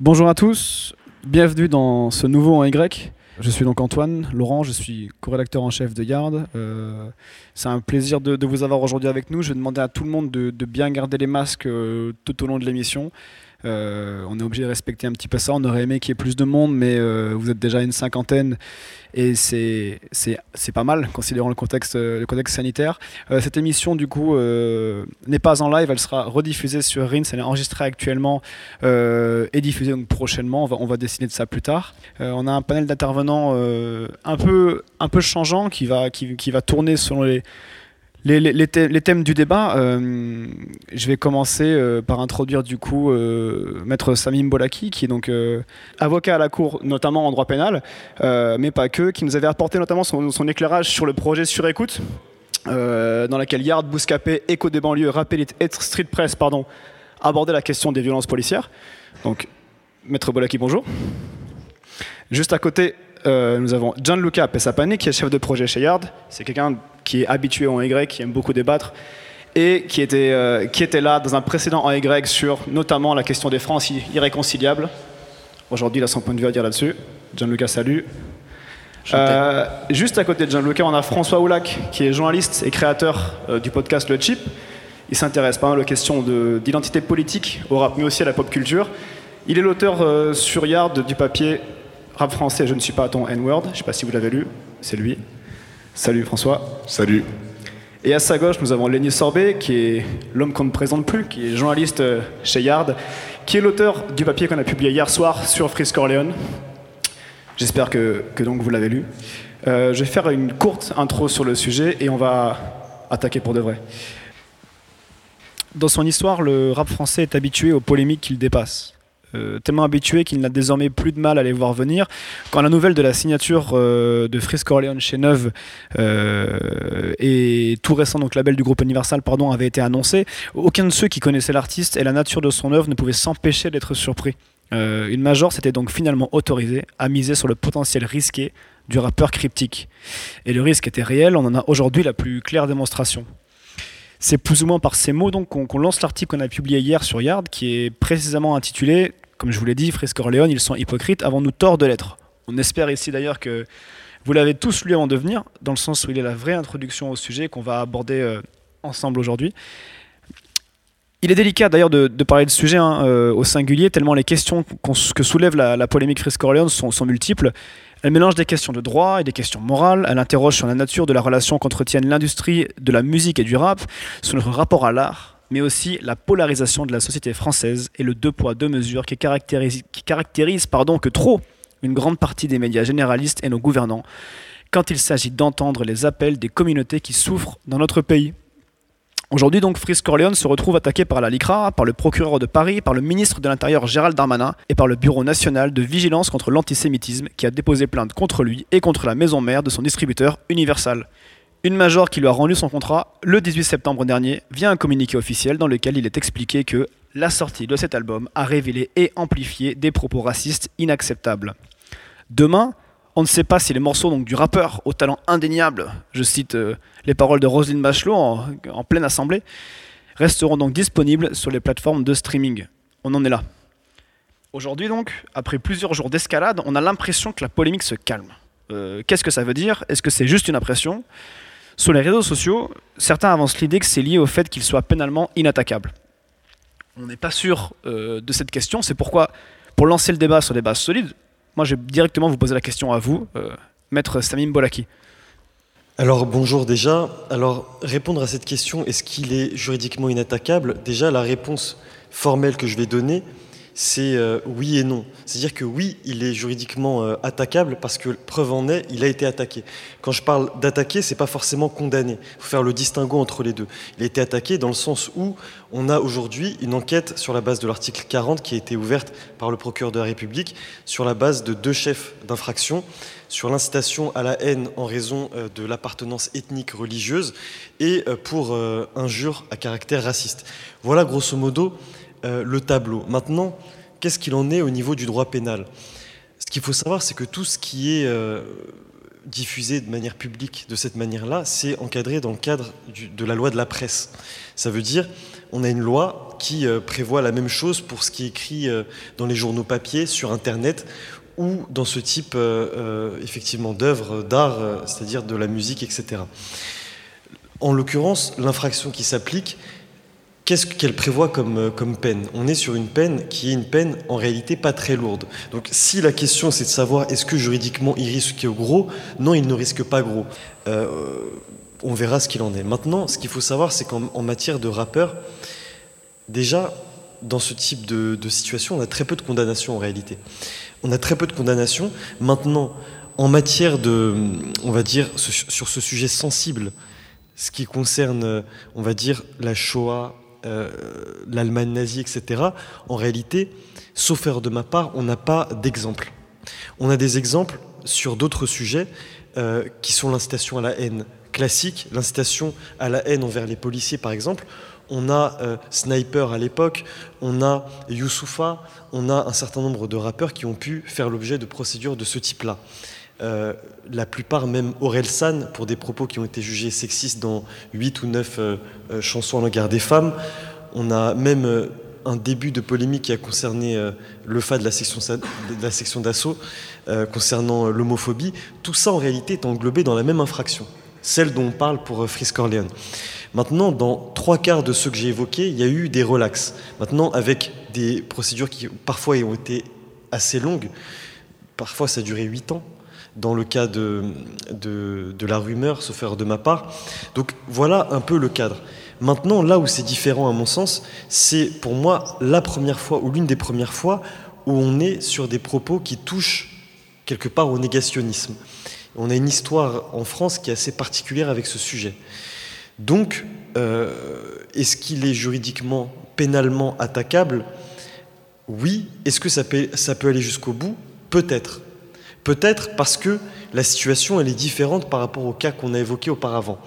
Bonjour à tous, bienvenue dans ce nouveau en Y. Je suis donc Antoine Laurent, je suis co-rédacteur en chef de Yard. Euh, c'est un plaisir de, vous avoir aujourd'hui avec nous. Je vais demander à tout le monde de, bien garder les masques euh, tout au long de l'émission. Euh, on est obligé de respecter un petit peu ça. On aurait aimé qu'il y ait plus de monde, mais euh, vous êtes déjà une cinquantaine et c'est pas mal considérant le contexte, le contexte sanitaire. Euh, cette émission, du coup, n'est pas en live. Elle sera rediffusée sur RINS. Elle est enregistrée actuellement et diffusée prochainement. On va, on va de ça plus tard. on a un panel d'intervenants un, peu, un peu changeant qui va, qui va tourner selon les les, thèmes du débat, euh, je vais commencer euh, par introduire du coup euh, Maître Samim Bolaki, qui est donc avocat à la Cour, notamment en droit pénal, mais pas que, qui nous avait apporté notamment son, éclairage sur le projet sur écoute, dans laquelle Yard, Bouscapé, Écho des banlieues, Rappel et Street Press pardon, abordaient la question des violences policières. Donc, Maître Bolaki, bonjour. Juste à côté, nous avons Gianluca Pessapane, qui est chef de projet chez Yard. C'est quelqu'un qui est habitué en Y, qui aime beaucoup débattre, et qui était, euh, qui était là dans un précédent en Y sur notamment la question des francs irréconciliables. Aujourd'hui, il a son point de vue à dire là-dessus. Gianluca, salut. Euh, juste à côté de Gianluca, on a François Oulac, qui est journaliste et créateur euh, du podcast Le Chip. Il s'intéresse pas mal aux questions d'identité politique, au rap, mais aussi à la pop culture. Il est l'auteur sur Yard du papier Rap français, je ne suis pas ton N-word. Je ne sais pas si vous l'avez lu, c'est lui. Salut François. Salut. Et à sa gauche, nous avons Lenny Sorbet, qui est l'homme qu'on ne présente plus, qui est journaliste euh, chez Yard, qui est l'auteur du papier qu'on a publié hier soir sur Frisk Orleans. J'espère que, donc vous l'avez lu. Euh, je vais faire une courte intro sur le sujet et on va attaquer pour de vrai. Dans son histoire, le rap français est habitué aux polémiques qu'il dépasse. Euh, tellement habitué qu'il n'a désormais plus de mal à les voir venir. Quand la nouvelle de la signature euh, de Frisk Orleans chez Neuve euh, et tout récent, donc label du groupe Universal, pardon, avait été annoncé, aucun de ceux qui connaissaient l'artiste et la nature de son œuvre ne pouvait s'empêcher d'être surpris. une major s'était donc finalement autorisée à miser sur le potentiel risqué du rappeur cryptique. Et le risque était réel, on en a aujourd'hui la plus claire démonstration. C'est plus ou moins par ces mots donc qu'on lance l'article qu'on a publié hier sur Yard, qui est précisément intitulé, comme je vous l'ai dit, Fresco Orléans, ils sont hypocrites, avons-nous tort de l'être On espère ici d'ailleurs que vous l'avez tous lu avant de venir, dans le sens où il est la vraie introduction au sujet qu'on va aborder euh, ensemble aujourd'hui. Il est délicat d'ailleurs de, parler de sujet hein, euh, au singulier, tellement les questions que soulève la, polémique Fresco Orléans sont multiples. Elle mélange des questions de droit et des questions morales. Elle interroge sur la nature de la relation qu'entretiennent l'industrie de la musique et du rap, sur notre rapport à l'art, mais aussi la polarisation de la société française et le deux poids deux mesures qui caractérise, qui que trop une grande partie des médias généralistes et nos gouvernants quand il s'agit d'entendre les appels des communautés qui souffrent dans notre pays. Aujourd'hui, donc, Frisk Corleone se retrouve attaqué par la LICRA, par le procureur de Paris, par le ministre de l'Intérieur Gérald Darmanin et par le Bureau national de vigilance contre l'antisémitisme qui a déposé plainte contre lui et contre la maison mère de son distributeur Universal. Une major qui lui a rendu son contrat le 18 septembre dernier via un communiqué officiel dans lequel il est expliqué que la sortie de cet album a révélé et amplifié des propos racistes inacceptables. Demain, on ne sait pas si les morceaux du rappeur au talent indéniable, je cite euh, les paroles de Roselyne Bachelot en, pleine assemblée, resteront donc disponibles sur les plateformes de streaming. On en est là. Aujourd'hui donc, après plusieurs jours d'escalade, on a l'impression que la polémique se calme. Euh, qu'est-ce que ça veut dire? Est-ce que c'est juste une impression? Sur les réseaux sociaux, certains avancent l'idée que c'est lié au fait qu'il soit pénalement inattaquable. On n'est pas sûr euh, de cette question, c'est pourquoi, pour lancer le débat sur des bases solides, moi, je vais directement vous poser la question à vous, euh, maître Samim Bolaki. Alors bonjour déjà. Alors répondre à cette question, est-ce qu'il est juridiquement inattaquable? Déjà la réponse formelle que je vais donner, c'est euh, oui et non. C'est-à-dire que oui, il est juridiquement euh, attaquable parce que preuve en est, il a été attaqué. Quand je parle d'attaquer, c'est pas forcément condamné. Il faut faire le distinguo entre les deux. Il a été attaqué dans le sens où on a aujourd'hui une enquête sur la base de l'article 40 qui a été ouverte par le procureur de la République sur la base de deux chefs d'infraction sur l'incitation à la haine en raison euh, de l'appartenance ethnique religieuse et pour injure à caractère raciste. Voilà grosso modo euh, le tableau. Maintenant, qu'est-ce qu'il en est au niveau du droit pénal? Ce qu'il faut savoir, c'est que tout ce qui est euh, diffuser de manière publique de cette manière-là, c'est encadré dans le cadre de la loi de la presse. Ça veut dire, on a une loi qui euh, prévoit la même chose pour ce qui est écrit dans les journaux papier, sur Internet, ou dans ce type effectivement d'œuvres d'art, c'est-à-dire de la musique, etc. En l'occurrence, l'infraction qui s'applique, qu'est-ce qu'elle prévoit comme, euh, peine? On est sur une peine qui est une peine en réalité pas très lourde. Donc si la question c'est de savoir est-ce que juridiquement il risque gros, non, il ne risque pas gros. Euh, on verra ce qu'il en est. Maintenant, ce qu'il faut savoir, c'est qu'en matière de rappeur, déjà, dans ce type de, de, situation, on a très peu de condamnations en réalité. On a très peu de condamnations. Maintenant, en matière de, on va dire, sur ce sujet sensible, ce qui concerne, on va dire, la Shoah, euh, l'Allemagne nazie, etc., en réalité, sauf erreur de ma part, on n'a pas d'exemple. On a des exemples sur d'autres sujets euh, qui sont l'incitation à la haine classique, l'incitation à la haine envers les policiers, par exemple. On a euh, Sniper à l'époque, on a Youssoufa, on a un certain nombre de rappeurs qui ont pu faire l'objet de procédures de ce type-là. Euh, la plupart, même San, pour des propos qui ont été jugés sexistes dans 8 ou 9 euh, euh, chansons en regard des femmes. On a même un début de polémique qui a concerné le FA de la section d'assaut concernant l'homophobie. Tout ça, en réalité, est englobé dans la même infraction, celle dont on parle pour Frisk Orleans. Maintenant, dans trois quarts de ceux que j'ai évoqués, il y a eu des relax. Maintenant, avec des procédures qui parfois ont été assez longues, parfois ça a duré 8 ans, dans le cas de, de, la rumeur, se faire de ma part. Donc voilà un peu le cadre. Maintenant, là où c'est différent à mon sens, c'est pour moi la première fois ou l'une des premières fois où on est sur des propos qui touchent quelque part au négationnisme. On a une histoire en France qui est assez particulière avec ce sujet. Donc, euh, est-ce qu'il est juridiquement, pénalement attaquable? Oui. Est-ce que ça peut, ça peut aller jusqu'au bout? Peut-être. Peut-être parce que la situation elle est différente par rapport au cas qu'on a évoqué auparavant.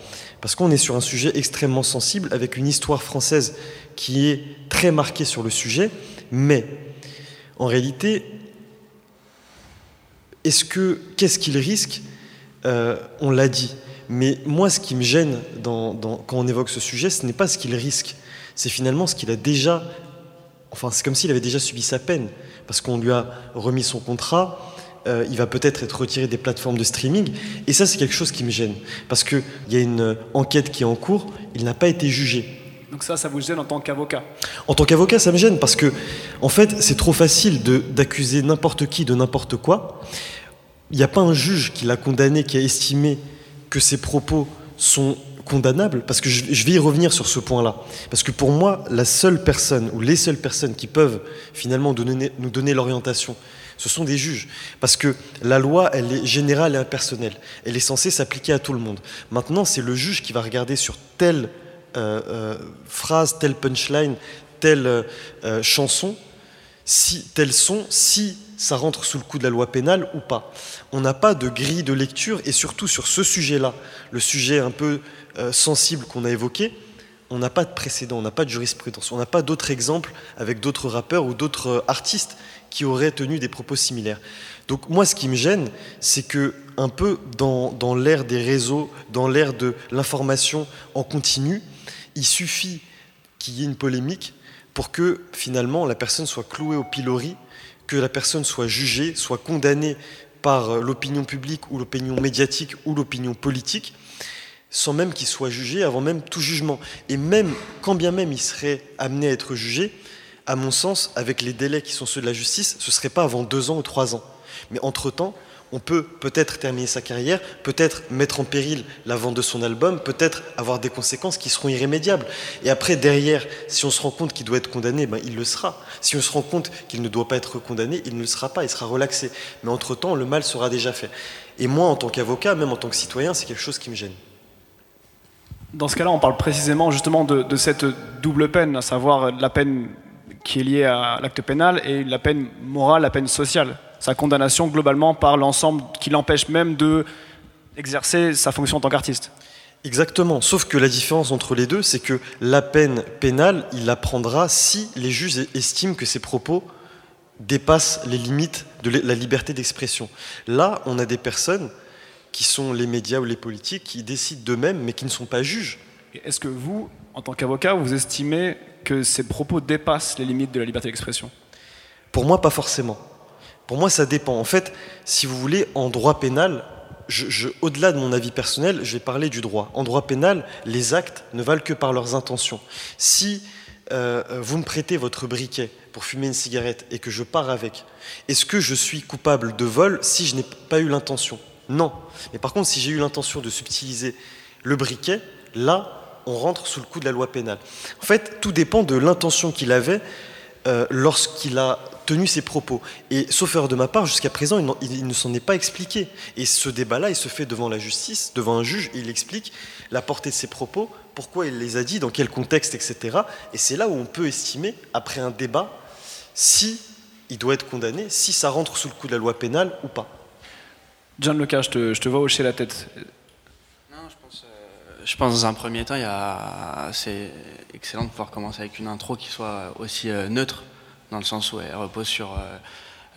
Parce qu'on est sur un sujet extrêmement sensible avec une histoire française qui est très marquée sur le sujet, mais en réalité, est-ce que qu'est-ce qu'il risque? Euh, On l'a dit. Mais moi, ce qui me gêne quand on évoque ce sujet, ce n'est pas ce qu'il risque, c'est finalement ce qu'il a déjà. Enfin, c'est comme s'il avait déjà subi sa peine, parce qu'on lui a remis son contrat, euh, il va peut-être être retiré des plateformes de streaming. Et ça, c'est quelque chose qui me gêne. Parce qu'il y a une enquête qui est en cours, il n'a pas été jugé. Donc ça, ça vous gêne en tant qu'avocat? En tant qu'avocat, ça me gêne parce que, en fait, c'est trop facile d'accuser n'importe qui de n'importe quoi. Il n'y a pas un juge qui l'a condamné, qui a estimé que ses propos sont condamnables, parce que je, vais y revenir sur ce point-là. Parce que pour moi, la seule personne, ou les seules personnes qui peuvent finalement nous donner l'orientation ce sont des juges. Parce que la loi, elle est générale et impersonnelle. Elle est censée s'appliquer à tout le monde. Maintenant, c'est le juge qui va regarder sur telle euh, euh, phrase, telle punchline, telle euh, chanson, si, tel son, si ça rentre sous le coup de la loi pénale ou pas. On n'a pas de grille de lecture et surtout sur ce sujet-là, le sujet un peu sensible qu'on a évoqué, on n'a pas de précédent, on n'a pas de jurisprudence, on n'a pas d'autres exemples avec d'autres rappeurs ou d'autres artistes qui auraient tenu des propos similaires. Donc moi, ce qui me gêne, c'est que un peu dans, dans l'ère des réseaux, dans l'ère de l'information en continu, il suffit qu'il y ait une polémique pour que finalement la personne soit clouée au pilori, que la personne soit jugée, soit condamnée par l'opinion publique ou l'opinion médiatique ou l'opinion politique, sans même qu'il soit jugé avant même tout jugement. Et même, quand bien même il serait amené à être jugé, à mon sens, avec les délais qui sont ceux de la justice, ce ne serait pas avant deux ans ou trois ans. Mais entre-temps, on peut peut-être terminer sa carrière, peut-être mettre en péril la vente de son album, peut-être avoir des conséquences qui seront irrémédiables. Et après, derrière, si on se rend compte qu'il doit être condamné, ben, il le sera. Si on se rend compte qu'il ne doit pas être condamné, il ne le sera pas, il sera relaxé. Mais entre-temps, le mal sera déjà fait. Et moi, en tant qu'avocat, même en tant que citoyen, c'est quelque chose qui me gêne. Dans ce cas-là, on parle précisément justement de, cette double peine, à savoir la peine qui est liée à l'acte pénal et la peine morale, la peine sociale. Sa condamnation globalement par l'ensemble qui l'empêche même de exercer sa fonction en tant qu'artiste. Exactement, sauf que la différence entre les deux, c'est que la peine pénale, il la prendra si les juges estiment que ses propos dépassent les limites de la liberté d'expression. Là, on a des personnes qui sont les médias ou les politiques, qui décident d'eux-mêmes, mais qui ne sont pas juges. Est-ce que vous, en tant qu'avocat, vous estimez que ces propos dépassent les limites de la liberté d'expression? Pour moi, pas forcément. Pour moi, ça dépend. En fait, si vous voulez, en droit pénal, au-delà de mon avis personnel, je vais parler du droit. En droit pénal, les actes ne valent que par leurs intentions. Si euh, vous me prêtez votre briquet pour fumer une cigarette et que je pars avec, est-ce que je suis coupable de vol si je n'ai pas eu l'intention? Non. Mais par contre, si j'ai eu l'intention de subtiliser le briquet, là, on rentre sous le coup de la loi pénale. En fait, tout dépend de l'intention qu'il avait euh, lorsqu'il a tenu ses propos. Et sauf erreur de ma part, jusqu'à présent, il, ne s'en est pas expliqué. Et ce débat-là, il se fait devant la justice, devant un juge, il explique la portée de ses propos, pourquoi il les a dit, dans quel contexte, etc. Et c'est là où on peut estimer, après un débat, si il doit être condamné, si ça rentre sous le coup de la loi pénale ou pas. John Leca, je te, vois hocher la tête. Non, je pense, euh, je pense dans un premier temps, c'est excellent de pouvoir commencer avec une intro qui soit aussi euh, neutre dans le sens où elle repose sur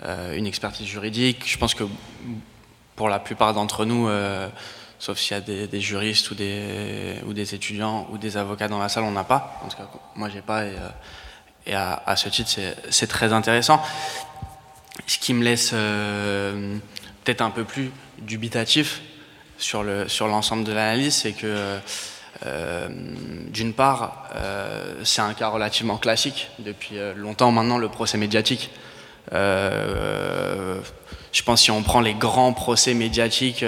euh, une expertise juridique. Je pense que pour la plupart d'entre nous, sauf s'il y a des, juristes ou des, ou des étudiants ou des avocats dans la salle, on n'a pas. En tout cas, moi, j'ai pas. Et, à, ce titre, c'est très intéressant. Ce qui me laisse peut-être un peu plus dubitatif sur l'ensemble de l'analyse, c'est que euh, d'une part, euh, c'est un cas relativement classique depuis euh, longtemps maintenant, le procès médiatique. je pense si on prend les grands procès médiatiques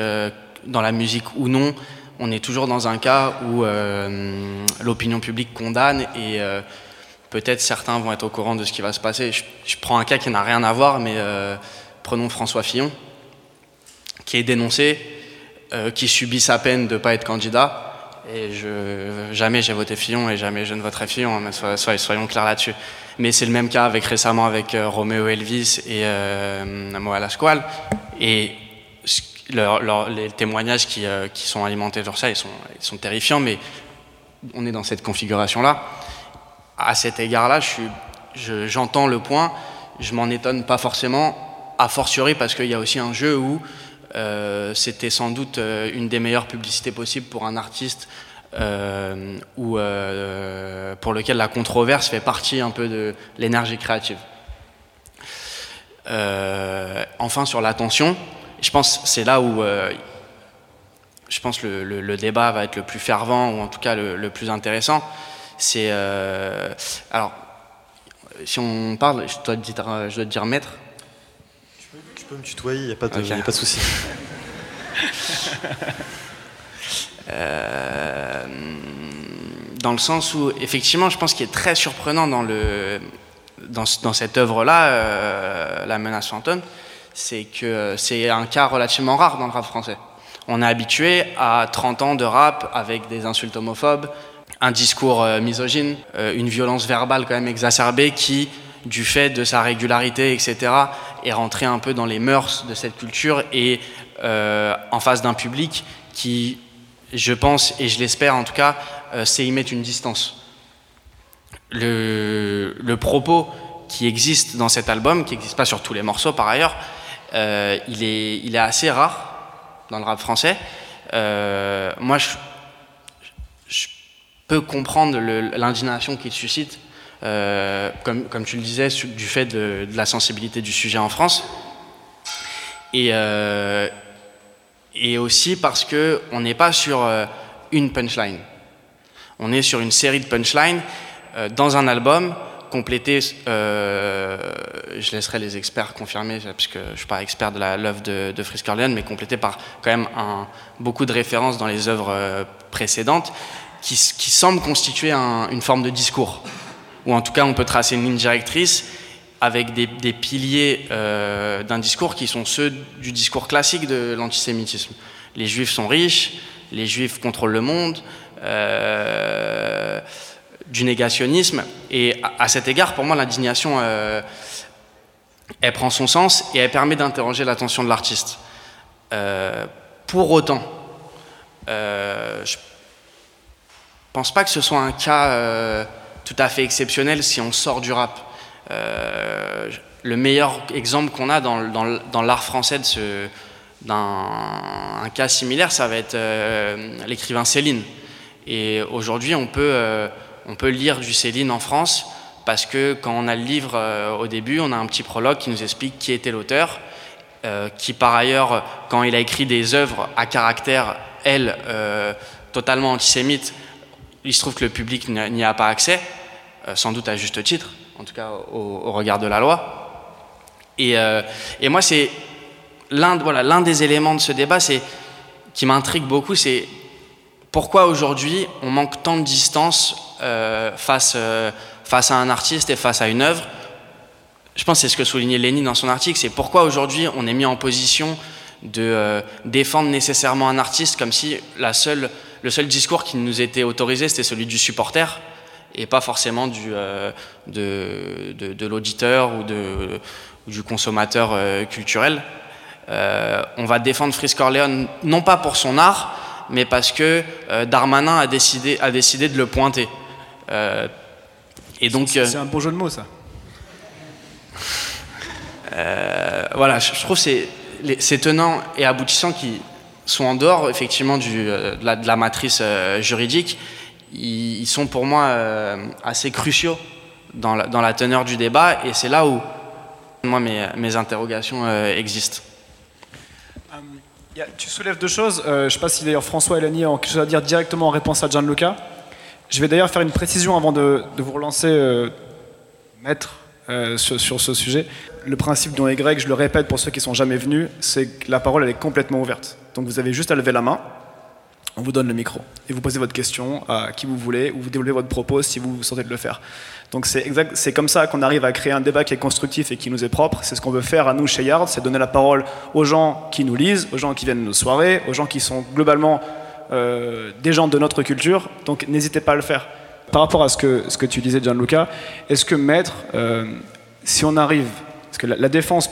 dans la musique ou non, on est toujours dans un cas où l'opinion publique condamne et peut-être certains vont être au courant de ce qui va se passer. Je prends un cas qui n'a rien à voir, mais prenons François Fillon, qui est dénoncé, qui subit sa peine de ne pas être candidat, et jamais j'ai voté Fillon et jamais je ne voterai Fillon, hein, soyons clairs là-dessus. Mais c'est le même cas avec récemment avec euh, Roméo Elvis et euh, Moala Squal. Et les témoignages qui, euh, qui, sont alimentés sur ça, ils sont, terrifiants, mais on est dans cette configuration-là. À cet égard-là, j'entends le point, je m'en étonne pas forcément, a fortiori parce qu'il y a aussi un jeu où euh, c'était sans doute euh, une des meilleures publicités possibles pour un artiste euh, ou pour lequel la controverse fait partie un peu de l'énergie créative. enfin, sur l'attention, je pense c'est là où je pense le, débat va être le plus fervent ou en tout cas le, plus intéressant. C'est alors si on parle, je dois te dire, je dois te dire maître peux me tutoyer, il n'y a pas de, de souci. Euh, dans le sens où, effectivement, je pense qu'il est très surprenant dans, le, dans, dans cette œuvre-là, euh, La menace fantôme, c'est que c'est un cas relativement rare dans le rap français. On est habitué à 30 ans de rap avec des insultes homophobes, un discours euh, misogyne, une violence verbale quand même exacerbée qui du fait de sa régularité, etc., est rentré un peu dans les mœurs de cette culture et euh, en face d'un public qui, je pense, et je l'espère en tout cas, euh, sait y mettre une distance. Le, propos qui existe dans cet album, qui n'existe pas sur tous les morceaux par ailleurs, euh, il, est, il est assez rare dans le rap français. moi, je, je peux comprendre l'indignation qu'il suscite euh, comme, tu le disais, du fait de, la sensibilité du sujet en France. Et, euh, aussi parce qu'on n'est pas sur euh, une punchline. On est sur une série de punchlines dans un album complété, je laisserai les experts confirmer, parce que je ne suis pas expert de l'œuvre de, de Frisk mais complété par quand même beaucoup de références dans les œuvres précédentes qui, qui semblent constituer une forme de discours ou en tout cas on peut tracer une ligne directrice avec des, piliers euh, d'un discours qui sont ceux du discours classique de l'antisémitisme. Les juifs sont riches, les juifs contrôlent le monde, euh, du négationnisme. Et à, cet égard, pour moi, l'indignation, euh, elle prend son sens et elle permet d'interroger l'attention de l'artiste. pour autant, je pense pas que ce soit un cas tout à fait exceptionnel si on sort du rap. Euh, le meilleur exemple qu'on a dans, l'art français d'un cas similaire, ça va être l'écrivain Céline. Et aujourd'hui, on peut, on peut lire du Céline en France parce que quand on a le livre au début, on a un petit prologue qui nous explique qui était l'auteur, qui par ailleurs, quand il a écrit des œuvres à caractère, elle, totalement antisémite, il se trouve que le public n'y a pas accès, sans doute à juste titre, en tout cas au, regard de la loi. Et, euh, moi, c'est l'un des éléments de ce débat qui m'intrigue beaucoup, c'est pourquoi aujourd'hui on manque tant de distance euh, face, euh, face à un artiste et face à une œuvre. Je pense que c'est ce que soulignait Lénine dans son article, c'est pourquoi aujourd'hui on est mis en position de défendre nécessairement un artiste comme si la seule, le seul discours qui nous était autorisé c'était celui du supporter et pas forcément du, de, de, de l'auditeur ou de, du consommateur euh, culturel. Euh, on va défendre Frisk Corleone non pas pour son art, mais parce que euh, Darmanin a décidé, a décidé de le pointer. et donc, c'est un bon jeu de mots, ça. voilà, je, trouve c'est ces tenants et aboutissants qui sont en dehors effectivement du, de, la, matrice juridique, ils, sont pour moi assez cruciaux dans la, dans teneur du débat, et c'est là où moi, mes, interrogations euh, existent. Euh, tu soulèves deux choses. Euh, je ne sais pas si d'ailleurs François et Lani ont quelque chose à dire directement en réponse à Gianluca. Je vais d'ailleurs faire une précision avant de, vous relancer, maître, sur, ce sujet. Le principe dont est grec, je le répète pour ceux qui sont jamais venus, c'est que la parole elle est complètement ouverte. Donc vous avez juste à lever la main, on vous donne le micro et vous posez votre question à qui vous voulez ou vous développez votre propos si vous sentez de le faire. Donc c'est comme ça qu'on arrive à créer un débat qui est constructif et qui nous est propre. C'est ce qu'on veut faire à nous chez Yard, c'est donner la parole aux gens qui nous lisent, aux gens qui viennent de nos soirées, aux gens qui sont globalement euh, des gens de notre culture. Donc n'hésitez pas à le faire. Par rapport à ce que, ce que tu disais, Gianluca, est-ce que maître, euh, si on arrive, parce que la, défense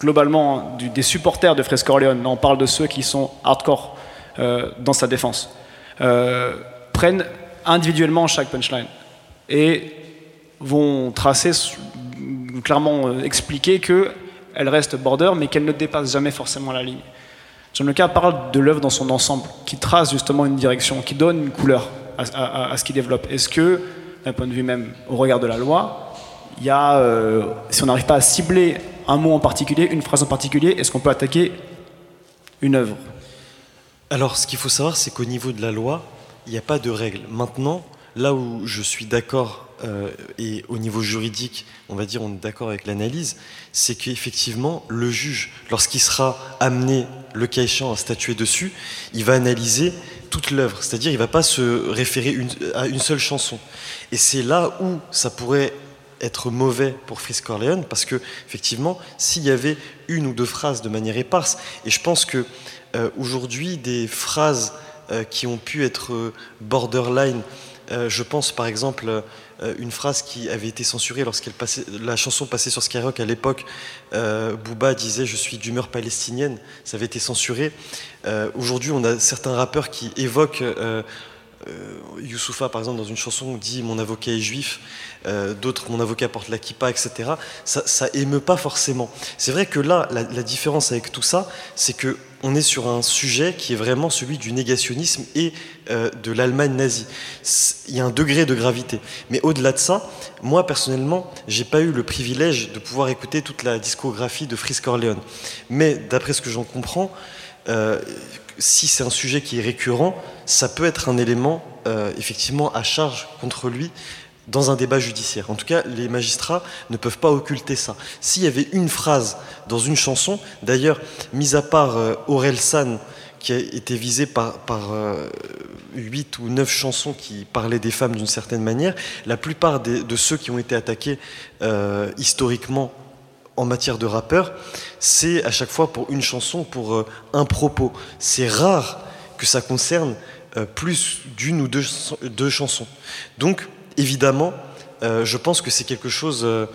globalement des supporters de Fresco Orleans, on parle de ceux qui sont hardcore euh, dans sa défense, prennent individuellement chaque punchline et vont tracer, clairement euh, expliquer qu'elle reste border, mais qu'elle ne dépasse jamais forcément la ligne. John cas parle de l'œuvre dans son ensemble, qui trace justement une direction, qui donne une couleur à, ce qu'il développe. Est-ce que, d'un point de vue même au regard de la loi, il y a, euh, si on n'arrive pas à cibler un mot en particulier, une phrase en particulier, est-ce qu'on peut attaquer une œuvre? Alors, ce qu'il faut savoir, c'est qu'au niveau de la loi, il n'y a pas de règle. Maintenant, là où je suis d'accord euh, et au niveau juridique, on va dire, on est d'accord avec l'analyse, c'est qu'effectivement, le juge, lorsqu'il sera amené, le cas à statuer dessus, il va analyser toute l'œuvre, c'est-à-dire il ne va pas se référer à une seule chanson. Et c'est là où ça pourrait être mauvais pour Frisk Corleone, parce que effectivement, s'il y avait une ou deux phrases de manière éparse, et je pense que euh, aujourd'hui, des phrases euh, qui ont pu être borderline, je pense par exemple euh, une phrase qui avait été censurée lorsqu'elle passait, la chanson passait sur Skyrock à l'époque. Euh, Booba disait Je suis d'humeur palestinienne. Ça avait été censuré. Euh, aujourd'hui, on a certains rappeurs qui évoquent. Youssoufa, par exemple, dans une chanson, dit Mon avocat est juif. D'autres, Mon avocat porte la kippa, etc. Ça, émeut pas forcément. C'est vrai que là, la, la différence avec tout ça, c'est que on est sur un sujet qui est vraiment celui du négationnisme et euh, de l'Allemagne nazie. Il y a un degré de gravité. Mais au-delà de ça, moi personnellement, j'ai pas eu le privilège de pouvoir écouter toute la discographie de Frisk Orleans. Mais d'après ce que j'en comprends, euh, si c'est un sujet qui est récurrent, ça peut être un élément euh, effectivement à charge contre lui dans un débat judiciaire. En tout cas, les magistrats ne peuvent pas occulter ça. S'il y avait une phrase dans une chanson, d'ailleurs, mis à part euh, Aurel San, qui a été visé par, par euh, huit ou neuf chansons qui parlaient des femmes d'une certaine manière, la plupart de ceux qui ont été attaqués euh, historiquement en matière de rappeurs, c'est à chaque fois pour une chanson, pour un propos. C'est rare que ça concerne plus d'une ou deux, chansons. Donc, évidemment, euh, je pense que c'est quelque chose euh,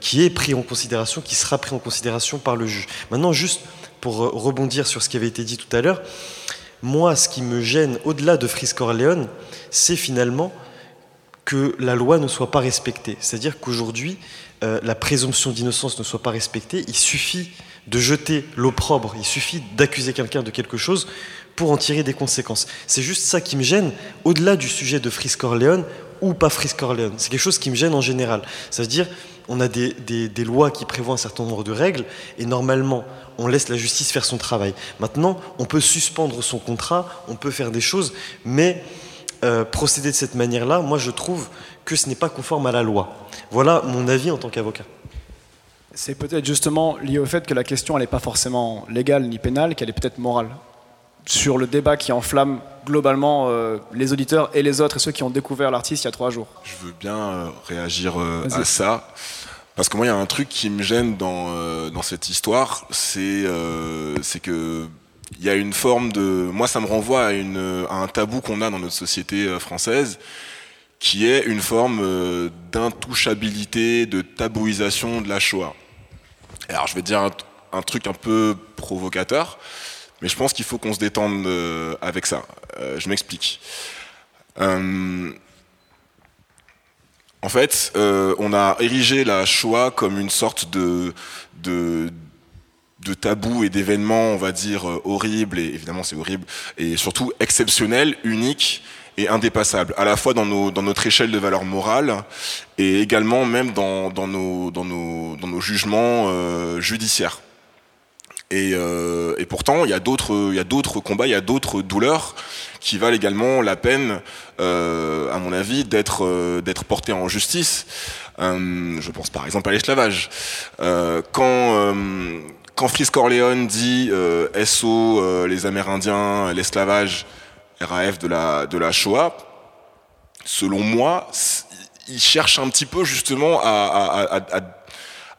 qui est pris en considération, qui sera pris en considération par le juge. Maintenant, juste pour euh, rebondir sur ce qui avait été dit tout à l'heure, moi, ce qui me gêne, au-delà de Frisk Orleans, c'est finalement que la loi ne soit pas respectée. C'est-à-dire qu'aujourd'hui, la présomption d'innocence ne soit pas respectée. Il suffit de jeter l'opprobre, il suffit d'accuser quelqu'un de quelque chose pour en tirer des conséquences. C'est juste ça qui me gêne, au-delà du sujet de Frisk Corleone ou pas Frisk Corleone. C'est quelque chose qui me gêne en général. Ça veut dire, on a des, lois qui prévoient un certain nombre de règles, et normalement, on laisse la justice faire son travail. Maintenant, on peut suspendre son contrat, on peut faire des choses, mais euh, procéder de cette manière-là, moi je trouve que ce n'est pas conforme à la loi. Voilà mon avis en tant qu'avocat. C'est peut-être justement lié au fait que la question, n'est pas forcément légale ni pénale, qu'elle est peut-être morale. Sur le débat qui enflamme globalement euh, les auditeurs et les autres et ceux qui ont découvert l'artiste il y a trois jours. Je veux bien euh, réagir euh, à ça. Parce que moi, il y a un truc qui me gêne dans, dans cette histoire, c'est c'est que il y a une forme de... Moi, ça me renvoie à, un tabou qu'on a dans notre société française, qui est une forme d'intouchabilité, de tabouisation de la Shoah. Alors, je vais dire un, truc un peu provocateur, mais je pense qu'il faut qu'on se détende euh, avec ça. Euh, je m'explique. Euh, en fait, on a érigé la Shoah comme une sorte de, de tabou et d'événement, on va dire, horrible, et évidemment c'est horrible, et surtout exceptionnel, unique, et indépassable, à la fois dans, nos, dans notre échelle de valeur morale et également même dans, dans, nos, dans, nos, nos jugements euh, judiciaires. Et, euh, et, pourtant, il y a d'autres, combats, il y a d'autres douleurs qui valent également la peine, euh, à mon avis, d'être, euh, portées en justice. Euh, je pense par exemple à l'esclavage. Euh, quand quand Fritz Corleone dit SO, les Amérindiens, l'esclavage, RAF de la, de la Shoah, selon moi, il cherche un petit peu justement à, à,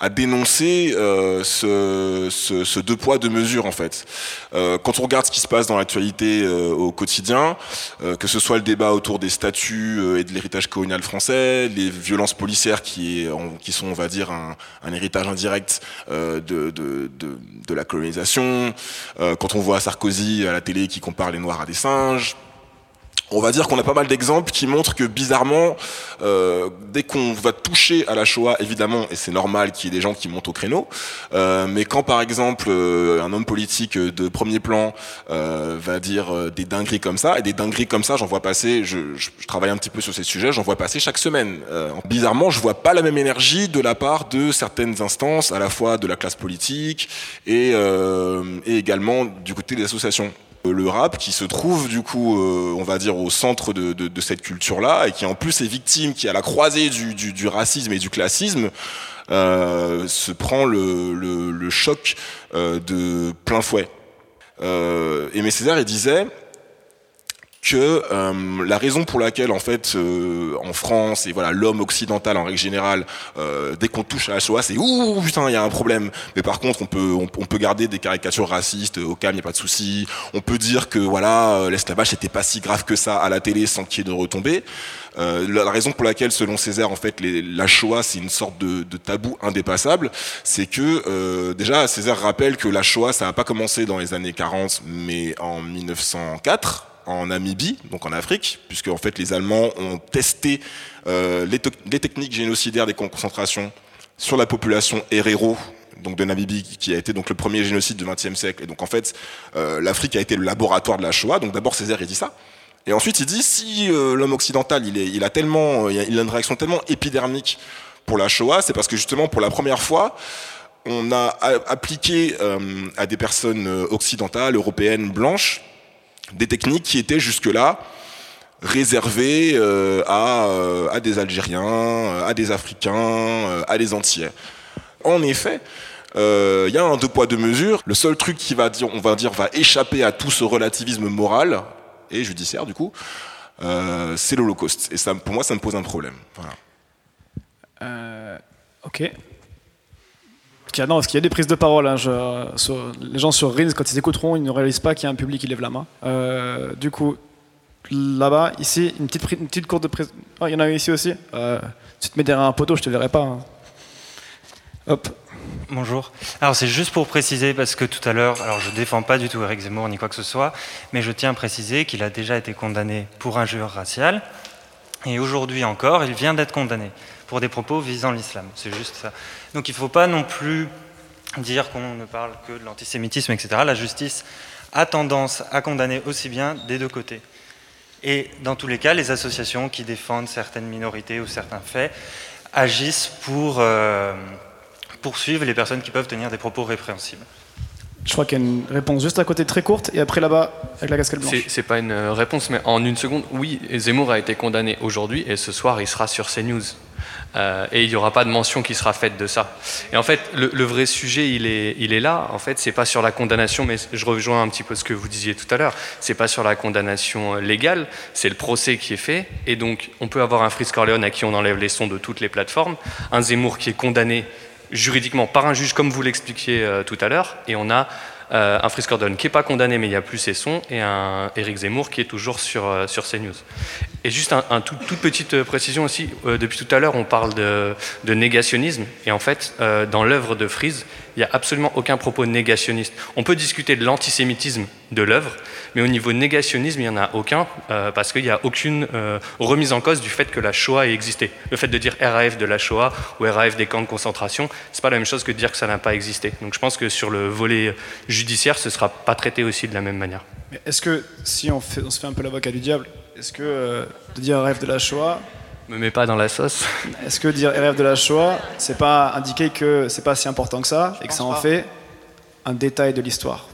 dénoncer euh, ce, ce, deux poids deux mesures en fait. Euh, quand on regarde ce qui se passe dans l'actualité euh, au quotidien, que ce soit le débat autour des statuts et de l'héritage colonial français, les violences policières qui, qui sont on va dire un, un héritage indirect de, de, de, de, la colonisation, quand on voit Sarkozy à la télé qui compare les Noirs à des singes, on va dire qu'on a pas mal d'exemples qui montrent que bizarrement, euh, dès qu'on va toucher à la Shoah, évidemment, et c'est normal qu'il y ait des gens qui montent au créneau, euh, mais quand par exemple euh, un homme politique de premier plan va dire des dingueries comme ça, et des dingueries comme ça, j'en vois passer, je, travaille un petit peu sur ces sujets, j'en vois passer chaque semaine. bizarrement, je vois pas la même énergie de la part de certaines instances, à la fois de la classe politique et également du côté des associations le rap qui se trouve du coup, euh, on va dire, au centre de, cette culture-là et qui en plus est victime, qui est à la croisée du, racisme et du classisme, euh, se prend le, choc euh, de plein fouet. Aimé Césaire, il disait que euh, la raison pour laquelle en fait euh, en France et voilà l'homme occidental en règle générale euh, dès qu'on touche à la Shoah c'est ouh putain il y a un problème. Mais par contre on peut on, peut garder des caricatures racistes au calme il n'y a pas de souci. On peut dire que voilà l'esclavage c'était pas si grave que ça à la télé sans qu'il y ait de retombées. La, raison pour laquelle selon Césaire en fait la Shoah c'est une sorte de, tabou indépassable c'est que déjà Césaire rappelle que la Shoah ça n'a pas commencé dans les années 40 mais en 1904 en Namibie, donc en Afrique, puisque en fait les Allemands ont testé euh, les, techniques génocidaires des concentrations sur la population Herero, donc de Namibie, qui a été donc le premier génocide du XXe siècle. Et donc en fait, euh, l'Afrique a été le laboratoire de la Shoah. Donc d'abord Césaire il dit ça. Et ensuite il dit si euh, l'homme occidental il, a tellement, il a une réaction tellement épidermique pour la Shoah, c'est parce que justement pour la première fois, on a appliqué à des personnes occidentales, européennes, blanches, des techniques qui étaient jusque-là réservées euh, à, euh, à, des Algériens, euh, à des Africains, à des Antillais. En effet, il y a un deux poids deux mesures. Le seul truc qui va dire, on va dire, va échapper à tout ce relativisme moral et judiciaire du coup, c'est l'Holocauste. Et ça, pour moi, ça me pose un problème. Voilà. ok non, parce qu'il y a des prises de parole. Hein, les gens sur Reels, quand ils écouteront, ils ne réalisent pas qu'il y a un public qui lève la main. Euh, du coup, là-bas, ici, une petite, une courte de prise. Oh, il y en a une ici aussi. Euh, tu te mets derrière un poteau, je te verrai pas. Hein. Hop. Bonjour. Alors c'est juste pour préciser parce que tout à l'heure, alors je défends pas du tout Eric Zemmour ni quoi que ce soit, mais je tiens à préciser qu'il a déjà été condamné pour injure raciale et aujourd'hui encore, il vient d'être condamné pour des propos visant l'islam. C'est juste ça. Donc il ne faut pas non plus dire qu'on ne parle que de l'antisémitisme, etc. La justice a tendance à condamner aussi bien des deux côtés. Et dans tous les cas, les associations qui défendent certaines minorités ou certains faits agissent pour euh, poursuivre les personnes qui peuvent tenir des propos répréhensibles. Je crois qu'il y a une réponse juste à côté très courte et après là-bas avec la casquette blanche. C'est pas une réponse, mais en une seconde, oui, Zemmour a été condamné aujourd'hui et ce soir il sera sur CNews. Euh, et il n'y aura pas de mention qui sera faite de ça. Et en fait, le, vrai sujet, il est, il est là. En fait, c'est pas sur la condamnation, mais je rejoins un petit peu ce que vous disiez tout à l'heure. C'est pas sur la condamnation légale, c'est le procès qui est fait. Et donc, on peut avoir un Fritz Corleone à qui on enlève les sons de toutes les plateformes, un Zemmour qui est condamné juridiquement par un juge, comme vous l'expliquiez euh, tout à l'heure, et on a euh, un Fritz Corleone qui n'est pas condamné, mais il n'y a plus ses sons, et un Eric Zemmour qui est toujours sur, euh, sur CNews. Et juste un, toute petite précision aussi, depuis tout à l'heure, on parle de, de, négationnisme, et en fait, dans l'œuvre de Fries, il n'y a absolument aucun propos négationniste. On peut discuter de l'antisémitisme de l'œuvre, mais au niveau négationnisme, il n'y en a aucun, euh, parce qu'il n'y a aucune euh, remise en cause du fait que la Shoah ait existé. Le fait de dire RAF de la Shoah ou RAF des camps de concentration, c'est pas la même chose que de dire que ça n'a pas existé. Donc je pense que sur le volet judiciaire, ce ne sera pas traité aussi de la même manière. Est-ce que, si on, se fait un peu l'avocat du diable, est-ce que euh, de dire RAF de la Shoah, me mets pas dans la sauce. Est-ce que dire RF de la Shoah, c'est pas indiquer que c'est pas si important que ça et que ça en fait un détail de l'histoire,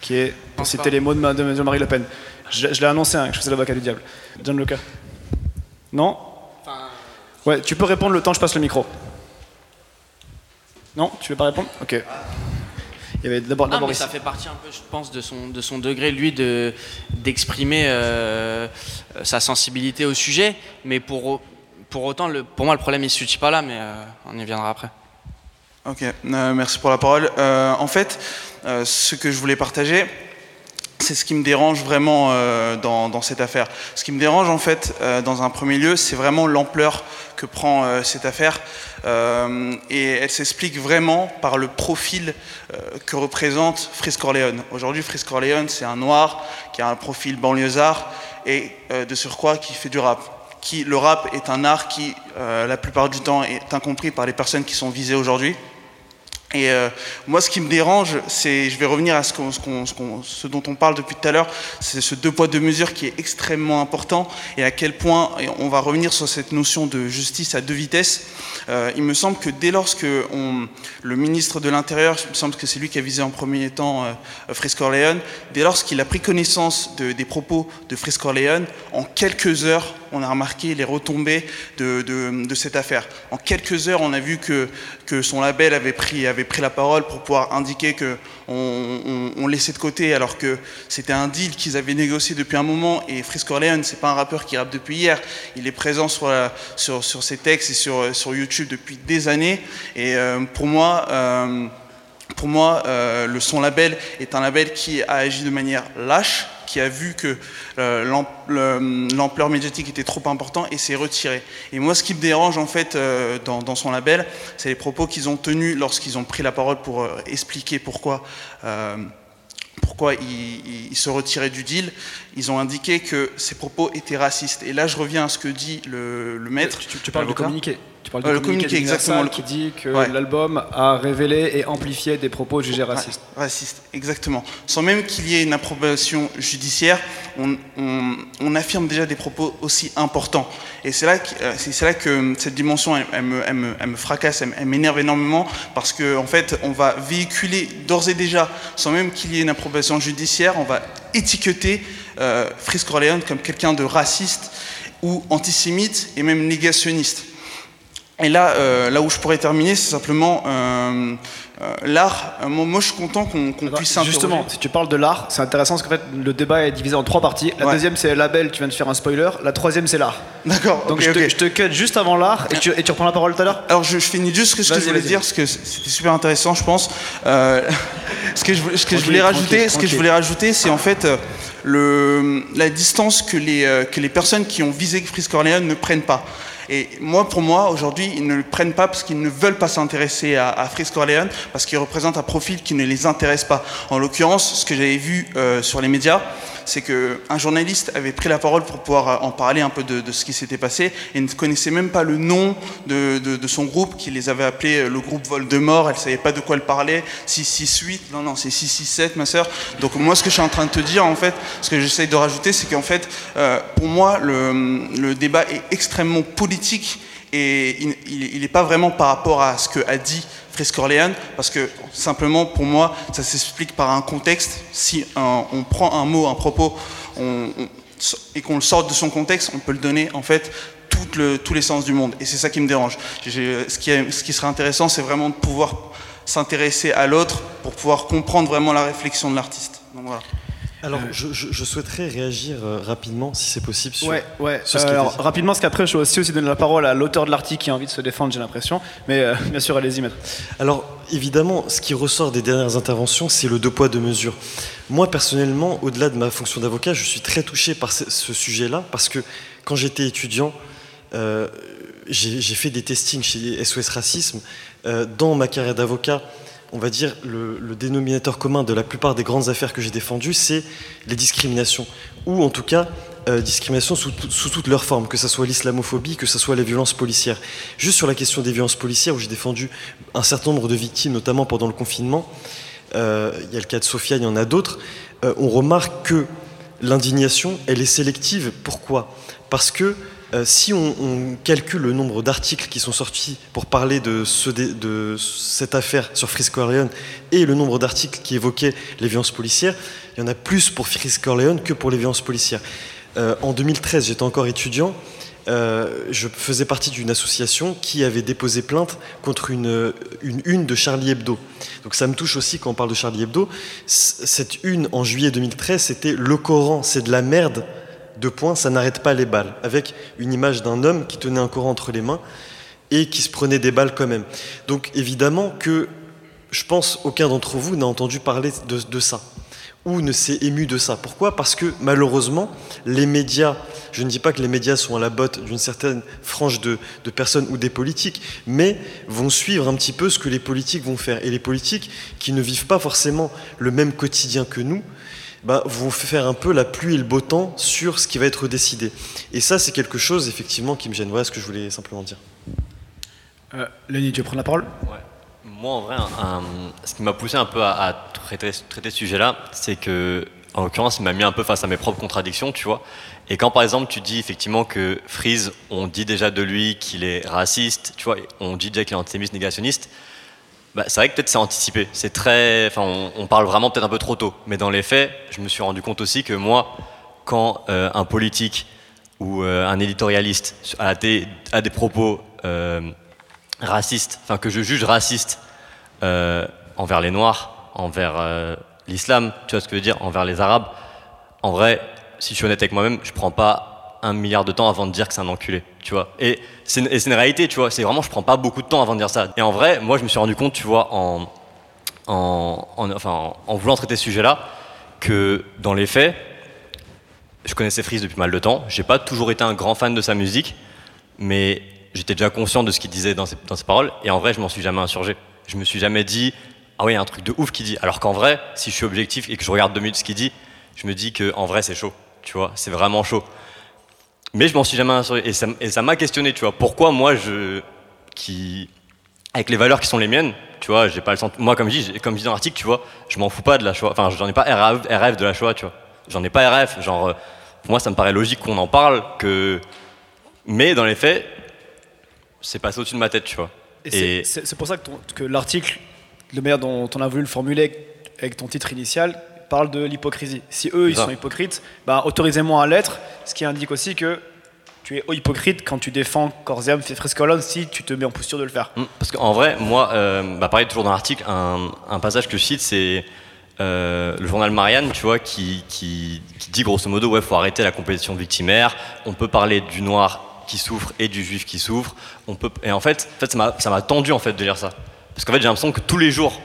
qui est, pour citer les mots de, Jean-Marie Le Pen. Je, l'ai annoncé, hein, que je faisais l'avocat du diable. John Luca. Non? Ouais, tu peux répondre le temps que je passe le micro. Non, tu veux pas répondre? Ok. Il y avait d'abord, d'abord ça fait partie un peu, je pense, de son, de son degré, lui, de, d'exprimer euh, sa sensibilité au sujet. Mais pour, pour autant, pour moi, le problème, il ne se pas là, mais euh, on y viendra après. Ok, euh, merci pour la parole. Euh, en fait, ce que je voulais partager, c'est ce qui me dérange vraiment dans, cette affaire. Ce qui me dérange, en fait, dans un premier lieu, c'est vraiment l'ampleur que prend cette affaire. et elle s'explique vraiment par le profil que représente Fritz Corleone. Aujourd'hui, Fritz Corleone, c'est un noir qui a un profil banlieusard et de surcroît qui fait du rap le rap est un art qui, euh, la plupart du temps, est incompris par les personnes qui sont visées aujourd'hui. Et euh, moi, ce qui me dérange, c'est, je vais revenir à ce, dont on parle depuis tout à l'heure, c'est ce deux poids deux mesures qui est extrêmement important et à quel point, on va revenir sur cette notion de justice à deux vitesses. Euh, il me semble que dès lors que le ministre de l'Intérieur, il me semble que c'est lui qui a visé en premier temps euh, Fritz Corleone, dès lors qu'il a pris connaissance des propos de Fritz Corleone, en quelques heures, on a remarqué les retombées de, cette affaire. En quelques heures, on a vu que, son label avait pris, la parole pour pouvoir indiquer que on, laissait de côté alors que c'était un deal qu'ils avaient négocié depuis un moment. Et Frisk Corleone c'est pas un rappeur qui rappe depuis hier. Il est présent sur, sur ses textes et sur, YouTube depuis des années. Et euh, pour moi euh, euh, le son label est un label qui a agi de manière lâche, qui a vu que euh, l'ampleur médiatique était trop importante et s'est retiré. Et moi, ce qui me dérange en fait euh, dans, son label, c'est les propos qu'ils ont tenus lorsqu'ils ont pris la parole pour expliquer pourquoi pourquoi ils, se retiraient du deal, ils ont indiqué que ces propos étaient racistes. Et là, je reviens à ce que dit le, maître. Tu, parles de communiqué. Tu parles de le communiqué, exactement. Qui dit que l'album a révélé et amplifié des propos jugés racistes. racistes, exactement. Sans même qu'il y ait une approbation judiciaire, on, affirme déjà des propos aussi importants. Et c'est là, que, euh, c'est là que cette dimension, elle, me, fracasse, elle, m'énerve énormément, parce qu'en en fait, on va véhiculer d'ores et déjà, sans même qu'il y ait une approbation judiciaire, on va étiqueter euh, Corleone comme quelqu'un de raciste ou antisémite et même négationniste. Et là, euh, là où je pourrais terminer, c'est simplement euh, euh, l'art. Moi, je suis content qu'on puisse Justement, si tu parles de l'art, c'est intéressant parce qu'en fait, le débat est divisé en trois parties. La deuxième, c'est label, tu viens de faire un spoiler. La troisième, c'est l'art. D'accord. Donc je, te, je, te, cut juste avant l'art et tu, et tu, reprends la parole tout à l'heure Alors, je, finis juste ce que je voulais dire parce que c'était super intéressant, je pense. ce que je, ce que je voulais rajouter, ce que je voulais rajouter, c'est en fait le, la distance que les, que les personnes qui ont visé Fritz Corleone ne prennent pas. Et moi, pour moi, aujourd'hui, ils ne le prennent pas parce qu'ils ne veulent pas s'intéresser à, à Frisk Corleone, parce qu'ils représentent un profil qui ne les intéresse pas. En l'occurrence, ce que j'avais vu euh, sur les médias, c'est qu'un journaliste avait pris la parole pour pouvoir euh, en parler un peu de, ce qui s'était passé et ne connaissait même pas le nom de, son groupe, qui les avait appelés euh, le groupe Voldemort. Elle savait pas de quoi elle parlait. 668, non, non, c'est 667, ma sœur. Donc moi, ce que je suis en train de te dire, en fait, ce que j'essaye de rajouter, c'est qu'en fait, pour moi, le, le débat est extrêmement politique et il n'est pas vraiment par rapport à ce que a dit Frisk Corleone, parce que simplement pour moi, ça s'explique par un contexte. Si on prend un mot, un propos, et qu'on le sorte de son contexte, on peut le donner en fait tous les sens du monde. Et c'est ça qui me dérange. Ce qui, ce qui serait intéressant, c'est vraiment de pouvoir s'intéresser à l'autre pour pouvoir comprendre vraiment la réflexion de l'artiste. Donc voilà. Alors, je, je- je souhaiterais réagir euh, rapidement, si c'est possible, sur, Ouais, ouais. sur ce alors, rapidement, parce qu'après, je vais aussi, aussi donner la parole à l'auteur de l'article qui a envie de se défendre, j'ai l'impression. Mais euh, bien sûr, allez-y, maître. Alors, évidemment, ce qui ressort des dernières interventions, c'est le deux poids, deux mesures. Moi, personnellement, au-delà de ma fonction d'avocat, je suis très touché par ce, ce sujet-là, parce que quand j'étais étudiant, euh, j'ai j'ai fait des testings chez SOS Racisme. Euh, dans ma carrière d'avocat, on va dire, le, le dénominateur commun de la plupart des grandes affaires que j'ai défendues, c'est les discriminations, ou en tout cas, euh, discrimination sous, tout- sous toutes leurs formes, que ce soit l'islamophobie, que ce soit les violences policières. Juste sur la question des violences policières, où j'ai défendu un certain nombre de victimes, notamment pendant le confinement, euh, il y a le cas de Sofia, il y en a d'autres, euh, on remarque que l'indignation, elle est sélective. Pourquoi? Parce que si on, calcule le nombre d'articles qui sont sortis pour parler de, cette affaire sur Frisk Corleone et le nombre d'articles qui évoquaient les violences policières, il y en a plus pour Frisk Corleone que pour les violences policières. Euh, en 2013, j'étais encore étudiant. euh, je faisais partie d'une association qui avait déposé plainte contre une, une une de Charlie Hebdo. Donc ça me touche aussi quand on parle de Charlie Hebdo. Cette une en juillet 2013, c'était le Coran, c'est de la merde. Deux points, ça n'arrête pas les balles. Avec une image d'un homme qui tenait un Coran entre les mains et qui se prenait des balles quand même. Donc évidemment que je pense aucun d'entre vous n'a entendu parler de, de ça ou ne s'est ému de ça. Pourquoi? Parce que malheureusement, les médias, je ne dis pas que les médias sont à la botte d'une certaine frange de, de personnes ou des politiques, mais vont suivre un petit peu ce que les politiques vont faire. Et les politiques qui ne vivent pas forcément le même quotidien que nous, bah, vont faire un peu la pluie et le beau temps sur ce qui va être décidé. Et ça, c'est quelque chose effectivement qui me gêne. Voilà ce que je voulais simplement dire. Euh, Lenny, tu veux prendre la parole? Moi, en vrai, un- un- ce qui m'a poussé un peu à, à traiter, traiter ce sujet-là, c'est que, en l'occurrence, il m'a mis un peu face à mes propres contradictions, tu vois. Et quand, par exemple, tu dis effectivement que Freeze, on dit déjà de lui qu'il est raciste, tu vois, on dit déjà qu'il est antisémite négationniste, bah, c'est vrai que peut-être c'est anticipé. C'est très, enfin, on, parle vraiment peut-être un peu trop tôt. Mais dans les faits, je me suis rendu compte aussi que moi, quand euh, un politique ou euh, un éditorialiste a des, propos euh, racistes, enfin que je juge racistes envers les Noirs, envers l'islam, tu vois ce que je veux dire, envers les Arabes, en vrai, si je suis honnête avec moi-même, je prends pas un milliard de temps avant de dire que c'est un enculé, tu vois. Et c'est une, réalité, tu vois. C'est vraiment, je prends pas beaucoup de temps avant de dire ça. Et en vrai, moi, je me suis rendu compte, tu vois, en, en, en- enfin, en, en voulant traiter ce sujet-là, que dans les faits, je connaissais Freeze depuis mal de temps. J'ai pas toujours été un grand fan de sa musique, mais j'étais déjà conscient de ce qu'il disait dans ses, dans ses paroles. Et en vrai, je m'en suis jamais insurgé. Je me suis jamais dit, ah oui, il y a un truc de ouf qu'il dit. Alors qu'en vrai, si je suis objectif et que je regarde deux minutes ce qu'il dit, je me dis que en vrai, c'est chaud. Tu vois, c'est vraiment chaud. Mais je m'en suis jamais insurgé. Et ça, m- et ça m'a questionné, tu vois. Pourquoi moi, je, qui, avec les valeurs qui sont les miennes, tu vois, j'ai pas le sentiment. Moi, comme je dis, comme je dis dans l'article, tu vois, je m'en fous pas de la Shoah. Enfin, j'en ai pas RF, RF de la Shoah, tu vois. J'en ai pas RF. Genre, euh, pour moi, ça me paraît logique qu'on en parle, que. Mais dans les faits, c'est passé au-dessus de ma tête, tu vois. Et c'est- pour ça que, que l'article, de manière dont on a voulu le formuler avec ton titre initial, parle de l'hypocrisie. Si eux, ils sont hypocrites, bah, autorisez-moi à l'être, ce qui indique aussi que tu es hypocrite quand tu défends Corsiam, Frescolone, si tu te mets en posture de le faire. Mm, Parce qu'en vrai, moi, euh, bah pareil, toujours dans l'article, un, un passage que je cite, c'est euh, le journal Marianne, tu vois, qui, qui, qui dit grosso modo, ouais, faut arrêter la compétition victimaire, on peut parler du noir qui souffre et du juif qui souffre, on peut... Et en fait, en fait ça m'a- ça m'a tendu, en fait, de lire ça. Parce qu'en fait, j'ai l'impression que tous les jours,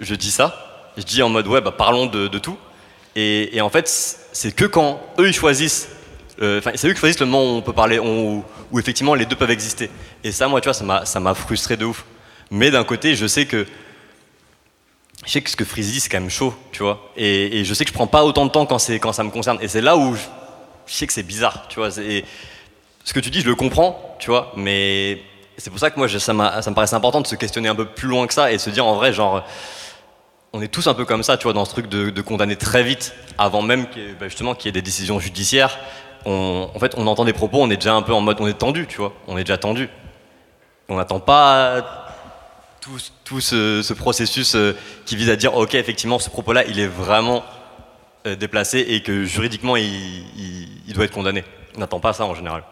je dis ça, je dis en mode, ouais, bah parlons de, tout, et, et en fait, c'est que quand eux, ils choisissent euh, c'est eux qui choisissent le moment où on peut parler, où, effectivement les deux peuvent exister. Et ça, moi, tu vois, ça m'a, frustré de ouf. Mais d'un côté, je sais que je sais que ce que Freezy dit, c'est quand même chaud, tu vois. Et, et, je sais que je prends pas autant de temps quand, quand ça me concerne. Et c'est là où je, sais que c'est bizarre, tu vois. C'est, ce que tu dis, je le comprends, tu vois, mais c'est pour ça que moi, je, ça, ça me paraissait important de se questionner un peu plus loin que ça et de se dire en vrai, genre, on est tous un peu comme ça, tu vois, dans ce truc de, condamner très vite, avant même qu'il y ait, bah, justement qu'il y ait des décisions judiciaires. On, en fait, on entend des propos, on est déjà un peu en mode, on est tendu, tu vois, on est déjà tendu. On n'attend pas tout, ce, ce, processus euh, qui vise à dire, ok, effectivement, ce propos-là, il est vraiment euh, déplacé et que juridiquement, il, il doit être condamné. On n'attend pas ça en général.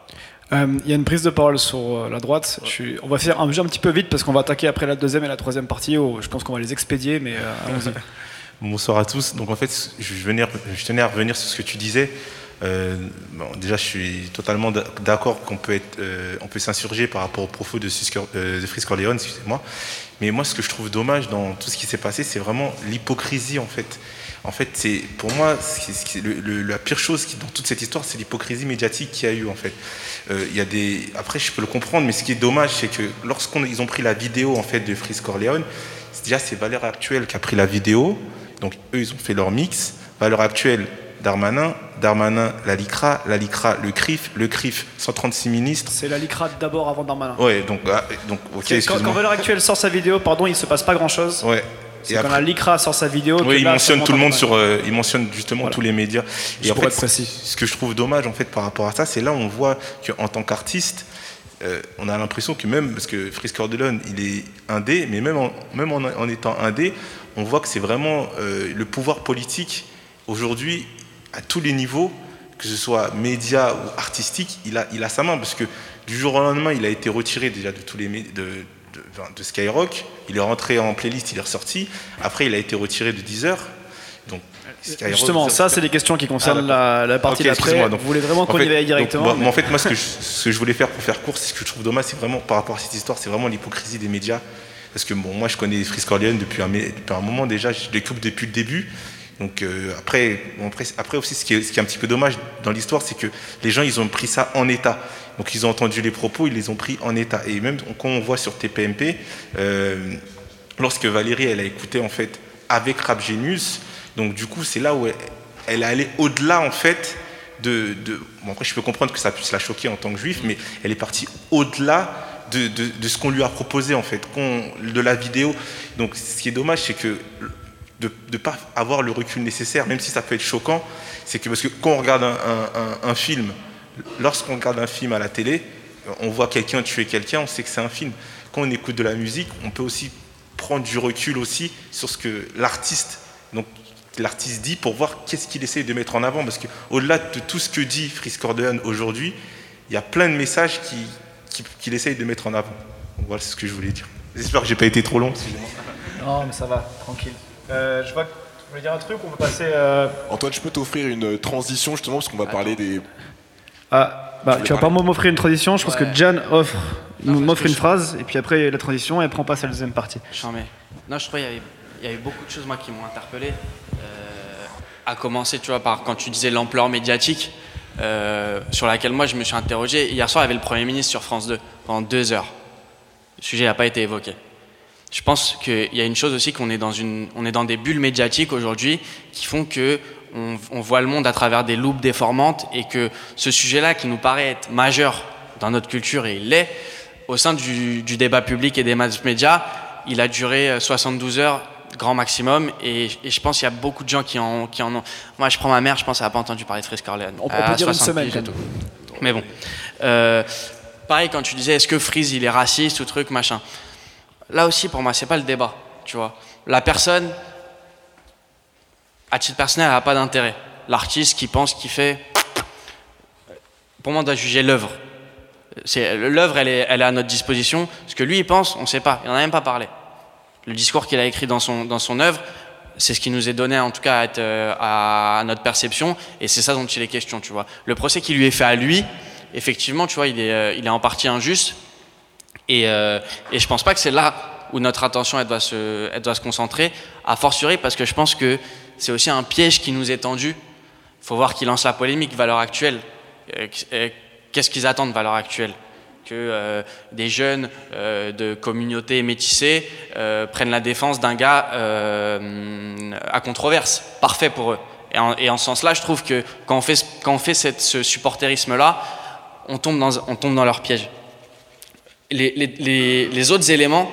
Il euh, y a une prise de parole sur euh, la droite. Ouais. Suis, on va faire un jeu un petit peu vite parce qu'on va attaquer après la deuxième et la troisième partie. Où je pense qu'on va les expédier, mais euh, allons-y. Bonsoir à tous. Donc en fait, je, venais, je tenais à revenir sur ce que tu disais. Bon, déjà, je suis totalement d'accord qu'on peut être, on peut s'insurger par rapport au propos de, euh, de Corleone, excusez-moi. Mais moi, ce que je trouve dommage dans tout ce qui s'est passé, c'est vraiment l'hypocrisie en fait. En fait, c'est pour moi le, le, la pire chose qui, dans toute cette histoire, c'est l'hypocrisie médiatique qu'il y a eu en fait. Euh, il y a des, après, je peux le comprendre, mais ce qui est dommage, c'est que lorsqu'ils ont pris la vidéo en fait de Fritz Corleone, déjà c'est Valère Actuelle qui a pris la vidéo, donc eux ils ont fait leur mix. Valeur Actuelle, Darmanin, Darmanin, la LICRA, la LICRA, le CRIF, le CRIF, 136 ministres. C'est la LICRA d'abord avant Darmanin. Ouais, donc, ah, donc ok. Quand, quand Valeur Actuelle sort sa vidéo, pardon, il se passe pas grand chose. Ouais. Et quand la LICRA sort sa vidéo, oui, il mentionne tout le monde sur, euh, il mentionne justement voilà. tous les médias. Et en fait, précis. ce que je trouve dommage en fait par rapport à ça, c'est là où on voit qu'en tant qu'artiste, euh, on a l'impression que même parce que Fritz Cordelone, il est indé, mais même en, même en, en étant indé, on voit que c'est vraiment euh, le pouvoir politique aujourd'hui à tous les niveaux, que ce soit média ou artistique, il a, il a sa main parce que du jour au lendemain, il a été retiré déjà de tous les de, de, de, Skyrock, il est rentré en playlist, il est ressorti. Après, il a été retiré de Deezer. Donc, Skyrock, Justement, ça, c'est des questions qui concernent ah, la, la, partie okay, d'après. Vous voulez vraiment qu'on y aille directement donc, mais... En fait, moi, ce que, je, ce que, je, voulais faire pour faire court, ce que je trouve dommage, c'est vraiment, par rapport à cette histoire, c'est vraiment l'hypocrisie des médias. Parce que bon, moi, je connais Fritz Corleone depuis un, depuis un moment déjà, je les coupe depuis le début. Donc euh, après, bon, après, après, aussi, ce qui, est, ce qui est un petit peu dommage dans l'histoire, c'est que les gens, ils ont pris ça en état. Donc ils ont entendu les propos, ils les ont pris en état. Et même quand on voit sur TPMP, euh, lorsque Valérie, elle a écouté en fait avec Rap Genius, donc du coup, c'est là où elle, elle est allée au-delà en fait de, de, Bon, après, je peux comprendre que ça puisse la choquer en tant que juif, mais elle est partie au-delà de, de, ce qu'on lui a proposé en fait, de la vidéo. Donc ce qui est dommage, c'est que de ne pas avoir le recul nécessaire, même si ça peut être choquant, c'est que parce que quand on regarde un, un film, lorsqu'on regarde un film à la télé, on voit quelqu'un tuer quelqu'un, on sait que c'est un film. Quand on écoute de la musique, on peut aussi prendre du recul aussi sur ce que l'artiste, donc l'artiste dit pour voir qu'est-ce qu'il essaie de mettre en avant, parce que au-delà de tout ce que dit Fritz Corleone aujourd'hui, il y a plein de messages qu'il qui, qui essaye de mettre en avant. Donc voilà ce que je voulais dire. J'espère que j'ai pas été trop long. Non, mais ça va, tranquille. Euh, je vois que tu voulais dire un truc, on va passer. Euh... Antoine, je peux t'offrir une transition justement parce qu'on va Attends. parler des. Ah, bah, tu vas pas m'offrir une transition, je ouais. pense que Jan offre, m'offre une phrase, et puis après la transition, et après on passe à la deuxième partie. Mets. Non, je crois qu'il y, y, avait beaucoup de choses moi qui m'ont interpellé. Euh, à commencer, tu vois, par quand tu disais l'ampleur médiatique, euh, sur laquelle moi je me suis interrogé. Hier soir, il y avait le Premier ministre sur France 2 pendant deux heures. Le sujet n'a pas été évoqué je pense qu'il y a une chose aussi qu'on est dans une, on est dans des bulles médiatiques aujourd'hui qui font que on, on, voit le monde à travers des loupes déformantes et que ce sujet-là qui nous paraît être majeur dans notre culture et il l'est au sein du, du, débat public et des mass médias, il a duré 72 heures grand maximum et, et je pense qu'il y a beaucoup de gens qui en, qui en ont. Moi, je prends ma mère, je pense qu'elle n'a pas entendu parler de Frisk Corleone. On peut, on peut dire une semaine. Tout. Mais bon. Euh, pareil, quand tu disais est-ce que Freeze il est raciste ou truc, machin là aussi, pour moi, c'est pas le débat, tu vois. La personne, à titre personnel, elle n'a pas d'intérêt. L'artiste qui pense, qui fait, pour moi, on doit juger l'œuvre. L'œuvre, elle est, à notre disposition. Ce que lui, il pense, on ne sait pas. Il n'en a même pas parlé. Le discours qu'il a écrit dans son, œuvre, c'est ce qui nous est donné, en tout cas, à, être, à notre perception. Et c'est ça dont il est question, tu vois. Le procès qui lui est fait à lui, effectivement, tu vois, il est, est en partie injuste. Et, euh, et je pense pas que c'est là où notre attention doit, se, doit se concentrer, à fortiori parce que je pense que c'est aussi un piège qui nous est tendu. Il faut voir qui lance la polémique, valeur actuelle. Euh, Qu'est-ce qu'ils attendent, valeur actuelle? Que euh, des jeunes euh, de communautés métissées euh, prennent la défense d'un gars à controverse. Parfait pour eux. Et en, ce sens-là, je trouve que quand on fait, ce supporterisme-là, on tombe, dans, leur piège. Les, autres éléments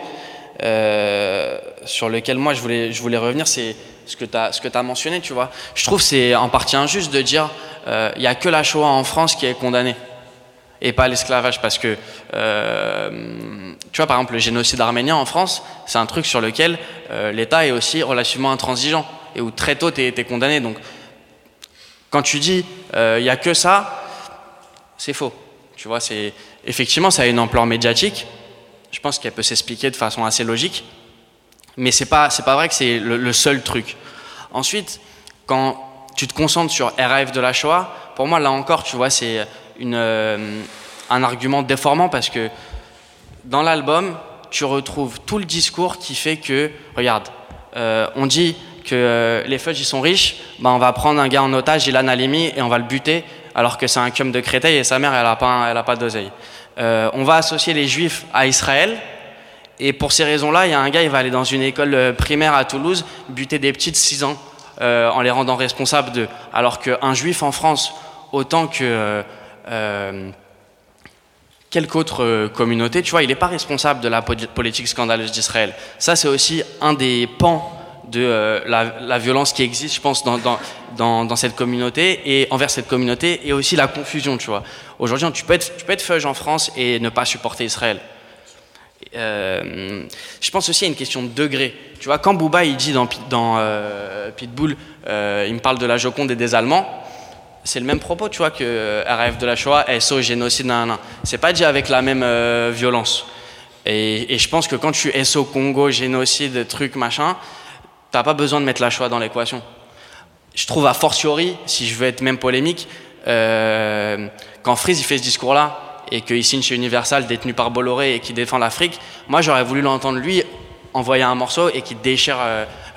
sur lesquels moi je voulais revenir, c'est ce que tu as, mentionné, tu vois. Je trouve c'est en partie injuste de dire il n'y a que la Shoah en France qui est condamnée et pas l'esclavage. Parce que, euh, tu vois, par exemple, le génocide arménien en France, c'est un truc sur lequel euh, l'État est aussi relativement intransigeant et où très tôt tu es, condamné. Donc, quand tu dis euh, il n'y a que ça, c'est faux. Tu vois, effectivement, ça a une ampleur médiatique. Je pense qu'elle peut s'expliquer de façon assez logique, mais c'est pas c'est pas vrai que c'est le, seul truc. Ensuite, quand tu te concentres sur RAF de la Shoah, pour moi là encore, tu vois, c'est une, euh, un argument déformant parce que dans l'album, tu retrouves tout le discours qui fait que, regarde, euh, on dit que euh, les fudge ils sont riches, bah on va prendre un gars en otage, Ilan Halimi, et on va le buter, alors que c'est un cum de Créteil et sa mère, elle n'a pas, elle a pas d'oseille. on va associer les juifs à Israël, et pour ces raisons-là, il y a un gars, il va aller dans une école primaire à Toulouse, buter des petits de 6 ans, en les rendant responsables d'eux. Alors qu'un juif en France, autant que euh, quelque autre euh, communauté, tu vois, il n'est pas responsable de la politique scandaleuse d'Israël. Ça, c'est aussi un des pans de euh, la, violence qui existe, je pense, dans, cette communauté et envers cette communauté, et aussi la confusion, tu vois. Aujourd'hui, tu peux être, tu peux être feuge en France et ne pas supporter Israël. Je pense aussi à une question de degré. Tu vois, quand Bouba il dit dans, dans Pitbull, il me parle de la Joconde et des Allemands, c'est le même propos, tu vois, que euh, RAF de la Shoah, SO, génocide, nan, C'est pas dit avec la même euh, violence. Et, je pense que quand tu SO Congo, génocide, truc, machin, t'as pas besoin de mettre la Shoah dans l'équation. Je trouve a fortiori, si je veux être même polémique, euh, quand Freeze il fait ce discours-là et qu'il signe chez Universal, détenu par Bolloré et qui défend l'Afrique, moi j'aurais voulu l'entendre lui envoyer un morceau et qui déchire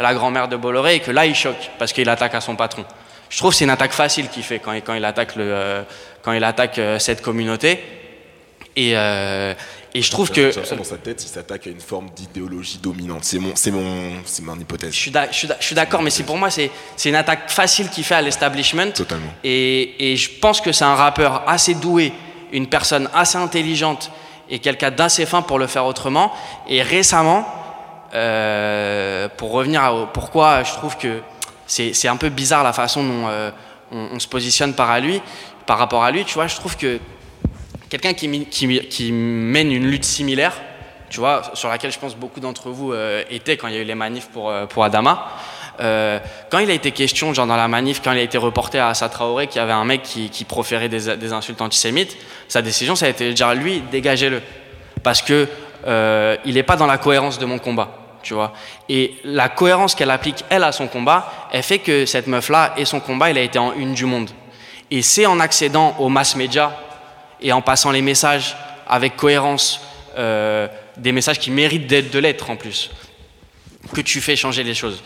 la grand-mère de Bolloré et que là il choque parce qu'il attaque à son patron je trouve que c'est une attaque facile qu'il fait quand, quand, il attaque, le, euh, quand il attaque euh, cette communauté. Et, euh, et je trouve que. dans sa tête, il s'attaque à une forme d'idéologie dominante. C'est mon, c'est mon, c'est mon hypothèse. Je suis d'accord, mais c'est pour moi, c'est, c'est une attaque facile qu'il fait à l'establishment. Totalement. Et, et, je pense que c'est un rappeur assez doué, une personne assez intelligente et quelqu'un d'assez fin pour le faire autrement. Et récemment, pour revenir à pourquoi je trouve que c'est un peu bizarre la façon dont euh, on, se positionne par, à lui, par rapport à lui. Tu vois, je trouve que quelqu'un qui, mène une lutte similaire, tu vois, sur laquelle je pense beaucoup d'entre vous euh, étaient quand il y a eu les manifs pour, euh, pour Adama. Quand il a été question, genre dans la manif, quand il a été reporté à Assa Traoré, qu'il y avait un mec qui, proférait des, insultes antisémites, sa décision, ça a été de dire lui, dégagez-le. Parce que il n'est pas dans la cohérence de mon combat tu vois. Et la cohérence qu'elle applique, elle, à son combat, elle fait que cette meuf-là et son combat, il a été en une du monde. Et c'est en accédant aux mass médias et en passant les messages avec cohérence, euh, des messages qui méritent d'être de l'être en plus, que tu fais changer les choses.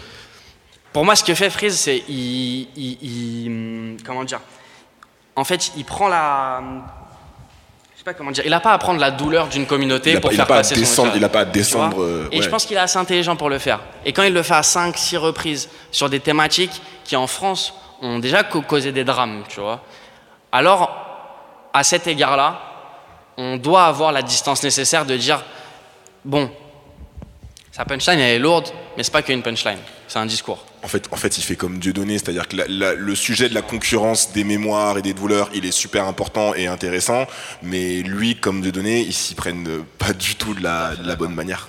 Pour moi, ce que fait Freeze, c'est il, comment dire? En fait, il prend la comment dire, il n'a pas à prendre la douleur d'une communauté pour faire passer son message. Il n'a pas à descendre. Euh, et je pense qu'il est assez intelligent pour le faire. Et quand il le fait à 5, 6 reprises sur des thématiques qui en France ont déjà causé des drames, tu vois, alors à cet égard-là, on doit avoir la distance nécessaire de dire bon, sa punchline elle est lourde, mais c'est pas qu'une punchline, c'est un discours. En fait, en fait, il fait comme Dieu donné, c'est-à-dire que le sujet de la concurrence des mémoires et des douleurs, il est super important et intéressant, mais lui, comme Dieu donné, il s'y prenne pas du tout de la, bonne manière.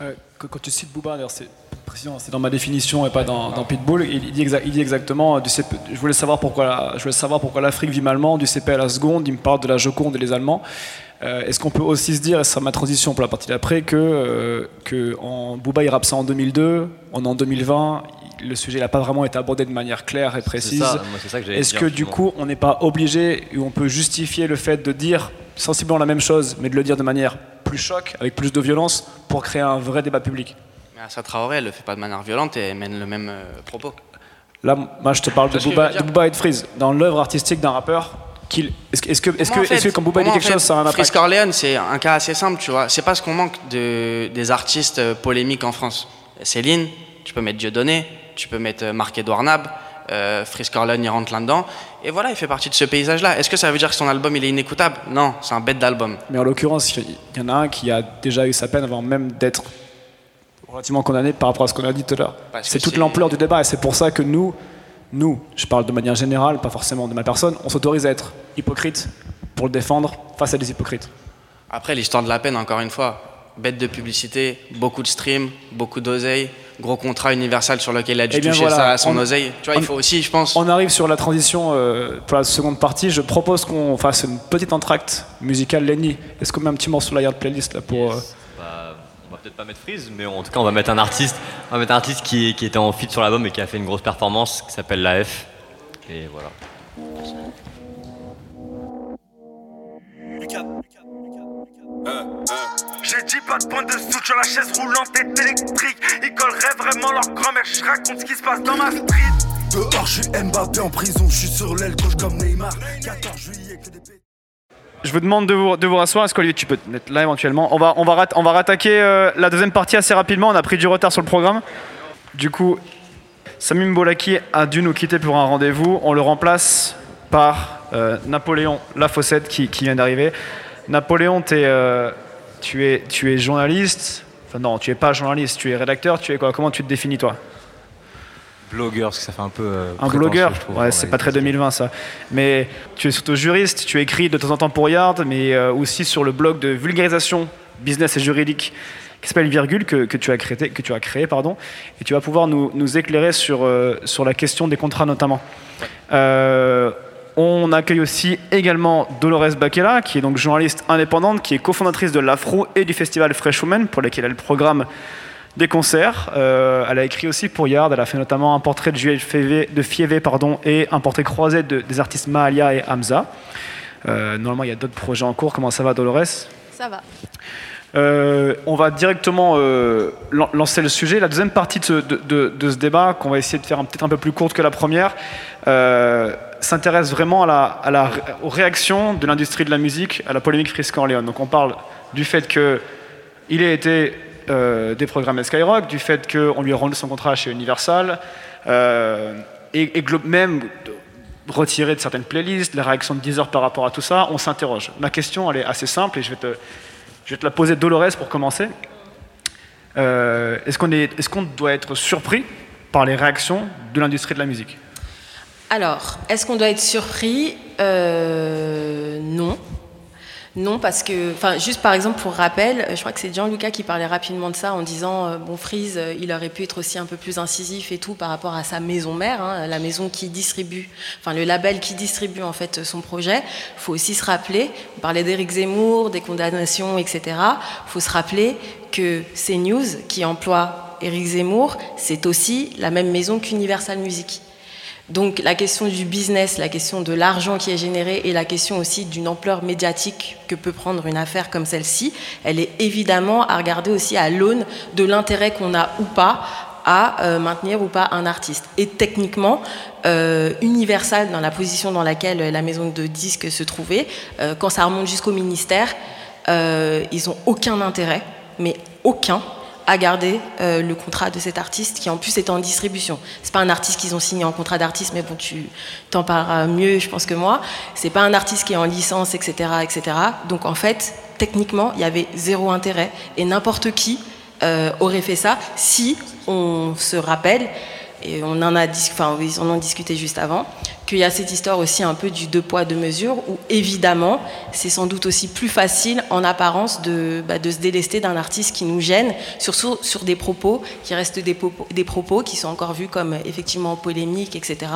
Euh, quand tu cites Booba, c'est c'est dans ma définition et pas dans, Pitbull. Il dit, exactement, du je voulais savoir pourquoi, je voulais savoir pourquoi l'Afrique vit malement, du CP à la seconde. Il me parle de la Joconde et les Allemands. Euh, est-ce qu'on peut aussi se dire, et ce sera ma transition pour la partie d'après, que, euh, que en Booba il rappe ça en 2002, on est en 2020, le sujet n'a pas vraiment été abordé de manière claire et précise. Est-ce que du coup, on n'est pas obligé ou on peut justifier le fait de dire sensiblement la même chose, mais de le dire de manière plus choc, avec plus de violence, pour créer un vrai débat public? Mais Assa Traoré, elle le fait pas de manière violente et elle mène le même euh, propos. Là, moi, je te parle de Booba, de et de Freeze. Dans l'œuvre artistique d'un rappeur, Est-ce que, est-ce que, est-ce que, est-ce que quand Booba dit quelque chose, ça a un impact Frisk Orléans, c'est un cas assez simple, tu vois. C'est parce qu'on manque de, des artistes euh, polémiques en France. Céline, tu peux mettre Dieudonné, tu peux mettre euh, Marc-Edouard Nab, euh, Frisk Orléans, il rentre là-dedans. Et voilà, il fait partie de ce paysage-là. Est-ce que ça veut dire que son album, il est inécoutable? Non, c'est un bête d'album. Mais en l'occurrence, il y en a un qui a déjà eu sa peine avant même d'être relativement condamné par rapport à ce qu'on a dit tout à l'heure. C'est toute l'ampleur du débat et c'est pour ça que nous, nous, je parle de manière générale, pas forcément de ma personne, on s'autorise à être hypocrite pour le défendre face à des hypocrites. Après, l'histoire de la peine, encore une fois, bête de publicité, beaucoup de streams, beaucoup d'oseille, gros contrat universel sur lequel il a dû Eh toucher voilà, ça à son on- oseille. Tu vois, il faut aussi, je pense. On arrive sur la transition euh, pour la seconde partie. Je propose qu'on fasse une petite entracte musicale. Lenny, est-ce qu'on met un petit morceau là, il y a de playlist là pour. euh, peut-être pas mettre Freeze, mais en tout cas, on va mettre un artiste, on va mettre un artiste qui, qui était en feat sur l'album et qui a fait une grosse performance, qui s'appelle La F. Et voilà. J'ai dit pas de point de suture, la chaise roulante est électrique. Ils colleraient vraiment leur grand-mère, je raconte ce qui se passe dans ma street. Dehors, je suis Mbappé en prison, je suis sur l'aile gauche comme Neymar. 14 juillet, que des Je vous demande de vous, de vous rasseoir. Est-ce qu'Olivier, tu peux te mettre là éventuellement On va, on va, rat- on va rattaquer euh, la deuxième partie assez rapidement. On a pris du retard sur le programme. Du coup, Samim Bolaki a dû nous quitter pour un rendez-vous. On le remplace par euh, Napoléon Lafossette qui, qui vient d'arriver. Napoléon, t'es, euh, tu, es, tu es journaliste. Enfin, non, tu es pas journaliste, tu es rédacteur. Tu es quoi? Comment tu te définis, toi? Blogueur, parce que ça fait un peu. euh, Un blogueur je trouve. Ouais, c'est pas très 2020 ça. Mais tu es surtout juriste, tu écris de temps en temps pour Yard, mais euh, aussi sur le blog de vulgarisation business et juridique qui s'appelle Virgule, que, que tu as créé, que tu as créé pardon, et tu vas pouvoir nous, nous éclairer sur, euh, sur la question des contrats notamment. Euh, on accueille aussi également Dolores Baquela, qui est donc journaliste indépendante, qui est cofondatrice de l'Afro et du festival Fresh Women, pour lesquels elle programme des concerts. Euh, elle a écrit aussi pour Yard. Elle a fait notamment un portrait de Fievé, de Fievé pardon, et un portrait croisé de- des artistes Mahalia et Hamza. Euh, normalement, il y a d'autres projets en cours. Comment ça va, Dolores? Ça va. Euh, on va directement euh, lan- lancer le sujet. La deuxième partie de ce, de- de- de ce débat, qu'on va essayer de faire peut-être un peu plus courte que la première, euh, s'intéresse vraiment à la, à la aux réactions de l'industrie de la musique à la polémique Frisk Orléans. Donc on parle du fait qu'il ait été euh, déprogrammé Skyrock, du fait qu'on lui a rendu son contrat chez Universal, euh, et, même retiré de certaines playlists, les réactions de Deezer par rapport à tout ça, on s'interroge. Ma question, elle est assez simple et je vais te, la poser Dolores pour commencer. Euh, est-ce qu'on est, qu'on doit être surpris par les réactions de l'industrie de la musique? Alors, est-ce qu'on doit être surpris? Non. Non, parce que, enfin, juste par exemple pour rappel, euh, je crois que c'est Gianluca qui parlait rapidement de ça en disant, euh, bon, Freeze, euh, il aurait pu être aussi un peu plus incisif et tout par rapport à sa maison mère, hein, la maison qui distribue, enfin le label qui distribue en fait son projet. Il faut aussi se rappeler, on parlait d'Éric Zemmour, des condamnations, etc. Il faut se rappeler que CNews, qui emploie Éric Zemmour, c'est aussi la même maison qu'Universal Music. Donc la question du business, la question de l'argent qui est généré et la question aussi d'une ampleur médiatique que peut prendre une affaire comme celle-ci, elle est évidemment à regarder aussi à l'aune de l'intérêt qu'on a ou pas à euh, maintenir ou pas un artiste. Et techniquement, euh, Universal, dans la position dans laquelle la maison de disques se trouvait, euh, quand ça remonte jusqu'au ministère, ils ont aucun intérêt, mais aucun, à garder euh, le contrat de cet artiste qui en plus est en distribution. C'est pas un artiste qu'ils ont signé en contrat d'artiste, mais bon, tu t'en parleras mieux, je pense que moi. C'est pas un artiste qui est en licence, etc., etc. Donc en fait, techniquement, il y avait zéro intérêt et n'importe qui euh, aurait fait ça si on se rappelle. Et on en a, enfin, discutait juste avant, qu'il y a cette histoire aussi un peu du deux poids deux mesures, où évidemment, c'est sans doute aussi plus facile en apparence de, bah, se délester d'un artiste qui nous gêne, surtout sur des propos qui restent des propos qui sont encore vus comme effectivement polémiques, etc.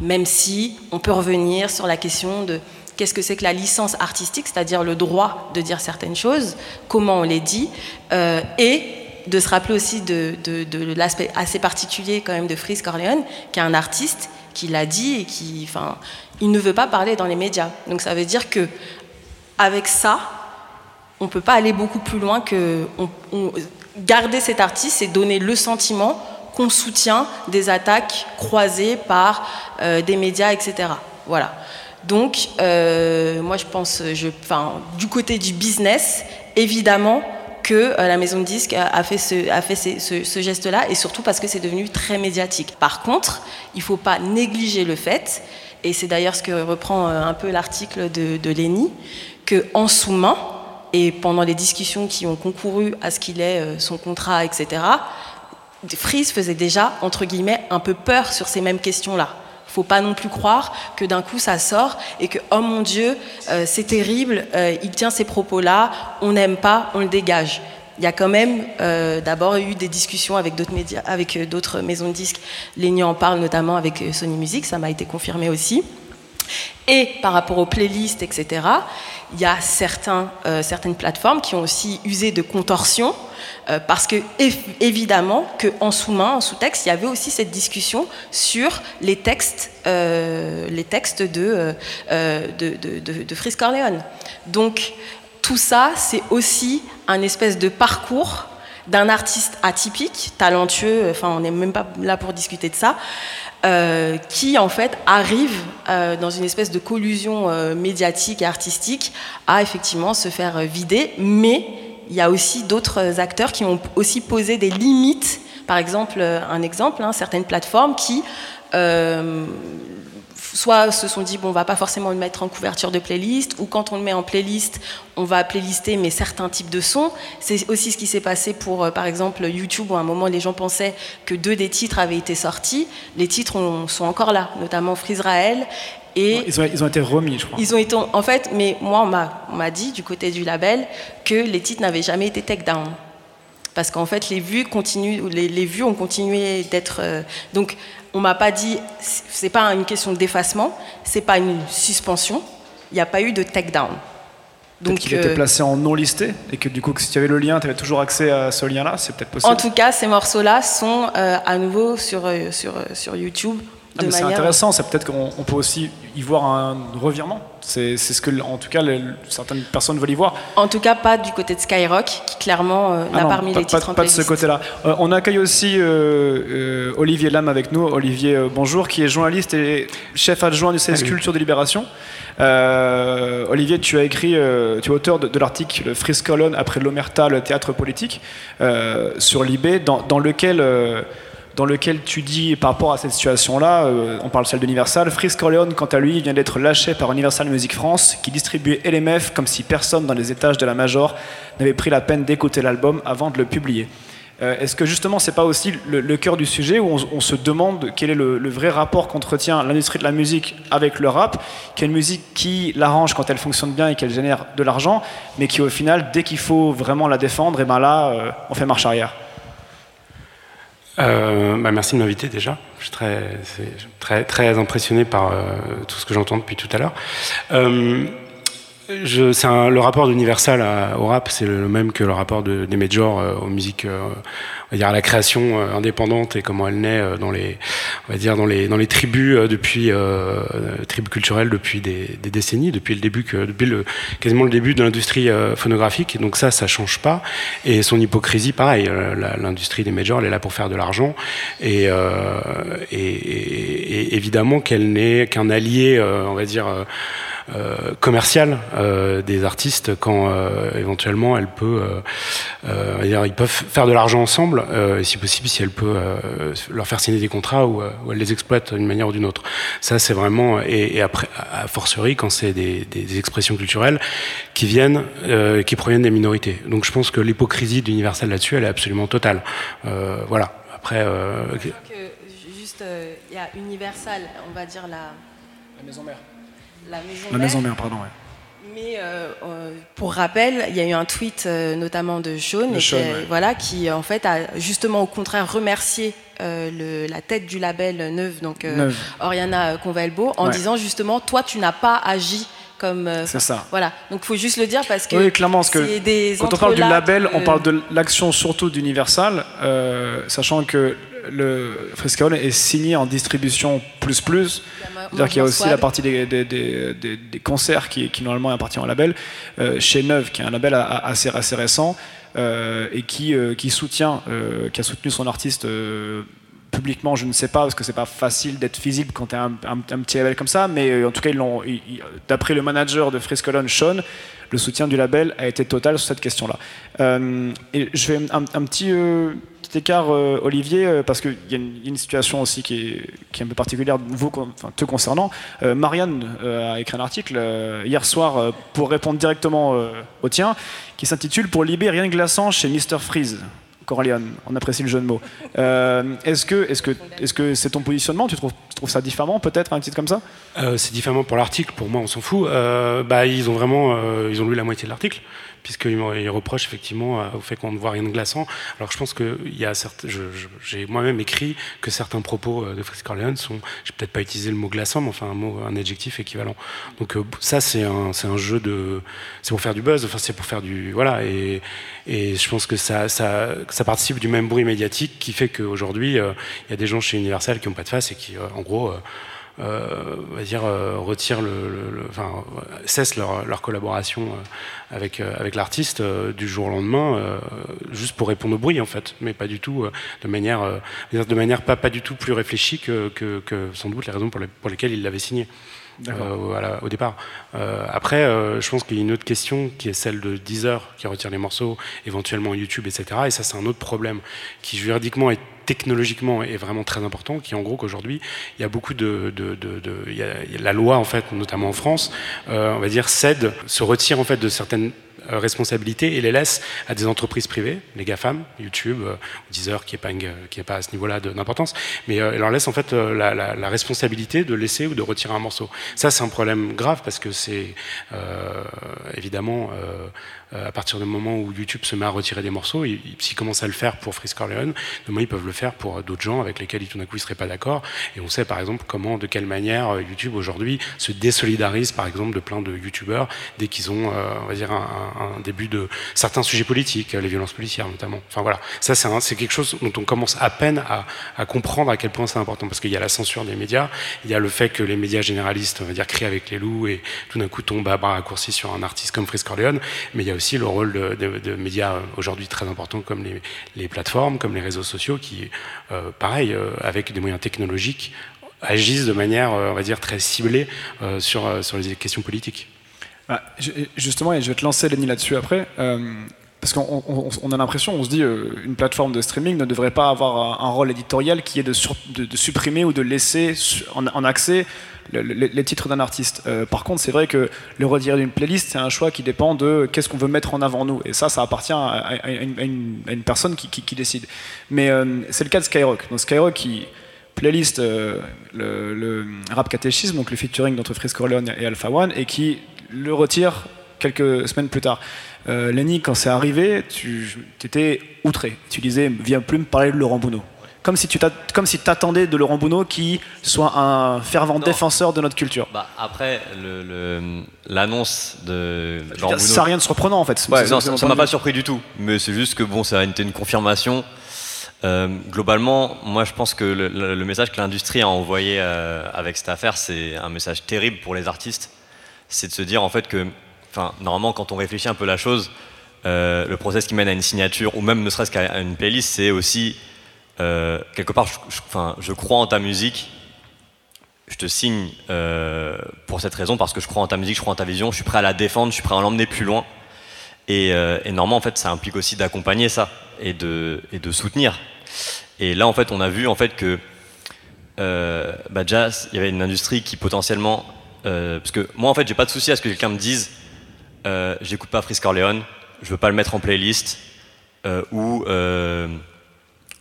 Même si on peut revenir sur la question de qu'est-ce que c'est que la licence artistique, c'est-à-dire le droit de dire certaines choses, comment on les dit, euh, et de se rappeler aussi de, de- l'aspect assez particulier quand même de Freeze Corleone, qui est un artiste qui l'a dit et qui, enfin, il ne veut pas parler dans les médias. Donc ça veut dire que avec ça, on peut pas aller beaucoup plus loin que garder cet artiste et donner le sentiment qu'on soutient des attaques croisées par euh, des médias, etc. Voilà. Donc, euh, moi, je pense, je, enfin, du côté du business, évidemment que euh, la maison de disques a, fait, ce, geste-là, et surtout parce que c'est devenu très médiatique. Par contre, il ne faut pas négliger le fait, et c'est d'ailleurs ce que reprend euh, un peu l'article de, de Léni, qu'en sous-main, et pendant les discussions qui ont concouru à ce qu'il ait euh, son contrat, etc., Freeze faisait déjà, entre guillemets, un peu peur sur ces mêmes questions-là. Faut pas non plus croire que d'un coup ça sort et que oh mon Dieu, euh, c'est terrible, euh, il tient ces propos-là, on n'aime pas, on le dégage. Il y a quand même euh, d'abord eu des discussions avec d'autres médias, avec d'autres maisons de disques. Léni en parle notamment avec Sony Music, ça m'a été confirmé aussi. Et par rapport aux playlists, etc., il y a certains, euh, certaines plateformes qui ont aussi usé de contorsion, euh, parce que év- évidemment qu'en sous-main, en sous-texte, il y avait aussi cette discussion sur les textes, euh, les textes de, de, de, de, Frisk Corleone. Donc tout ça, c'est aussi un espèce de parcours d'un artiste atypique, talentueux, enfin on n'est même pas là pour discuter de ça, euh, qui en fait arrive euh, dans une espèce de collusion euh, médiatique et artistique à effectivement se faire vider, mais il y a aussi d'autres acteurs qui ont aussi posé des limites. Par exemple, un exemple, hein, certaines plateformes qui soit se sont dit bon on va pas forcément le mettre en couverture de playlist ou quand on le met en playlist on va playlister mais certains types de sons. C'est aussi ce qui s'est passé pour euh, par exemple YouTube où à un moment les gens pensaient que deux des titres avaient été sortis. Les titres ont- sont encore là notamment Frisrael et Ils ont, ils ont été remis, je crois. ils ont été en fait mais moi on m'a dit du côté du label que les titres n'avaient jamais été take down. Parce qu'en fait les vues continuent les, les vues ont continué d'être euh, donc on m'a pas dit c'est pas une question d'effacement c'est pas une suspension il n'y a pas eu de take down Donc qu'il était euh, placé en non listé et que du coup, si tu avais le lien, tu avais toujours accès à ce lien-là, c'est peut-être possible. en tout cas ces morceaux là sont euh, à nouveau sur euh, sur euh, sur YouTube Ah, c'est intéressant, c'est peut-être qu'on on peut aussi y voir un revirement. C'est ce que, en tout cas, les- certaines personnes veulent y voir. en tout cas pas du côté de Skyrock qui clairement euh, Ah n'a non, pas les titres pas- en pas de ce côté-là. Euh, on accueille aussi euh, euh, Olivier Lam avec nous. Olivier, euh, bonjour, qui est journaliste et chef adjoint du CS. Culture de Libération. Euh, Olivier, tu as écrit, euh, tu es auteur de, de l'article Frise Colonne après l'Omerta, le théâtre politique, euh, sur Libé, dans, dans lequel. Dans lequel tu dis par rapport à cette situation-là, euh, on parle celle d'Universal, Frisk Corleone, quant à lui, vient d'être lâché par Universal Music France, qui distribuait LMF comme si personne dans les étages de la Major n'avait pris la peine d'écouter l'album avant de le publier. Euh, Est-ce que justement, c'est pas aussi le, cœur du sujet où on, se demande quel est le, vrai rapport qu'entretient l'industrie de la musique avec le rap, qui est une musique qui l'arrange quand elle fonctionne bien et qu'elle génère de l'argent, mais qui au final, dès qu'il faut vraiment la défendre, et ben là, euh, on fait marche arrière. Euh, bah, merci de m'inviter déjà. Je suis très, très, très impressionné par euh, tout ce que j'entends depuis tout à l'heure. Euh, je, un- le rapport d'Universal au rap, c'est le même que le rapport de- des majors euh, aux musiques, euh, on va dire à la création euh, indépendante et comment elle naît dans les, on va dire dans les dans les tribus depuis tribus culturelles depuis des, des décennies, depuis le début que depuis le quasiment le début de l'industrie phonographique. Donc ça, ça change pas. Et son hypocrisie, pareil, l'industrie des majors, elle est là pour faire de l'argent. Et, et, et- évidemment qu'elle n'est qu'un allié, on va dire. Euh, euh, commercial euh, des artistes quand euh, éventuellement elle peut euh, euh, ils peuvent faire de l'argent ensemble euh, et si possible si elle peut euh, leur faire signer des contrats ou, euh, ou elle les exploite d'une manière ou d'une autre. Ça c'est vraiment et, et après à fortiori quand c'est des, des- des expressions culturelles qui viennent euh, qui proviennent des minorités. Donc je pense que l'hypocrisie d'Universal là-dessus elle est absolument totale. Euh, voilà. Après euh, Je crois que juste, euh, il y a Universal, on va dire la, La maison mère. La maison La mère. maison mère, pardon. ouais. Mais euh, euh, pour rappel, il y a eu un tweet euh, notamment de Sean, De et Sean, qui, ouais. voilà, qui en fait a justement au contraire remercié euh, le- la tête du label Neuve, donc Neuve. Oriana Convalbo, en Ouais. disant justement toi tu n'as pas agi comme. C'est ça. Voilà, donc il faut juste le dire parce que Oui, clairement, parce que des quand on parle du label, on parle de l'action surtout d'Universal, sachant que le Frescaol est signé en distribution plus plus. C'est-à-dire qu'il y a aussi la partie des, des, des- des- des concerts qui, qui normalement appartient au label, euh, chez Neuve, qui est un label a- a- assez, assez récent euh, et qui, euh, qui soutient, qui a soutenu son artiste publiquement, je ne sais pas, parce que c'est pas facile d'être visible quand tu es un, un- un petit label comme ça, mais euh, en tout cas, ils l'ont- d'après le manager de Freeze Colon, Sean, le soutien du label a été total sur cette question-là. Euh, et je fais un, un petit, euh, petit écart, euh, Olivier, euh, parce qu'il y, a une- situation aussi qui est, un peu particulière, vous, enfin, te concernant. Euh, Marianne a écrit un article hier soir pour répondre directement au tien, qui s'intitule Pour libérer rien de glaçant chez Mr. Freeze. Corleone, on apprécie le jeu de mots. Est-ce que est-ce que est-ce que c'est ton positionnement? Tu trouves, ça différemment peut-être un titre comme ça? C'est différemment pour l'article, pour moi on s'en fout. Bah, ils ont vraiment ils ont lu la moitié de l'article, ils reprochent effectivement euh, au fait qu'on ne voit rien de glaçant. Alors je pense que j'ai moi-même écrit que certains propos euh, de Fritz Corleone sont, j'ai peut-être pas utilisé le mot glaçant, mais enfin un mot, un adjectif équivalent. Donc euh, ça c'est un, un jeu de, c'est pour faire du buzz, enfin c'est pour faire du, voilà, et, et je pense que ça, ça, ça participe du même bruit médiatique qui fait qu'aujourd'hui il y a des gens chez Universal qui n'ont pas de face et qui, en gros, on va dire, euh, retirent le, le- le- enfin, euh, cessent leur, leur collaboration euh, avec, euh, avec l'artiste euh, du jour au lendemain, euh, juste pour répondre au bruit en fait, mais pas du tout euh, de manière, euh, de manière pas, pas du tout plus réfléchie que, que, que sans doute les raisons pour, les- pour lesquelles il l'avait signé. Euh, voilà, au départ. Euh, après, euh, je pense qu'il y a une autre question qui est celle de Deezer qui retire les morceaux, éventuellement YouTube, etc. Et ça, c'est un autre problème qui juridiquement et technologiquement est vraiment très important, qui en gros qu'aujourd'hui, il y a beaucoup de, de, de- de- il y a la loi en fait, notamment en France, euh, on va dire cède, se retire en fait de certaines euh, responsabilités et les laisse à des entreprises privées, les GAFAM, YouTube, euh, Deezer, qui est pas, à ce niveau-là d'importance, mais euh, leur laisse en fait la, responsabilité de laisser ou de retirer un morceau. Ça, c'est un problème grave parce que c'est évidemment à partir du moment où YouTube se met à retirer des morceaux, ils- ils- s'ils commencent à le faire pour Freeze Corleone, demain ils peuvent le faire pour euh, d'autres gens avec lesquels ils, tout d'un coup ils seraient pas d'accord. Et on sait par exemple comment, de quelle manière euh, YouTube aujourd'hui se désolidarise par exemple de plein de YouTubeurs dès qu'ils ont, euh, on va dire, un, un- début de certains sujets politiques, euh, les violences policières notamment. Enfin voilà, ça c'est quelque chose dont on commence à peine à, à comprendre à quel point c'est important parce qu'il y a la censure des médias, il y a le fait que les médias généralistes, on va dire, crient avec les loups et tout d'un coup tombent à bras raccourcis sur un artiste comme Freeze Corleone, mais il y a aussi le rôle de, médias aujourd'hui très importants comme les, plateformes, comme les réseaux sociaux qui, euh, pareil, euh, avec des moyens technologiques, agissent de manière, euh, on va dire, très ciblée sur, sur les questions politiques. Bah, justement, et je vais te lancer Lenny là-dessus après, parce qu'on on- on a l'impression, on se dit, une plateforme de streaming ne devrait pas avoir un, rôle éditorial qui est de, de- supprimer ou de laisser en accès le- le- les titres d'un artiste. Euh, par contre, c'est vrai que le retirer d'une playlist, c'est un choix qui dépend de qu'est-ce qu'on veut mettre en avant nous, et ça, ça appartient à, une, personne qui, décide. Mais euh, c'est le cas de Skyrock. Donc Skyrock qui playlist euh, le, rap catéchisme, donc le featuring d'entre Freeze Corleone et Alpha One, et qui le retire quelques semaines plus tard. Lenny, quand c'est arrivé, tu étais outré. Tu disais, viens plus me parler de Laurent Bounot. Comme si tu t'att- comme si t'attendais de Laurent Bounot qui soit un fervent défenseur de notre culture. Bah, après, l'annonce de Laurent dire, ça a rien de surprenant, en fait. Ouais, non, ça m'a pas surpris du tout. Mais c'est juste que bon, ça a été une confirmation. Euh, globalement, moi je pense que le, le- le message que l'industrie a envoyé euh, avec cette affaire, c'est un message terrible pour les artistes. C'est de se dire en fait que, enfin, normalement, quand on réfléchit un peu la chose, euh, le process qui mène à une signature ou même ne serait-ce qu'à une playlist, c'est aussi euh, quelque part, je, enfin, je crois en ta musique, je te signe euh, pour cette raison, parce que je crois en ta musique, je crois en ta vision, je suis prêt à la défendre, je suis prêt à l'emmener plus loin. Et, euh, normalement, en fait, ça implique aussi d'accompagner ça et de, et de soutenir. Et là, en fait, on a vu en fait que bah, déjà, il y avait une industrie qui potentiellement, parce que moi, en fait, j'ai pas de souci à ce que quelqu'un me dise, j'écoute pas Freeze Corleone, je veux pas le mettre en playlist, ou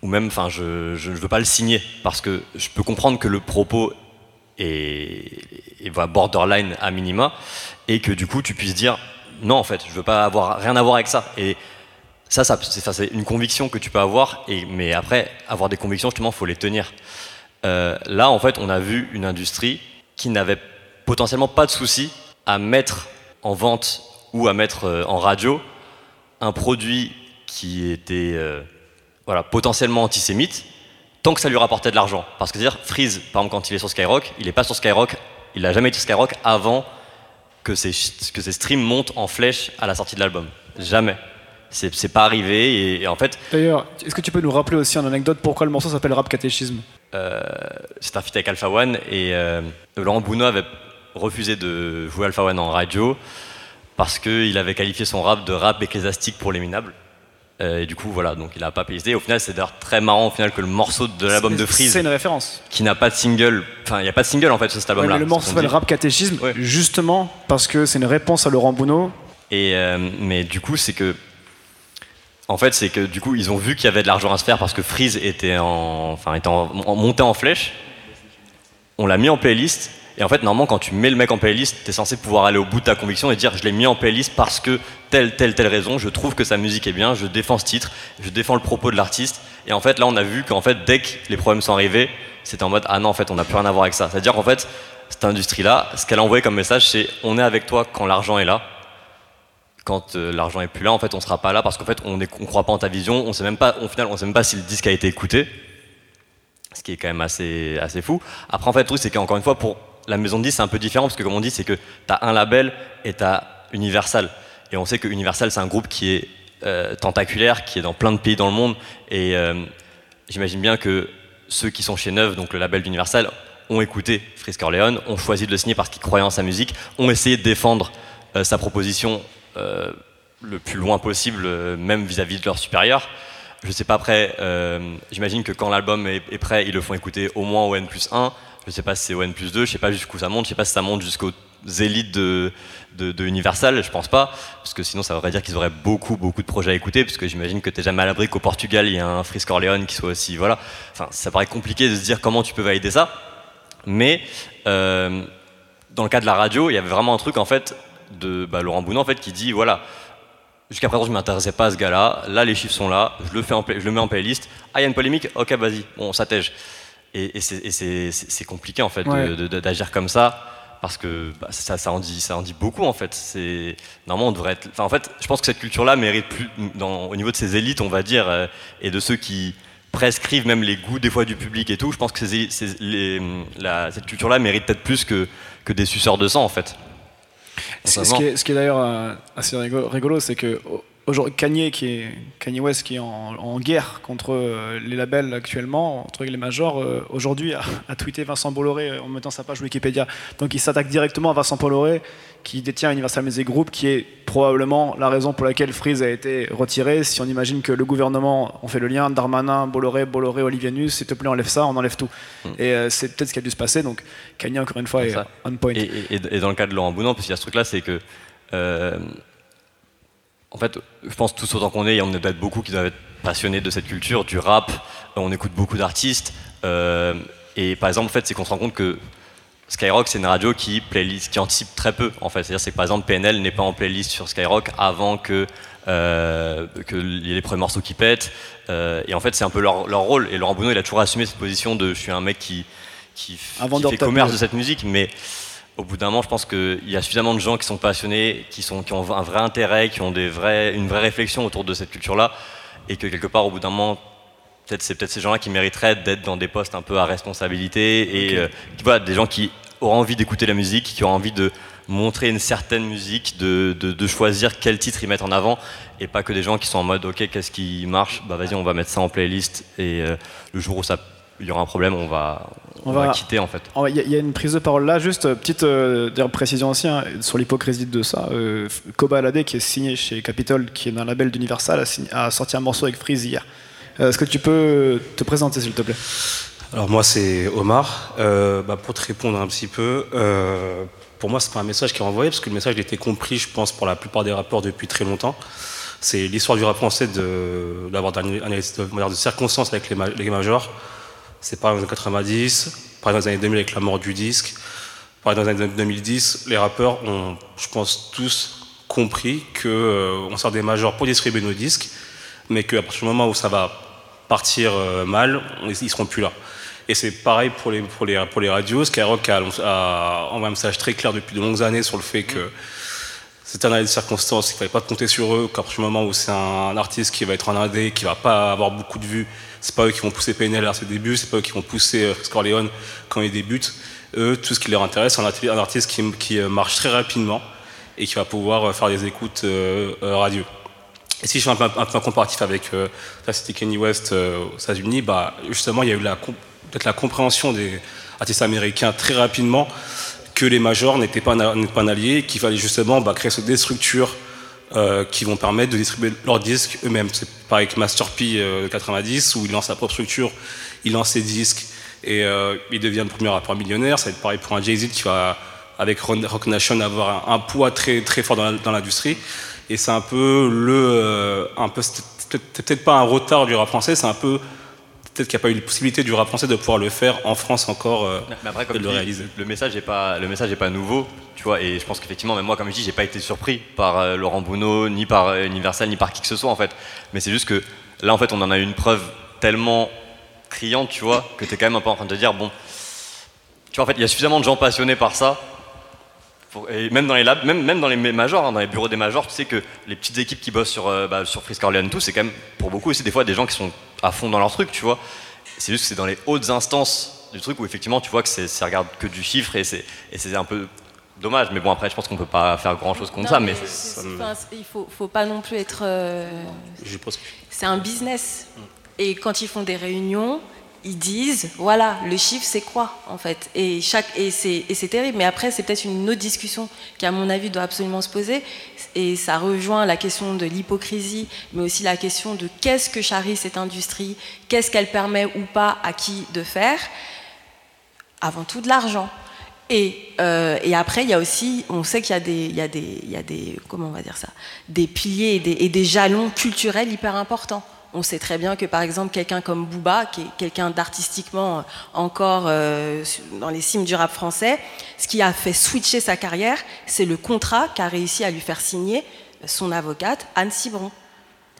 ou même, enfin, je, ne veux pas le signer parce que je peux comprendre que le propos est, borderline à minima et que du coup tu puisses dire non en fait, je veux pas avoir rien à voir avec ça. Et ça, ça c'est une conviction que tu peux avoir. Et mais après, avoir des convictions justement, faut les tenir. Euh, là, en fait, on a vu une industrie qui n'avait potentiellement pas de souci à mettre en vente ou à mettre euh, en radio un produit qui était euh, voilà, potentiellement antisémite, tant que ça lui rapportait de l'argent. Parce que dire Freeze, par exemple, quand il est sur Skyrock, il n'est pas sur Skyrock, il n'a jamais été sur Skyrock avant que ses, que ses streams montent en flèche à la sortie de l'album. Jamais. C'est c'est pas arrivé et, et en fait, D'ailleurs, est-ce que tu peux nous rappeler aussi en anecdote pourquoi le morceau s'appelle Rap Catéchisme? Euh, c'est un feat avec Alpha One et euh, Laurent Bounot avait refusé de jouer Alpha One en radio parce qu'il avait qualifié son rap de rap ecclésiastique pour les minables. Euh, et du coup, voilà, donc il a pas payé. Au final, c'est d'ailleurs très marrant au final que le morceau de l'album de Freeze, c'est une référence. qui n'a pas de single, enfin, il n'y a pas de single en fait sur cet album-là. le morceau s'appelle. Rap Catéchisme justement parce que c'est une réponse à Laurent Bounot. Et euh, mais du coup, c'est que en fait, c'est que du coup, ils ont vu qu'il y avait de l'argent à se faire parce que Freeze était en, enfin, était en, en- monté en flèche. On l'a mis en playlist. Et en fait, normalement, quand tu mets le mec en playlist, t'es censé pouvoir aller au bout de ta conviction et dire je l'ai mis en playlist parce que telle, telle, telle raison, je trouve que sa musique est bien, je défends ce titre, je défends le propos de l'artiste. Et en fait, là, on a vu qu'en fait, dès que les problèmes sont arrivés, c'était en mode ah non, en fait, on n'a plus rien à voir avec ça. C'est-à-dire qu'en fait, cette industrie-là, ce qu'elle a envoyé comme message, c'est on est avec toi quand l'argent est là quand euh, l'argent est plus là, en fait, on sera pas là parce qu'en fait, on ne croit pas en ta vision. On sait même pas, au final, on sait même pas si le disque a été écouté, ce qui est quand même assez, assez fou. Après, en fait, le truc, c'est qu'encore une fois, pour la maison de disques, c'est un peu différent parce que, comme on dit, c'est que tu as un label et tu as Universal. Et on sait que Universal, c'est un groupe qui est euh, tentaculaire, qui est dans plein de pays dans le monde. Et euh, j'imagine bien que ceux qui sont chez Neuve, donc le label d'Universal, ont écouté Frisk Orleans, ont choisi de le signer parce qu'ils croyaient en sa musique, ont essayé de défendre euh, sa proposition le plus loin possible, même vis-à-vis de leurs supérieurs. Je sais pas après, j'imagine que quand l'album est, prêt, ils le font écouter au moins au N plus 1. Je sais pas si c'est au N plus 2, je sais pas jusqu'où ça monte, je sais pas si ça monte jusqu'aux élites de, de, de Universal, je pense pas, parce que sinon ça voudrait dire qu'ils auraient beaucoup beaucoup de projets à écouter, parce que j'imagine que t'es jamais à l'abri qu'au Portugal il y a un Frisk Orleans qui soit aussi, voilà. Enfin, ça paraît compliqué de se dire comment tu peux valider ça, mais euh, dans le cas de la radio, il y avait vraiment un truc en fait de bah, Laurent Bounot en fait qui dit voilà jusqu'à présent je m'intéressais pas à ce gars-là, là les chiffres sont là, je le fais je le mets en playlist, ah il y a une polémique, ok vas-y, bon ça tège. Et, et c'est- compliqué en fait Ouais. d'agir comme ça parce que bah, ça, ça en dit ça en dit beaucoup en fait. C'est normalement on devrait être. Enfin en fait je pense que cette culture-là mérite plus dans, au niveau de ces élites on va dire euh, et de ceux qui prescrivent même les goûts des fois du public et tout. Je pense que ces éli- ces- les- la- cette culture-là mérite peut-être plus que que des suceurs de sang en fait. Ce, ce qui est, d'ailleurs euh, assez rigolo, c'est que Kanye, qui est, Kanye West qui est en, en guerre contre euh, les labels actuellement, entre les majors, euh, aujourd'hui a, a tweeté Vincent Bolloré euh, en mettant sa page Wikipédia. Donc il s'attaque directement à Vincent Bolloré qui détient Universal Music Group, qui est probablement la raison pour laquelle Freeze a été retiré. Si on imagine que le gouvernement, on fait le lien, Darmanin, Bolloré, Bolloré, Olivianus, s'il te plaît enlève ça, on enlève tout. Et euh, c'est peut-être ce qui a dû se passer. Donc Kanye encore une fois est Ça. on point. Et, et- et dans le cas de Laurent Bounant, parce qu'il y a ce truc-là, c'est que, euh, en fait, je pense tous autant qu'on est, et on est peut-être beaucoup qui doivent être passionnés de cette culture, du rap, on écoute beaucoup d'artistes, euh, et par exemple, en fait, c'est qu'on se rend compte que Skyrock, c'est une radio qui, playlist, qui anticipe très peu, en fait. C'est-à-dire, c'est que par exemple, PNL n'est pas en playlist sur Skyrock avant que euh, qu'il y ait les premiers morceaux qui pètent. Euh, et en fait, c'est un peu leur, leur rôle. Et Laurent Bounot, il a toujours assumé cette position de je suis un mec qui, qui, qui fait commerce de cette musique, mais au bout d'un moment, je pense qu'il y a suffisamment de gens qui sont passionnés, qui, sont, qui ont un vrai intérêt, qui ont des vrais, une vraie réflexion autour de cette culture-là, et que quelque part, au bout d'un moment, peut-être c'est peut-être ces gens-là qui mériteraient d'être dans des postes un peu à responsabilité, et euh, voilà, des gens qui auront envie d'écouter la musique, qui auront envie de montrer une certaine musique, de, de, de choisir quel titre ils mettent en avant, et pas que des gens qui sont en mode ok qu'est-ce qui marche, bah vas-y on va mettre ça en playlist, et euh, le jour où ça il y aura un problème, on va, on va quitter en fait. Il y, a- il y a une prise de parole là, juste euh, petite euh, précision aussi hein, sur l'hypocrisie de ça. Euh, Koba Alade, qui est signé chez Capitol, qui est un label d'Universal, a, signé- a sorti un morceau avec Freeze hier. Euh, Est-ce que tu peux te présenter s'il te plaît? Alors moi c'est Omar. Euh, bah, pour te répondre un petit peu, euh, pour moi c'est pas un message qui est envoyé parce que le message a été compris, je pense, pour la plupart des rappeurs depuis très longtemps. C'est l'histoire du rap français de- d'avoir une analyse de, de circonstances avec les, ma- les majors. C'est pareil dans les années 90, pareil dans les années 2000 avec la mort du disque, pareil dans les années 2010. Les rappeurs ont, je pense, tous compris que euh, sort des majors pour distribuer nos disques, mais qu'à partir du moment où ça va partir euh, mal, on- ils seront plus là. Et c'est pareil pour les, pour les, pour les radios. Skyrock a, a envoyé un message très clair depuis de longues années sur le fait que c'était un année de circonstances, qu'il ne fallait pas compter sur eux, qu'à partir du moment où c'est un artiste qui va être en indé, qui va pas avoir beaucoup de vues, c'est pas eux qui vont pousser PNL à ses débuts, c'est pas eux qui vont pousser euh, Scorleone quand il débute. Eux, tout ce qui leur intéresse, c'est un, arti- un artiste qui, euh, marche très rapidement et qui va pouvoir euh, faire des écoutes radio. Et si je fais un un, un comparatif avec euh, la cité Kenny West aux États-Unis, bah, justement, il y a eu peut-être la compréhension des artistes américains très rapidement que les majors n'étaient pas, un- pas allié, qu'il fallait justement bah, créer des structures euh, qui vont permettre de distribuer leurs disques eux-mêmes. C'est pareil avec Master P euh, de 90, où il lance sa propre structure, il lance ses disques, et euh, il devient le premier rappeur millionnaire. Ça va être pareil pour un Jay-Z qui va, avec Rock Nation, avoir un, un poids très, très fort dans l'industrie. Et c'est un peu le. euh, un peu, c'est peut-être pas un retard du rap français, c'est un peu. Peut-être qu'il n'y a pas eu la possibilité du rap français de pouvoir le faire en France encore, euh, Mais après, comme de le dis, réaliser. le message n'est pas, le message est pas nouveau, Et je pense qu'effectivement, même moi, comme je dis, j'ai pas été surpris par euh, Laurent Bounot, ni par euh, Universal, ni par qui que ce soit, en fait. Mais c'est juste que là, en fait, on en a eu une preuve tellement criante, tu vois, que tu es quand même un peu en train de te dire, bon, tu vois, en fait, il y a suffisamment de gens passionnés par ça. et même dans les labs, même, dans les majors, hein, dans les bureaux des majors, tu sais que les petites équipes qui bossent sur, euh, bah, sur tout, c'est quand même pour beaucoup aussi des fois des gens qui sont à fond dans leur truc, tu vois. C'est juste que c'est dans les hautes instances du truc où effectivement tu vois que ça regarde que du chiffre et c'est un peu dommage. Mais bon après je pense qu'on peut pas faire grand chose contre Non, ça. Mais, ça me- enfin, il faut, faut pas non plus être. euh, Je pense que- c'est un business. Et quand ils font des réunions, ils disent voilà, le chiffre c'est quoi en fait? Et, chaque, et, c'est, et c'est terrible. Mais après, c'est peut-être une autre discussion qui, à mon avis, doit absolument se poser. Et ça rejoint la question de l'hypocrisie, mais aussi la question de qu'est-ce que charrie cette industrie Qu'est-ce qu'elle permet ou pas à qui de faire? Avant tout de l'argent. Et, euh, et après, il y a aussi, on sait qu'il y a des, il y a des, il y a des, comment on va dire ça, des piliers et des, et des jalons culturels hyper importants. On sait très bien que par exemple quelqu'un comme Booba, qui est quelqu'un d'artistiquement encore euh, dans les cimes du rap français, ce qui a fait switcher sa carrière, c'est le contrat qu'a réussi à lui faire signer son avocate Anne Cibron.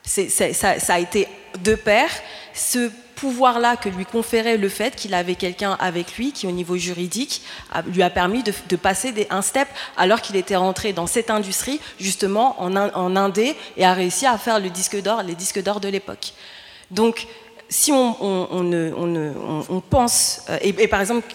C'est- c'est- ça, ça a été de pair ce pouvoir-là que lui conférait le fait qu'il avait quelqu'un avec lui qui, au niveau juridique, lui a permis de, passer des, un step alors qu'il était rentré dans cette industrie, justement en, en indé, et a réussi à faire le disque d'or, les disques d'or de l'époque. Donc, si on, on- pense, euh, et, et par exemple,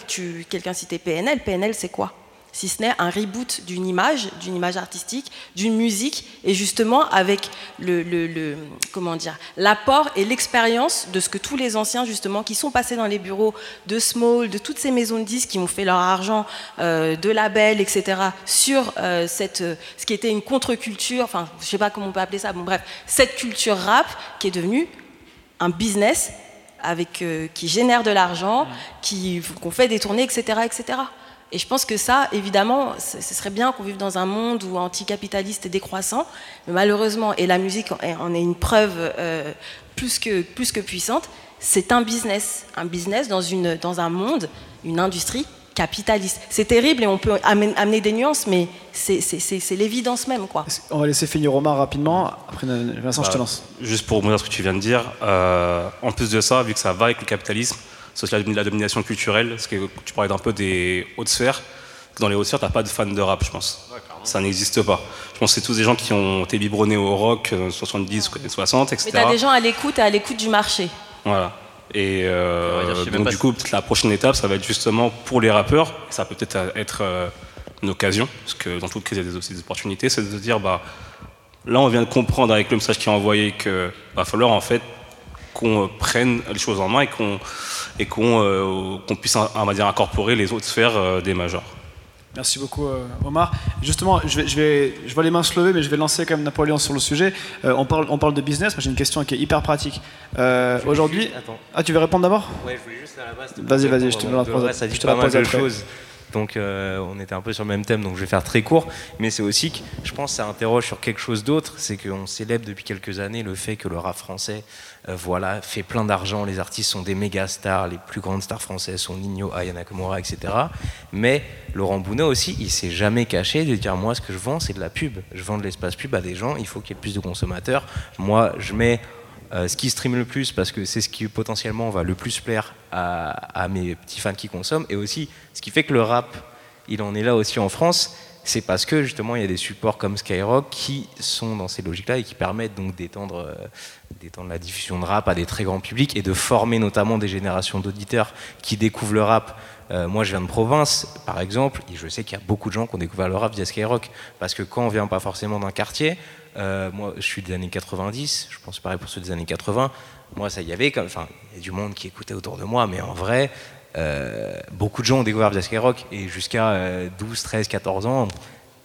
quelqu'un citait PNL, PNL c'est quoi? Si ce n'est un reboot d'une image, d'une image artistique, d'une musique, et justement avec le, le- le- comment dire, l'apport et l'expérience de ce que tous les anciens justement qui sont passés dans les bureaux de Small, de toutes ces maisons de disques qui ont fait leur argent, euh, de labels, etc. sur euh, cette, euh, ce qui était une contre-culture, enfin je sais pas comment on peut appeler ça, bon bref, cette culture rap qui est devenue un business avec, qui génère de l'argent, qui qu'on fait des tournées, etc., etc. Et je pense que ça, évidemment, ce serait bien qu'on vive dans un monde où anticapitaliste et décroissant, mais malheureusement, et la musique en est- une preuve euh, plus, que, plus que puissante, c'est un business, un business dans, une, dans un monde, une industrie capitaliste. C'est terrible et on peut amener des nuances, mais c'est- c'est c'est- c'est l'évidence même, quoi. On va laisser finir Omar rapidement. Après, Vincent, je te Bah, lance. Juste pour rebondir sur ce que tu viens de dire, euh, en plus de ça, vu que ça va avec le capitalisme, c'est aussi la, la domination culturelle, parce que tu parlais d'un peu des hautes sphères. Dans les hautes sphères, t'as pas de fans de rap, je pense. ça n'existe pas. Je pense que c'est tous des gens qui ont été biberonnés au rock, euh, 70, 60, etc. Mais tu as des gens à l'écoute et à l'écoute du marché. Voilà. Et euh, donc du coup, peut-être la prochaine étape, ça va être justement pour les rappeurs, ça peut peut-être être euh, une occasion, parce que dans toute crise, il y a des opportunités, c'est de se dire, bah, là, on vient de comprendre avec le message qui est envoyé que va falloir en fait qu'on euh, prenne les choses en main et qu'on et qu'on euh, qu'on puisse, on va dire, incorporer les autres sphères euh, des majors. Merci beaucoup Omar. Justement, je vais, je, vais, je vois les mains se lever, mais je vais lancer quand même Napoléon sur le sujet. Euh, on, parle, on parle de business, moi j'ai une question qui est hyper pratique. Euh, Aujourd'hui... Ah, tu veux répondre d'abord? Ouais, je voulais juste à la base. Vas-y, vas-y, je te répondre la pose- Ça dit je te pas la mal de choses. Donc euh, on était un peu sur le même thème, donc je vais faire très court. Mais c'est aussi que je pense que ça interroge sur quelque chose d'autre, c'est qu'on célèbre depuis quelques années le fait que le rap français, euh, voilà, fait plein d'argent, les artistes sont des méga stars, les plus grandes stars françaises sont Nino, Aya Nakamura, etc. Mais Laurent Bounot aussi, il s'est jamais caché de dire moi ce que je vends c'est de la pub, je vends de l'espace pub à des gens, il faut qu'il y ait plus de consommateurs. Moi je mets euh, ce qui stream le plus parce que c'est ce qui potentiellement va le plus plaire à, à mes petits fans qui consomment. Et aussi ce qui fait que le rap il en est là aussi en France c'est parce que justement il y a des supports comme Skyrock qui sont dans ces logiques là et qui permettent donc d'étendre euh, la diffusion de rap à des très grands publics et de former notamment des générations d'auditeurs qui découvrent le rap euh, moi, je viens de province, par exemple, et je sais qu'il y a beaucoup de gens qui ont découvert le rap via Skyrock. Parce que quand on vient pas forcément d'un quartier, Euh, moi, je suis des années 90, je pense pareil pour ceux des années 80. Moi, ça y avait, enfin, il y a du monde qui écoutait autour de moi, mais en vrai, euh, beaucoup de gens ont découvert via Skyrock et jusqu'à euh, 12, 13, 14 ans,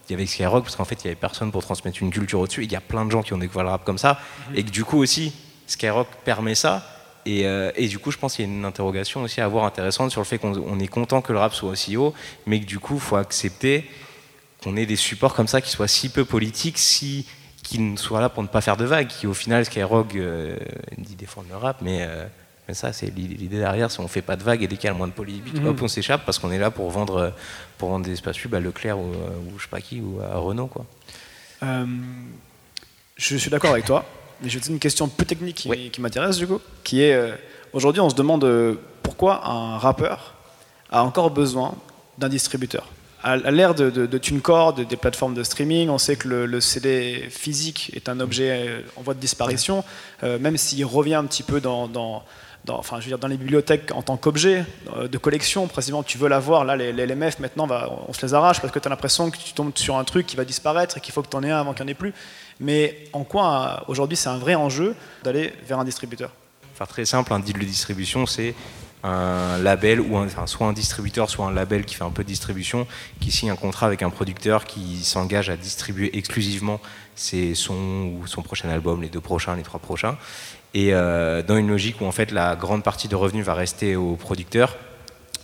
il y avait Skyrock parce qu'en fait, il y avait personne pour transmettre une culture au-dessus. Il y a plein de gens qui ont découvert le rap comme ça et que du coup aussi, Skyrock permet ça. Et, euh, du coup, je pense qu'il y a une interrogation aussi à avoir intéressante sur le fait qu'on on est content que le rap soit aussi haut, mais que du coup, il faut accepter qu'on ait des supports comme ça qui soient si peu politiques, si qui ne soient là pour ne pas faire de vagues, qui au final Skyrock euh, dit défendre le rap, mais, mais ça c'est l'idée derrière, c'est on fait pas de vagues et dès qu'il y a le moins de polémique, Mhm. hop on s'échappe parce qu'on est là pour vendre pour vendre des espaces pubs à Leclerc ou, euh, ou je sais pas qui ou à Renault quoi. Euh, je suis d'accord avec toi, mais je vais te poser une question plus technique qui, qui m'intéresse du coup, qui est euh, aujourd'hui on se demande pourquoi un rappeur a encore besoin d'un distributeur? À, l'ère de, de, de TuneCore, de- des plateformes de streaming, on sait que le, le CD physique est un objet en voie de disparition, euh, même s'il revient un petit peu dans, dans- dans- enfin, je veux dire, dans les bibliothèques en tant qu'objet euh, de collection, précisément tu veux l'avoir, là les, LMF maintenant on se les arrache parce que tu as l'impression que tu tombes sur un truc qui va disparaître et qu'il faut que tu en aies un avant qu'il n'y en ait plus. Mais en quoi euh, aujourd'hui c'est un vrai enjeu d'aller vers un distributeur? Faire très simple, un deal de distribution, c'est un label ou soit un distributeur, soit un label qui fait un peu de distribution, qui signe un contrat avec un producteur qui s'engage à distribuer exclusivement ses sons ou son prochain album, les deux prochains, les trois prochains, et euh, dans une logique où en fait la grande partie de revenus va rester au producteur,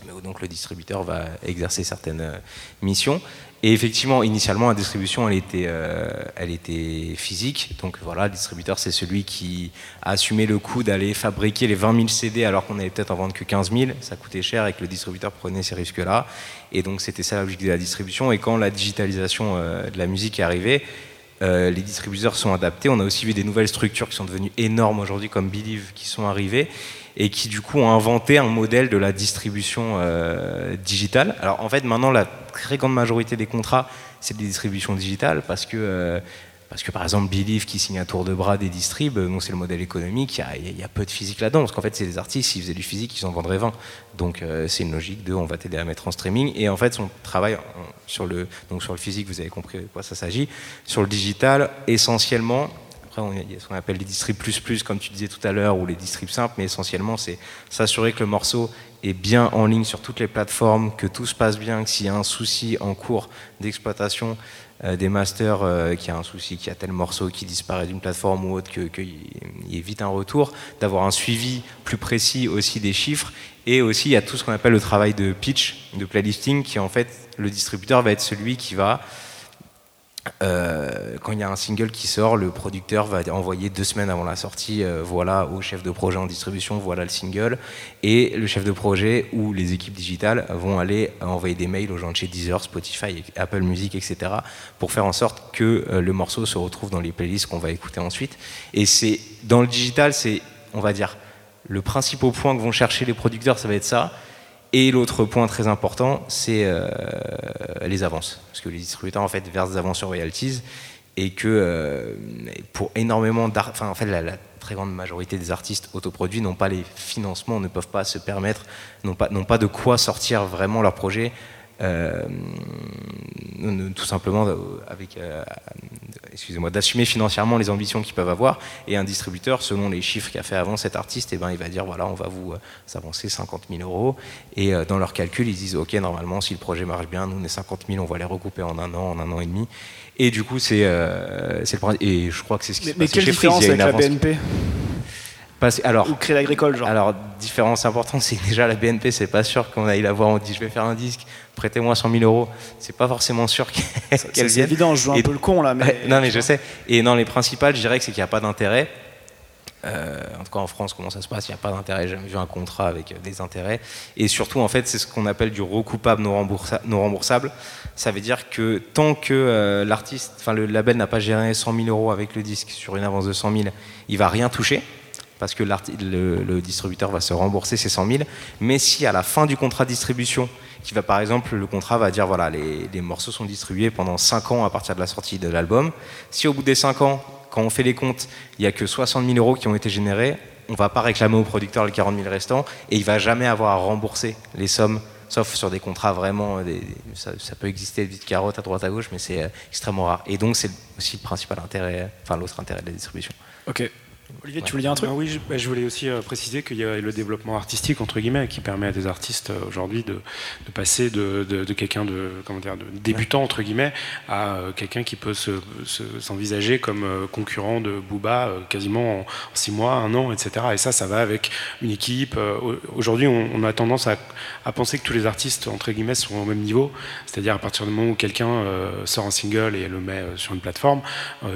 mais où donc le distributeur va exercer certaines euh, missions. Et effectivement, initialement, la distribution, elle était, euh, elle était physique. Donc voilà, le distributeur, c'est celui qui a assumé le coût d'aller fabriquer les 20 000 CD alors qu'on allait peut-être en vendre que 15 000. Ça coûtait cher et que le distributeur prenait ces risques-là. Et donc c'était ça la logique de la distribution. Et quand la digitalisation de la musique est arrivée, euh, les distributeurs sont adaptés. On a aussi vu des nouvelles structures qui sont devenues énormes aujourd'hui, comme Believe, qui sont arrivées et qui du coup ont inventé un modèle de la distribution euh, digitale. Alors en fait, maintenant, la très grande majorité des contrats, c'est des distributions digitales parce que, euh, parce que par exemple, Believe qui signe à tour de bras des distribs, euh, non, c'est le modèle économique, il y y a peu de physique là-dedans parce qu'en fait, c'est des artistes, s'ils faisaient du physique, ils en vendraient 20. Donc euh, c'est une logique de on va t'aider à mettre en streaming et en fait, son travail en- sur le, donc sur le physique, vous avez compris de quoi ça s'agit. Sur le digital, essentiellement, après, on- y a ce qu'on appelle les distribs plus plus, comme tu disais tout à l'heure, ou les distribs simples, mais essentiellement, c'est s'assurer que le morceau est bien en ligne sur toutes les plateformes, que tout se passe bien, que s'il y a un souci en cours d'exploitation des masters, euh, qu'il y a un souci, qu'il y a tel morceau qui disparaît d'une plateforme ou autre, que- qu'il vite un retour, d'avoir un suivi plus précis aussi des chiffres, et aussi il y a tout ce qu'on appelle le travail de pitch, de playlisting, qui en fait, le distributeur va être celui qui va euh, quand il y a un single qui sort, le producteur va envoyer deux semaines avant la sortie, euh, voilà, au chef de projet en distribution, voilà le single, et le chef de projet ou les équipes digitales vont aller envoyer des mails aux gens de chez Deezer, Spotify, Apple Music, etc., pour faire en sorte que euh, le morceau se retrouve dans les playlists qu'on va écouter ensuite. Et c'est dans le digital, c'est, on va dire, le principal point que vont chercher les producteurs, ça va être ça. Et l'autre point très important, c'est euh, les avances. Parce que les distributeurs, en fait, versent des avances sur royalties et que euh, pour énormément d'art, enfin, en fait, la, très grande majorité des artistes autoproduits n'ont pas les financements, ne peuvent pas se permettre, n'ont pas, pas de quoi sortir vraiment leur projet. Euh, tout simplement euh, avec, euh, excusez-moi, d'assumer financièrement les ambitions qu'ils peuvent avoir. Et un distributeur, selon les chiffres qu'a fait avant cet artiste, eh ben, il va dire voilà, on va vous avancer 50 000 euros. Et dans leur calcul, ils disent ok, normalement, si le projet marche bien, nous, les 50 000, on va les recouper en un an, en un an et demi. Et du coup, c'est euh, c'est le principe. Et je crois que c'est ce qui Mais, se mais passe quelle chez Freeze, différence il y a avec la BNP Parce- alors, Ou Crédit Agricole, genre Alors, différence importante, c'est déjà la BNP, c'est pas sûr qu'on aille la voir, on dit je vais faire un disque, prêtez-moi 100 000 euros. C'est pas forcément sûr qu'elle c'est vienne. évident, je joue un peu le con, là, mais- non, mais je sais. Et dans les principales, je dirais que c'est qu'il n'y a pas d'intérêt. Euh, en tout cas en France, comment ça se passe Il n'y a pas d'intérêt. J'ai jamais vu un contrat avec euh, des intérêts. Et surtout, en fait, c'est ce qu'on appelle du recoupable non, remboursa- non remboursable. Ça veut dire que tant que euh, l'artiste, enfin le label n'a pas géré 100 000 euros avec le disque sur une avance de 100 000, il va rien toucher parce que le, distributeur va se rembourser ces 100 000. Mais si à la fin du contrat de distribution, qui va par exemple, le contrat va dire voilà, les, morceaux sont distribués pendant 5 ans à partir de la sortie de l'album. Si au bout des 5 ans, quand on fait les comptes, il n'y a que 60 000 euros qui ont été générés, on ne va pas réclamer au producteur les 40 000 restants et il va jamais avoir à rembourser les sommes sauf sur des contrats vraiment, des- ça, peut exister vite carotte à droite à gauche, mais c'est euh, extrêmement rare. Et donc c'est aussi le principal intérêt, enfin l'autre intérêt de la distribution. Ok. Olivier, tu voulais dire un truc Ah oui, je, bah, je voulais aussi euh, préciser qu'il y a le développement artistique entre guillemets qui permet à des artistes euh, aujourd'hui de, de passer de, de- de quelqu'un de comment dire de débutant entre guillemets à euh, quelqu'un qui peut se- se- s'envisager comme concurrent de Booba quasiment en, en six mois, un an, etc. Et ça, ça va avec une équipe. Au- Aujourd'hui, on, on a tendance à, à penser que tous les artistes entre guillemets sont au même niveau, c'est-à-dire à partir du moment où quelqu'un sort un single et le met sur une plateforme,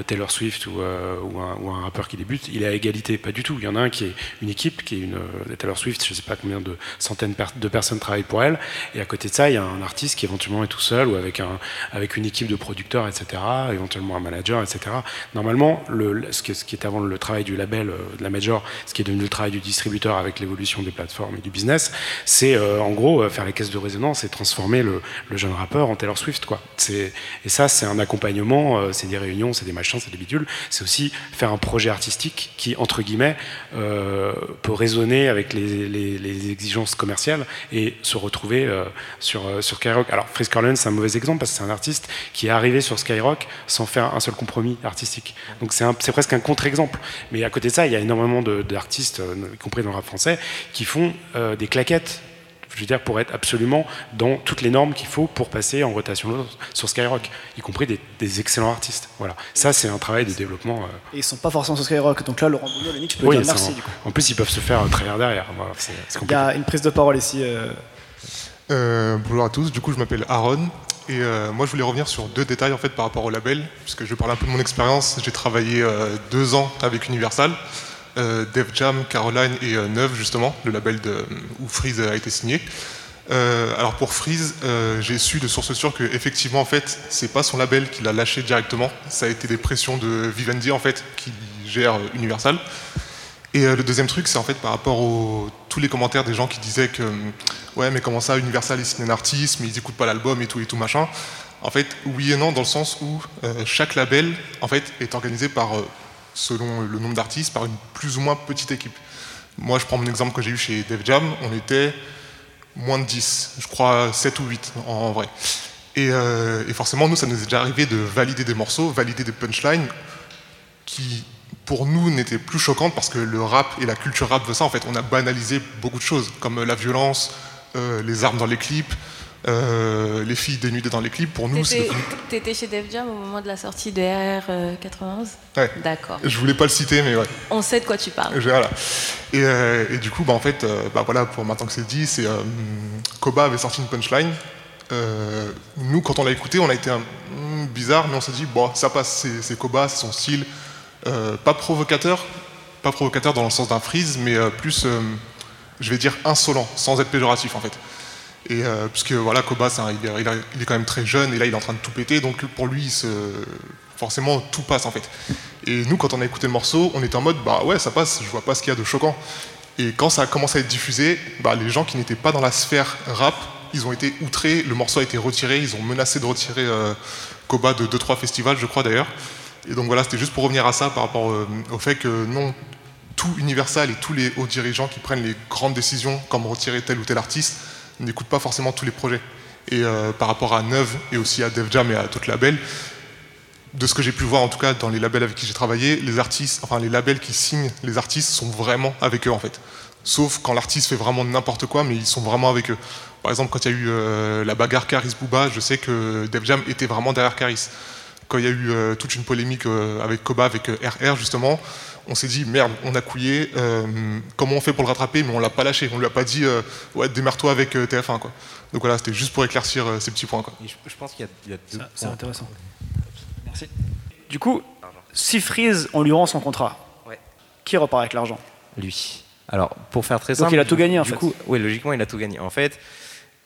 Taylor Swift ou, ou, un, ou un rappeur qui débute, il est à égalité. Pas du tout. Il y en a un qui est une équipe, qui est une euh, Taylor Swift, je sais pas combien de centaines de personnes travaillent pour elle, et à côté de ça, il y a un artiste qui éventuellement est tout seul ou avec, un, avec une équipe de producteurs, etc., éventuellement un manager, etc. Normalement, le, ce, qui, est avant le travail du label, euh, de la major, ce qui est devenu le travail du distributeur avec l'évolution des plateformes et du business, c'est euh, en gros faire les caisses de résonance et transformer le, jeune rappeur en Taylor Swift. Quoi. Et ça, c'est un accompagnement, c'est des réunions, c'est des machins, c'est des bidules. C'est aussi faire un projet artistique qui, entre guillemets, euh, peut résonner avec les, exigences commerciales et se retrouver euh, sur, euh, sur Skyrock. Alors, Frisk Orleans, c'est un mauvais exemple parce que c'est un artiste qui est arrivé sur Skyrock sans faire un seul compromis artistique. Donc, c'est presque un contre-exemple. Mais à côté de ça, il y a énormément d'artistes, y compris dans le rap français, qui font des claquettes je veux dire, pour être absolument dans toutes les normes qu'il faut pour passer en rotation sur Skyrock, y compris des, des excellents artistes. Voilà. Ça, c'est un travail de développement. euh, Et ils sont pas forcément sur Skyrock. Donc là, Laurent Bouillon, Yannick, tu peux oui, dire merci. en, du coup. en plus, ils peuvent se faire euh, derrière. Voilà, c'est c'est Il y a une prise de parole ici. euh, Euh, bonjour à tous, du coup je m'appelle Aaron et euh, moi je voulais revenir sur deux détails en fait par rapport au label, puisque je vais parler un peu de mon expérience. J'ai travaillé euh, deux ans avec Universal, euh, Def Jam, Caroline et euh, Neuve justement, le label de, où Freeze a été signé. Euh, alors pour Freeze, euh, j'ai su de sources sûres que effectivement en fait c'est pas son label qui l'a lâché directement, ça a été des pressions de Vivendi en fait qui gère euh, Universal. Et euh, le deuxième truc, c'est en fait par rapport aux tous les commentaires des gens qui disaient que ouais, mais comment ça, Universal ils signent un artiste, mais ils écoutent pas l'album et tout et tout machin. En fait, oui et non, dans le sens où euh, chaque label en fait est organisé par euh, selon le nombre d'artistes par une plus ou moins petite équipe. Moi, je prends mon exemple que j'ai eu chez Def Jam, on était moins de 10, je crois 7 ou 8 en, vrai. Et, euh, et forcément, nous, ça nous est déjà arrivé de valider des morceaux, valider des punchlines qui, pour nous, n'étaient plus choquantes parce que le rap et la culture rap veut ça. En fait, on a banalisé beaucoup de choses, comme la violence, euh, les armes dans les clips, euh, les filles dénudées dans les clips. Pour nous, c'est T'étais chez Def Jam au moment de la sortie de RR91 Ouais. D'accord. Je voulais pas le citer, mais ouais. On sait de quoi tu parles. Je- Voilà. Et, euh, et du coup, bah, en fait, euh, bah, voilà, pour maintenant que c'est dit, c'est euh, Koba avait sorti une punchline. Euh, nous, quand on l'a écouté, on a été un, hmm, bizarre, mais on s'est dit, bon, ça passe, c'est- Koba, c'est son style, Euh, pas provocateur, pas provocateur dans le sens d'un freeze, mais euh, plus, euh, je vais dire, insolent, sans être péjoratif en fait. Et euh, puisque voilà, Koba, il, est, quand même très jeune, et là, il est en train de tout péter, donc pour lui, forcément, tout passe en fait. Et nous, quand on a écouté le morceau, on était en mode, bah ouais, ça passe, je vois pas ce qu'il y a de choquant. Et quand ça a commencé à être diffusé, bah, les gens qui n'étaient pas dans la sphère rap, ils ont été outrés, le morceau a été retiré, ils ont menacé de retirer euh, Koba de 2-3 festivals, je crois d'ailleurs. Et donc voilà, c'était juste pour revenir à ça par rapport euh, au fait que non, tout Universal et tous les hauts dirigeants qui prennent les grandes décisions, comme retirer tel ou tel artiste, n'écoutent pas forcément tous les projets. Et euh, par rapport à Neuve et aussi à Def Jam et à d'autres labels, de ce que j'ai pu voir en tout cas dans les labels avec qui j'ai travaillé, les artistes, enfin les labels qui signent les artistes sont vraiment avec eux en fait. Sauf quand l'artiste fait vraiment n'importe quoi, mais ils sont vraiment avec eux. Par exemple, quand il y a eu euh, la bagarre Caris Booba, je sais que Def Jam était vraiment derrière Caris. Quand il y a eu euh, toute une polémique avec Koba, avec RR justement, on s'est dit merde, on a couillé, euh, comment on fait pour le rattraper Mais on l'a pas lâché, on lui a pas dit euh, ouais démerde-toi avec euh, TF1 quoi. Donc voilà, c'était juste pour éclaircir euh, ces petits points quoi. Je, je pense qu'il y a, il y a deux Ça, c'est intéressant. Merci. Du coup, si Freeze, on lui rend son contrat, Ouais. qui repart avec l'argent? Lui. Alors, pour faire très Donc simple. il a tout gagné, en du fait. coup, oui, logiquement, il a tout gagné. En fait,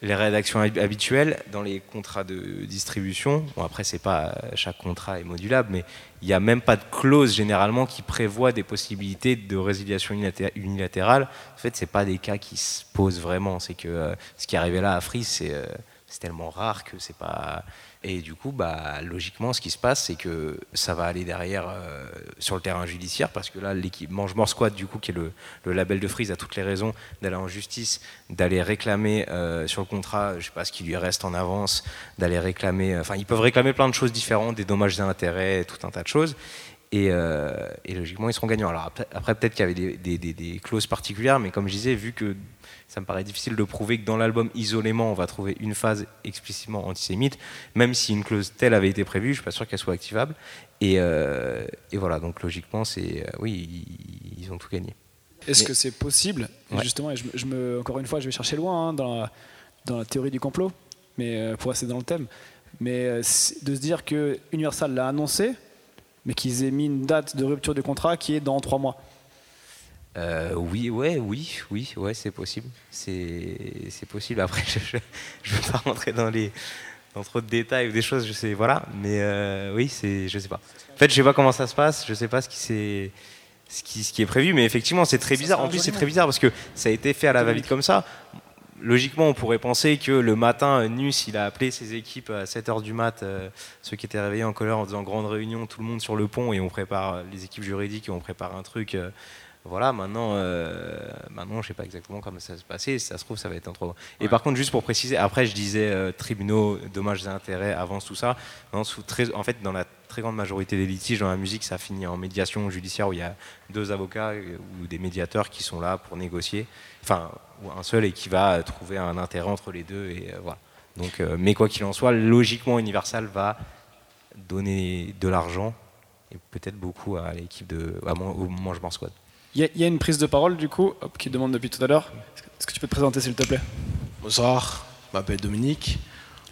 les rédactions hab- habituelles, dans les contrats de distribution, bon, après, c'est pas chaque contrat est modulable, mais il n'y a même pas de clause généralement qui prévoit des possibilités de résiliation unilaté- unilatérale. En fait, c'est pas des cas qui se posent vraiment. C'est que euh, ce qui est arrivé là à c'est. euh, c'est tellement rare que c'est pas. Et du coup, bah, logiquement, ce qui se passe, c'est que ça va aller derrière euh, sur le terrain judiciaire, parce que là, l'équipe Mange Mort Squad, du coup, qui est le, le label de Freeze, a toutes les raisons d'aller en justice, d'aller réclamer euh, sur le contrat, je sais pas ce qui lui reste en avance, d'aller réclamer. Enfin, ils peuvent réclamer plein de choses différentes, des dommages et intérêts, tout un tas de choses. Et, euh, et logiquement, ils seront gagnants. Alors après, après, peut-être qu'il y avait des, des- des- des clauses particulières, mais comme je disais, vu que ça me paraît difficile de prouver que dans l'album isolément, on va trouver une phase explicitement antisémite, même si une clause telle avait été prévue, je suis pas sûr qu'elle soit activable. Et, euh, et voilà, donc logiquement, c'est euh, oui, ils, ils ont tout gagné. Est-ce Mais- que c'est possible? Et Ouais. Justement, et je, me- je me, encore une fois, je vais chercher loin hein, dans, la, dans la théorie du complot, mais pour rester dans le thème. Mais de se dire que Universal l'a annoncé, mais qu'ils aient mis une date de rupture du contrat qui est dans trois mois. Euh, oui, ouais, oui, oui, ouais, c'est possible. C'est c'est possible. Après, je ne veux pas rentrer dans les dans trop de détails ou des choses, je sais, voilà. Mais euh, oui, c'est, je sais pas. En fait, je sais pas comment ça se passe. Je sais pas ce qui s'est ce qui, ce qui est prévu, mais effectivement, c'est très bizarre. En plus, c'est très bizarre parce que ça a été fait à la va-vite comme ça. Logiquement, on pourrait penser que le matin, Nus, il a appelé ses équipes à 7h du mat, euh, ceux qui étaient réveillés en colère en faisant grande réunion, tout le monde sur le pont, et on prépare euh, les équipes juridiques et on prépare un truc. euh, voilà, maintenant, euh, maintenant, je sais pas exactement comment ça va se passer. Si ça se trouve, ça va être un trop. Et par contre, juste pour préciser, après, je disais tribunaux, dommages et intérêts, avance tout ça. Non, sous très, en fait, dans la très grande majorité des litiges dans la musique, ça finit en médiation judiciaire où il y a deux avocats ou des médiateurs qui sont là pour négocier. Enfin, ou un seul et qui va trouver un intérêt entre les deux. Et euh, voilà. Donc, euh, mais quoi qu'il en soit, logiquement, Universal va donner de l'argent et peut-être beaucoup à l'équipe de à Man- au Mangement Squad. Il y, a- il y a une prise de parole, du coup, hop, qui demande depuis tout à l'heure. Est-ce que tu peux te présenter, s'il te plaît? Bonsoir, je m'appelle Dominique.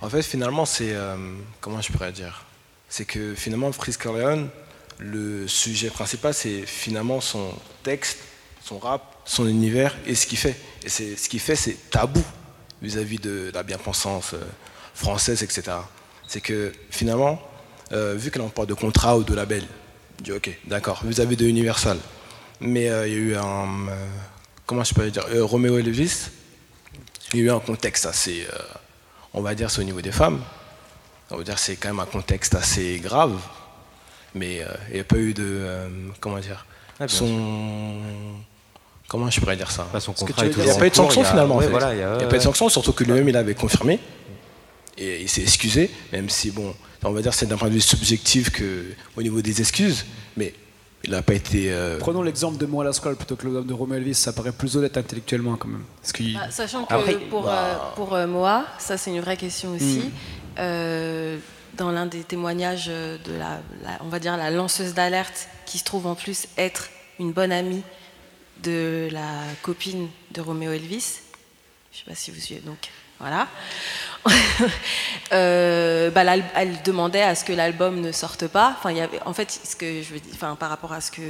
En fait, finalement, c'est. euh, comment je pourrais dire? C'est que finalement, Freeze Corleone, le sujet principal, c'est finalement son texte, son rap, son univers et ce qu'il fait. Et c'est, ce qu'il fait, c'est tabou vis-à-vis de la bien-pensance euh, française, etc. C'est que finalement, euh, vu qu'elle n'a pas de contrat ou de label, dis ok, d'accord, vis-à-vis de Universal. Mais euh, il y a eu un. comment je peux dire Roméo Elvis, il y a eu un contexte assez, on va dire, c'est au niveau des femmes. On va dire c'est quand même un contexte assez grave, mais euh, il n'y a pas eu de, euh, comment dire, bien son, comment je pourrais dire ça? Son contrat Il n'y a pas eu de sanction il y a- finalement. il n'y a pas eu de sanction, surtout que lui-même il avait confirmé et il s'est excusé, même si bon, on va dire c'est d'un point de vue subjectif que au niveau des excuses, mais il n'a pas été. euh, Prenons l'exemple de moi à la squale plutôt que l'exemple de Romeo Elvis, ça paraît plus honnête intellectuellement quand même. Parce Bah, sachant que Après- pour, bah, euh, pour euh, Moa, ça c'est une vraie question aussi. Euh, dans l'un des témoignages de la, la- on va dire la lanceuse d'alerte, qui se trouve en plus être une bonne amie de la copine de Roméo Elvis. Je sais pas si vous suivez. Donc voilà. Euh, bah, elle demandait à ce que l'album ne sorte pas. En fait, par rapport à ce que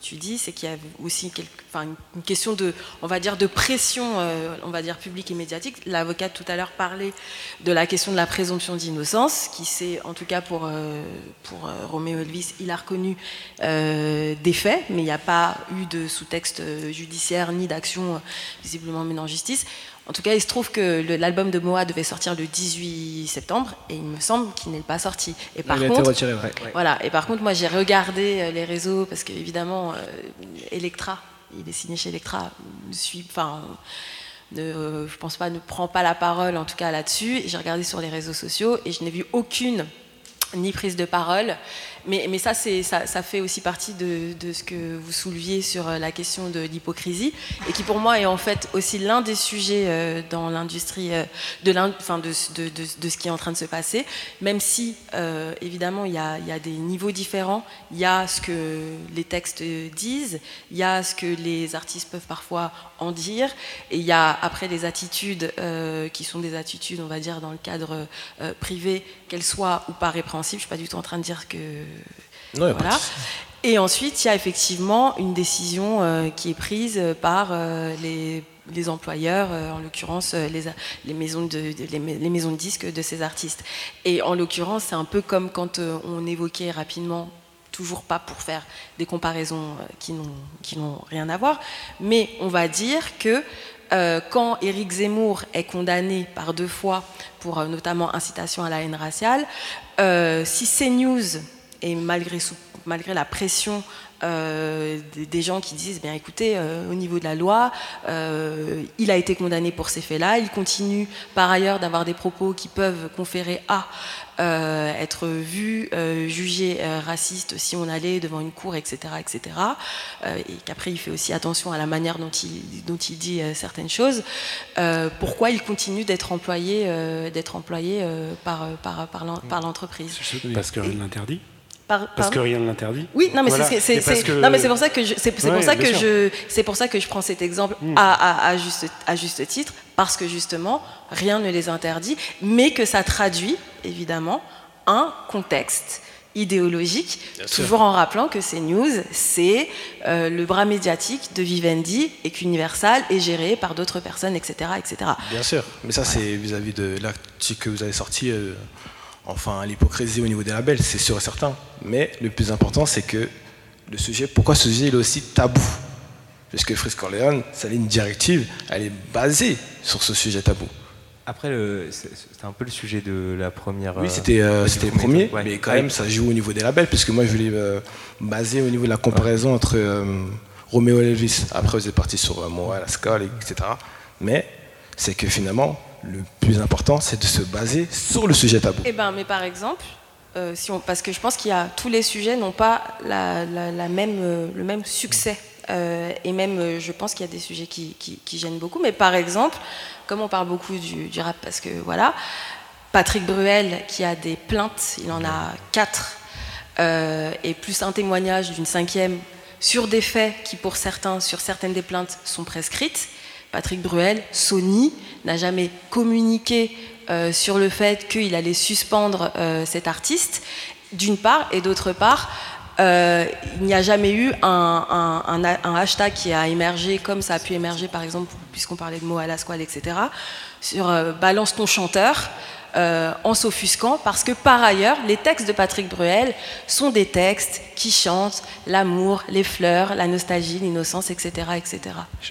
tu dis, c'est qu'il y avait aussi une, question de, on va dire, de pression, euh, on va dire publique et médiatique. L'avocate tout à l'heure parlait de la question de la présomption d'innocence, qui c'est, en tout cas pour euh, pour euh, Roméo Elvis, il a reconnu des faits, mais il n'y a pas eu de sous-texte judiciaire ni d'action visiblement menée en justice. En tout cas, il se trouve que l'album de Moa devait sortir le 18 septembre et il me semble qu'il n'est pas sorti. Et par Il a été retiré, ouais. Voilà. Et par contre, moi, j'ai regardé euh, les réseaux parce qu'évidemment, euh, Electra, il est signé chez Electra, suit, enfin, ne, euh, je pense pas, ne prend pas la parole en tout cas là-dessus. J'ai regardé sur les réseaux sociaux et je n'ai vu aucune ni prise de parole. Mais, ça, ça, fait aussi partie de, ce que vous souleviez sur euh, la question de l'hypocrisie, et qui pour moi est en fait aussi l'un des sujets euh, dans l'industrie euh, de, ce- qui est en train de se passer, même si évidemment il y, a, il y a des niveaux différents, il y a ce que les textes disent, il y a ce que les artistes peuvent parfois en dire, et il y a après les attitudes euh, qui sont des attitudes, on va dire, dans le cadre euh, privé, qu'elles soient ou pas répréhensibles. Je suis pas du tout en train de dire que Non, voilà. Et ensuite, il y a effectivement une décision euh, qui est prise par les, les employeurs, en l'occurrence les, maisons de, les, ma- les maisons de disques de ces artistes. Et en l'occurrence, c'est un peu comme quand on évoquait rapidement, toujours pas pour faire des comparaisons euh, qui n'ont rien à voir, mais on va dire que euh, quand Éric Zemmour est condamné par deux fois pour euh, notamment incitation à la haine raciale, si CNews, et malgré la pression euh, des, des gens qui disent, bien écoutez, euh, au niveau de la loi, euh, il a été condamné pour ces faits-là, il continue par ailleurs d'avoir des propos qui peuvent conférer à euh, être vu, euh, jugé euh, raciste si on allait devant une cour, etc., etc. Euh, et qu'après il fait aussi attention à la manière dont il, dont il dit euh, certaines choses. Euh, pourquoi il continue d'être employé, euh, d'être employé euh, par, par, par l'en- par l'entreprise Parce que rien ne l'interdit. Par- Parce que rien ne l'interdit. oui, non, mais Voilà. c'est- c'est Et parce c'est- que- non, mais c'est pour ça que je, c'est c'est Ouais, pour ça bien que sûr. je, c'est pour ça que je prends cet exemple à, à- à juste, à juste titre, parce que justement, rien ne les interdit, mais que ça traduit évidemment un contexte idéologique, Bien sûr. toujours en rappelant que c'est news, c'est euh, le bras médiatique de Vivendi et qu'Universal est géré par d'autres personnes, etc., etc. Bien sûr, mais ça c'est vis-à-vis de l'article que vous avez sorti, euh, enfin l'hypocrisie au niveau des labels, c'est sûr et certain. Mais le plus important c'est que le sujet, pourquoi ce sujet il est aussi tabou? Puisque Frisk Corleone, sa ligne directive, elle est basée sur ce sujet tabou. Après, c'était un peu le sujet de la première. Oui, euh, c'était euh, c'était le premier ouais. mais quand Ouais. même, ça joue au niveau des labels, puisque moi, je voulais me baser au niveau de la comparaison entre euh, Romeo et Elvis. Après, vous êtes parti sur euh, Moa, la Skull, etc. Mais c'est que finalement, le plus important, c'est de se baser sur le sujet tabou. Eh ben, mais par exemple, euh, parce que je pense qu'il y a tous les sujets n'ont pas la, la- même, euh, le même succès. Euh, et même, je pense qu'il y a des sujets qui, gênent beaucoup. Mais par exemple, comme on parle beaucoup du, du rap, parce que voilà, Patrick Bruel, qui a des plaintes, il en a quatre, et plus un témoignage d'une cinquième sur des faits qui, pour certains, sur certaines des plaintes, sont prescrites. Patrick Bruel, Sony, n'a jamais communiqué euh, sur le fait qu'il allait suspendre euh, cet artiste, d'une part, et d'autre part, euh, il n'y a jamais eu un, hashtag qui a émergé comme ça a pu émerger, par exemple, puisqu'on parlait de mots à la etc., sur balance ton chanteur. Euh, en s'offusquant parce que par ailleurs, les textes de Patrick Bruel sont des textes qui chantent l'amour, les fleurs, la nostalgie, l'innocence, etc., etc.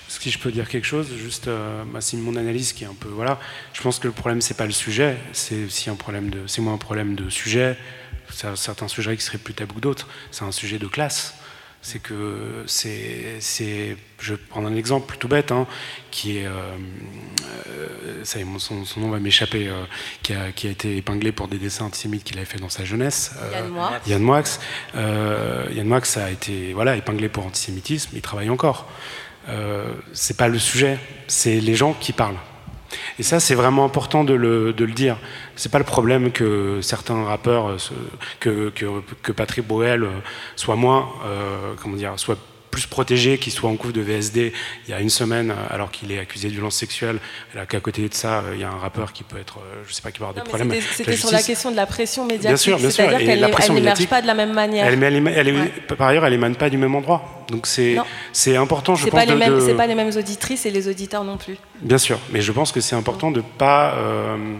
Si je peux dire quelque chose, juste, euh, bah, c'est mon analyse qui est un peu, voilà. Je pense que le problème c'est pas le sujet, c'est aussi un problème de, c'est moins un problème de sujet. Certains sujets qui seraient plus tabous que d'autres. C'est un sujet de classe. C'est que c'est, je vais prendre un exemple tout bête, hein, qui est, euh, euh, ça son, son nom va m'échapper, euh, qui, a, qui a été épinglé pour des dessins antisémites qu'il avait fait dans sa jeunesse. Euh, Yann Moix. Yann Moix. Yann Moix a été voilà, épinglé pour antisémitisme, il travaille encore. C'est pas le sujet, c'est les gens qui parlent. Et ça, c'est vraiment important de le, de le dire. C'est pas le problème que certains rappeurs, euh, que, que, Patrick Boel euh, soit moins, euh, comment dire, soit plus protégé, qu'il soit en couple de VSD il y a une semaine, euh, alors qu'il est accusé de violence sexuelle, alors qu'à côté de ça, euh, il y a un rappeur qui peut être, euh, je sais pas, qui peut avoir des Non, problèmes. c'était- sur la question de la pression médiatique. Bien sûr, bien sûr. C'est-à-dire Et qu'elle n'émerge pas de la même manière. Elle, elle, Ouais. Par ailleurs, elle émane pas du même endroit. Donc c'est important, je pense, pas, les mêmes- de- pas les mêmes auditrices et les auditeurs non plus. Bien sûr, mais je pense que c'est important de pas. euh,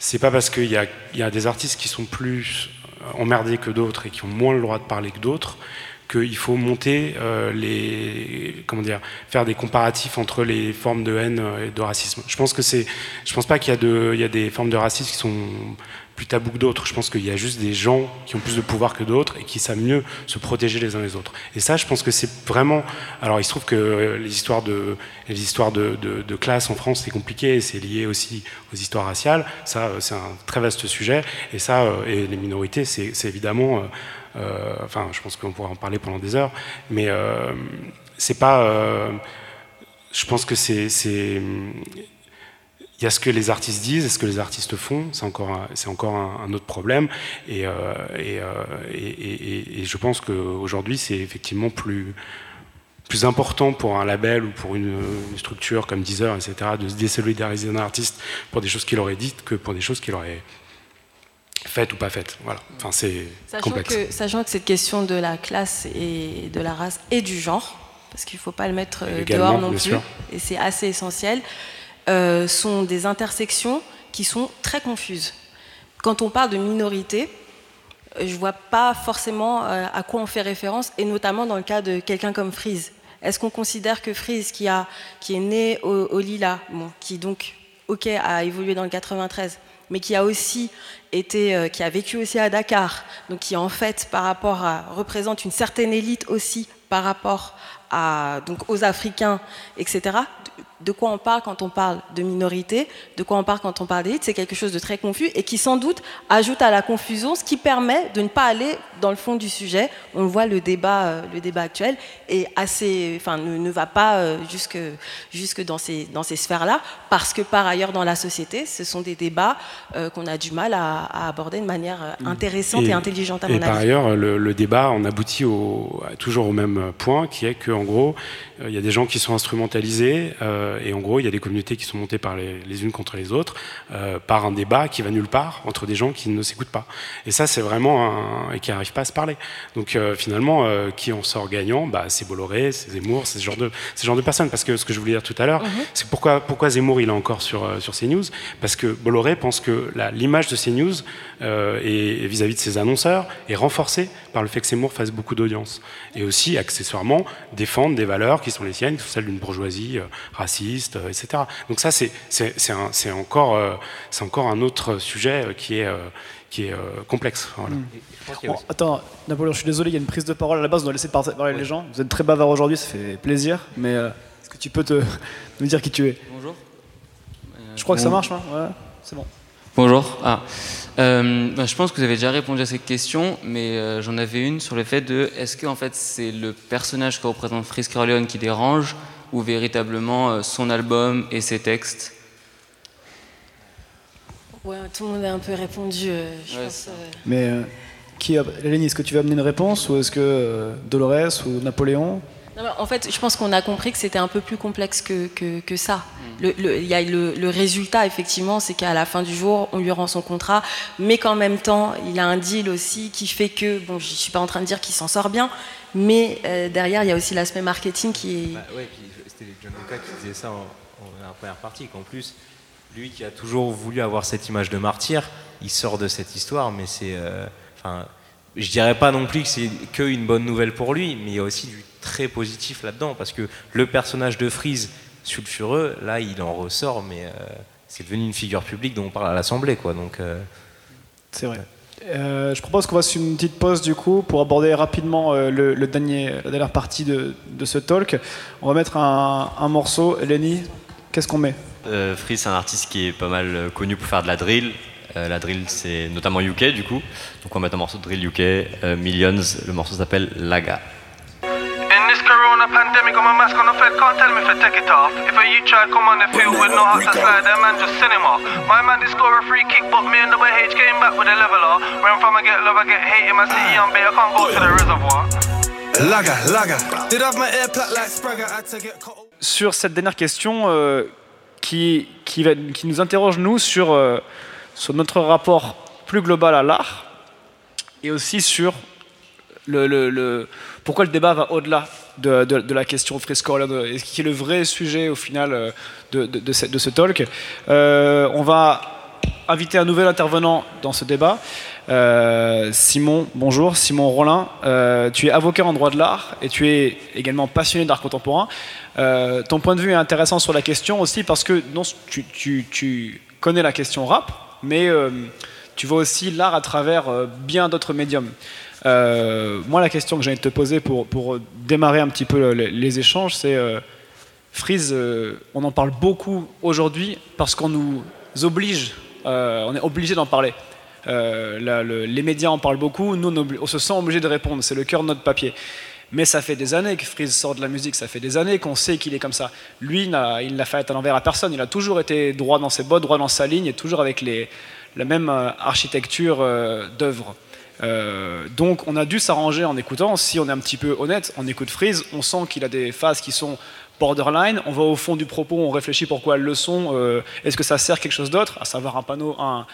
c'est pas parce qu'il y a, y a des artistes qui sont plus emmerdés que d'autres et qui ont moins le droit de parler que d'autres qu'il faut monter euh, les comment dire faire des comparatifs entre les formes de haine euh, et de racisme. Je pense que c'est je pense pas qu'il y a y a des formes de racisme qui sont plus tabous que d'autres. Je pense qu'il y a juste des gens qui ont plus de pouvoir que d'autres et qui savent mieux se protéger les uns les autres. Et ça, je pense que c'est vraiment. Alors, il se trouve que euh, les histoires de, les histoires de, de- de classe en France, c'est compliqué et c'est lié aussi aux histoires raciales. Ça, c'est un très vaste sujet. Et ça, et les minorités, c'est évidemment. Euh, enfin, je pense qu'on pourrait en parler pendant des heures, mais euh, c'est pas. euh, je pense que c'est il y a ce que les artistes disent et ce que les artistes font, c'est encore, c'est encore un, autre problème. Et je pense qu'aujourd'hui, c'est effectivement plus, plus important pour un label ou pour une, une structure comme Deezer, etc., de se désolidariser d'un artiste pour des choses qu'il aurait dites que pour des choses qu'il aurait faites ou pas faites. Voilà. Enfin, c'est Sachant complexe. que, sachant que cette question de la classe et de la race et du genre, parce qu'il ne faut pas le mettre euh, Également, dehors non plus, sûr. et c'est assez essentiel, euh, sont des intersections qui sont très confuses. Quand on parle de minorité, euh, je ne vois pas forcément à quoi on fait référence, et notamment dans le cas de quelqu'un comme Freeze. Est-ce qu'on considère que Freeze, qui, a, qui est né au, au Lila, bon, qui donc, ok, a évolué dans le 93, mais qui a aussi été, euh, qui a vécu aussi à Dakar, donc qui en fait par rapport à représente une certaine élite aussi par rapport à donc aux Africains, etc. De quoi on parle quand on parle de minorité, de quoi on parle quand on parle d'élite, c'est quelque chose de très confus et qui sans doute ajoute à la confusion, ce qui permet de ne pas aller dans le fond du sujet. On voit, le débat, euh, le débat actuel est assez, enfin, ne, ne va pas euh, jusque, jusque dans ces, dans ces sphères-là, parce que par ailleurs dans la société, ce sont des débats euh, qu'on a du mal à, à aborder de manière euh, intéressante et, intelligente à et mon par avis. ailleurs, le, le débat on aboutit au, toujours au même point, qui est qu'en gros, euh, il y a des gens qui sont instrumentalisés, euh, et en gros, il y a des communautés qui sont montées par les, les unes contre les autres, euh, par un débat qui va nulle part entre des gens qui ne s'écoutent pas. Et ça, c'est vraiment un, et qui n'arrivent pas à se parler. Donc finalement, qui en sort gagnant bah, C'est Bolloré, c'est Zemmour, c'est ce genre de, ce genre de personnes. Parce que ce que je voulais dire tout à l'heure, Mhm. c'est pourquoi, pourquoi Zemmour il est encore sur, sur CNews? Parce que Bolloré pense que l'image de CNews et vis-à-vis de ses annonceurs est renforcée par le fait que Zemmour fasse beaucoup d'audience. Et aussi, accessoirement, défendre des valeurs qui sont les siennes, qui sont celles d'une bourgeoisie euh, raciste, euh, etc. Donc ça, c'est encore, euh, c'est encore un autre sujet euh, qui est, euh, qui est euh, complexe. Voilà. Bon, attends, Napoléon, je suis désolé, il y a une prise de parole à la base, on doit laisser par- parler les gens. Vous êtes très bavard aujourd'hui, ça fait plaisir, mais euh, est-ce que tu peux te nous dire qui tu es? Bonjour. Je crois que ça marche, hein ouais, c'est bon. Bonjour. Ah. Euh, bah, je pense que vous avez déjà répondu à cette question, mais euh, j'en avais une sur le fait de est-ce que en fait c'est le personnage que représente Freeze Corleone qui dérange ou véritablement euh, son album et ses textes? Ouais, tout le monde a un peu répondu, euh, je Ouais, pense. euh, Mais euh, qui a... Lénie, est-ce que tu veux amener une réponse ou est-ce que euh, Dolores ou Napoléon? En fait, je pense qu'on a compris que c'était un peu plus complexe que, ça. Le, y a le, résultat, effectivement, c'est qu'à la fin du jour, on lui rend son contrat, mais qu'en même temps, il a un deal aussi qui fait que, bon, je suis pas en train de dire qu'il s'en sort bien, mais euh, derrière, il y a aussi l'aspect marketing qui est. Bah c'était John Luca qui disait ça en, première partie, qu'en plus, lui qui a toujours voulu avoir cette image de martyr, il sort de cette histoire, mais c'est. euh, Enfin, je dirais pas non plus que c'est qu'une bonne nouvelle pour lui, mais il y a aussi du très positif là-dedans, parce que le personnage de Freeze sulfureux, là, il en ressort, mais euh, c'est devenu une figure publique dont on parle à l'Assemblée, quoi. Donc. euh, C'est vrai. Euh, je propose qu'on fasse une petite pause du coup pour aborder rapidement euh, le, le dernier, la dernière partie de, de ce talk. On va mettre un, un morceau. Lenny, qu'est-ce qu'on met? Euh, Freeze, c'est un artiste qui est pas mal connu pour faire de la drill. Euh, la drill, c'est notamment UK du coup. Donc on va mettre un morceau de drill UK, euh, Millions. Le morceau s'appelle Laga. In this corona pandemic, I'm a mask on the fed, can't tell me if I take it off. If a you try come on the field with no heart to slide, that man just send him off. My man did score a free kick, but me and the H came back with a leveler. Where I'm from, I get love, I get hate in my city, I'm bait, I can't go to the reservoir. Laga, laga. Did have my air plat like Spragger, had to get cut. Sur cette dernière question euh, qui, qui, va- qui nous interroge nous sur, euh, sur notre rapport plus global à l'art et aussi sur le, le- le- pourquoi le débat va au-delà de, la question Fresco, et ce qui est le vrai sujet au final euh, de, ce, talk? Euh, on va inviter un nouvel intervenant dans ce débat. Euh, Simon, bonjour, Simon Rollin. Tu es avocat en droit de l'art et tu es également passionné d'art contemporain. Ton point de vue est intéressant sur la question aussi parce que non, tu, connais la question rap, mais tu vois aussi l'art à travers bien d'autres médiums. Euh, moi, la question que j'ai envie de te poser pour, démarrer un petit peu le- les échanges, c'est euh, Freeze, euh, on en parle beaucoup aujourd'hui parce qu'on nous oblige, on est obligé d'en parler. La- le- les médias en parlent beaucoup, nous on, se sent obligé de répondre, c'est le cœur de notre papier. Mais ça fait des années que Freeze sort de la musique, ça fait des années qu'on sait qu'il est comme ça. Lui, il n'a fait à l'envers à personne, il a toujours été droit dans ses bottes, droit dans sa ligne, et toujours avec la même architecture d'œuvre. Euh, donc on a dû s'arranger en écoutant. Si on est un petit peu honnête, on écoute Freeze, on sent qu'il a des phases qui sont borderline. On va au fond du propos, on réfléchit pourquoi elles le sont. euh, Est-ce que ça sert quelque chose d'autre, à savoir un panneau, un,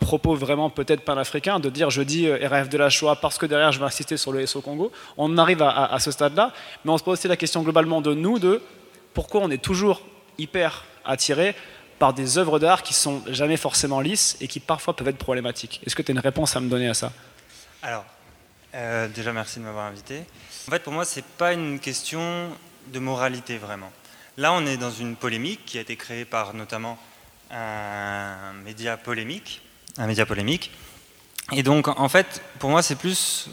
propos vraiment peut-être panafricain, de dire je dis euh, RAF de la Shoah parce que derrière je vais insister sur le SO Congo. On arrive à- à ce stade-là, mais on se pose aussi la question globalement de nous, de pourquoi on est toujours hyper attiré par des œuvres d'art qui sont jamais forcément lisses et qui parfois peuvent être problématiques. Est-ce que tu as une réponse à me donner à ça? Alors, Euh, déjà, merci de m'avoir invité. En fait, pour moi, c'est pas une question de moralité vraiment. Là, on est dans une polémique qui a été créée par notamment un média polémique, un média polémique. Et donc, en fait, pour moi, c'est plus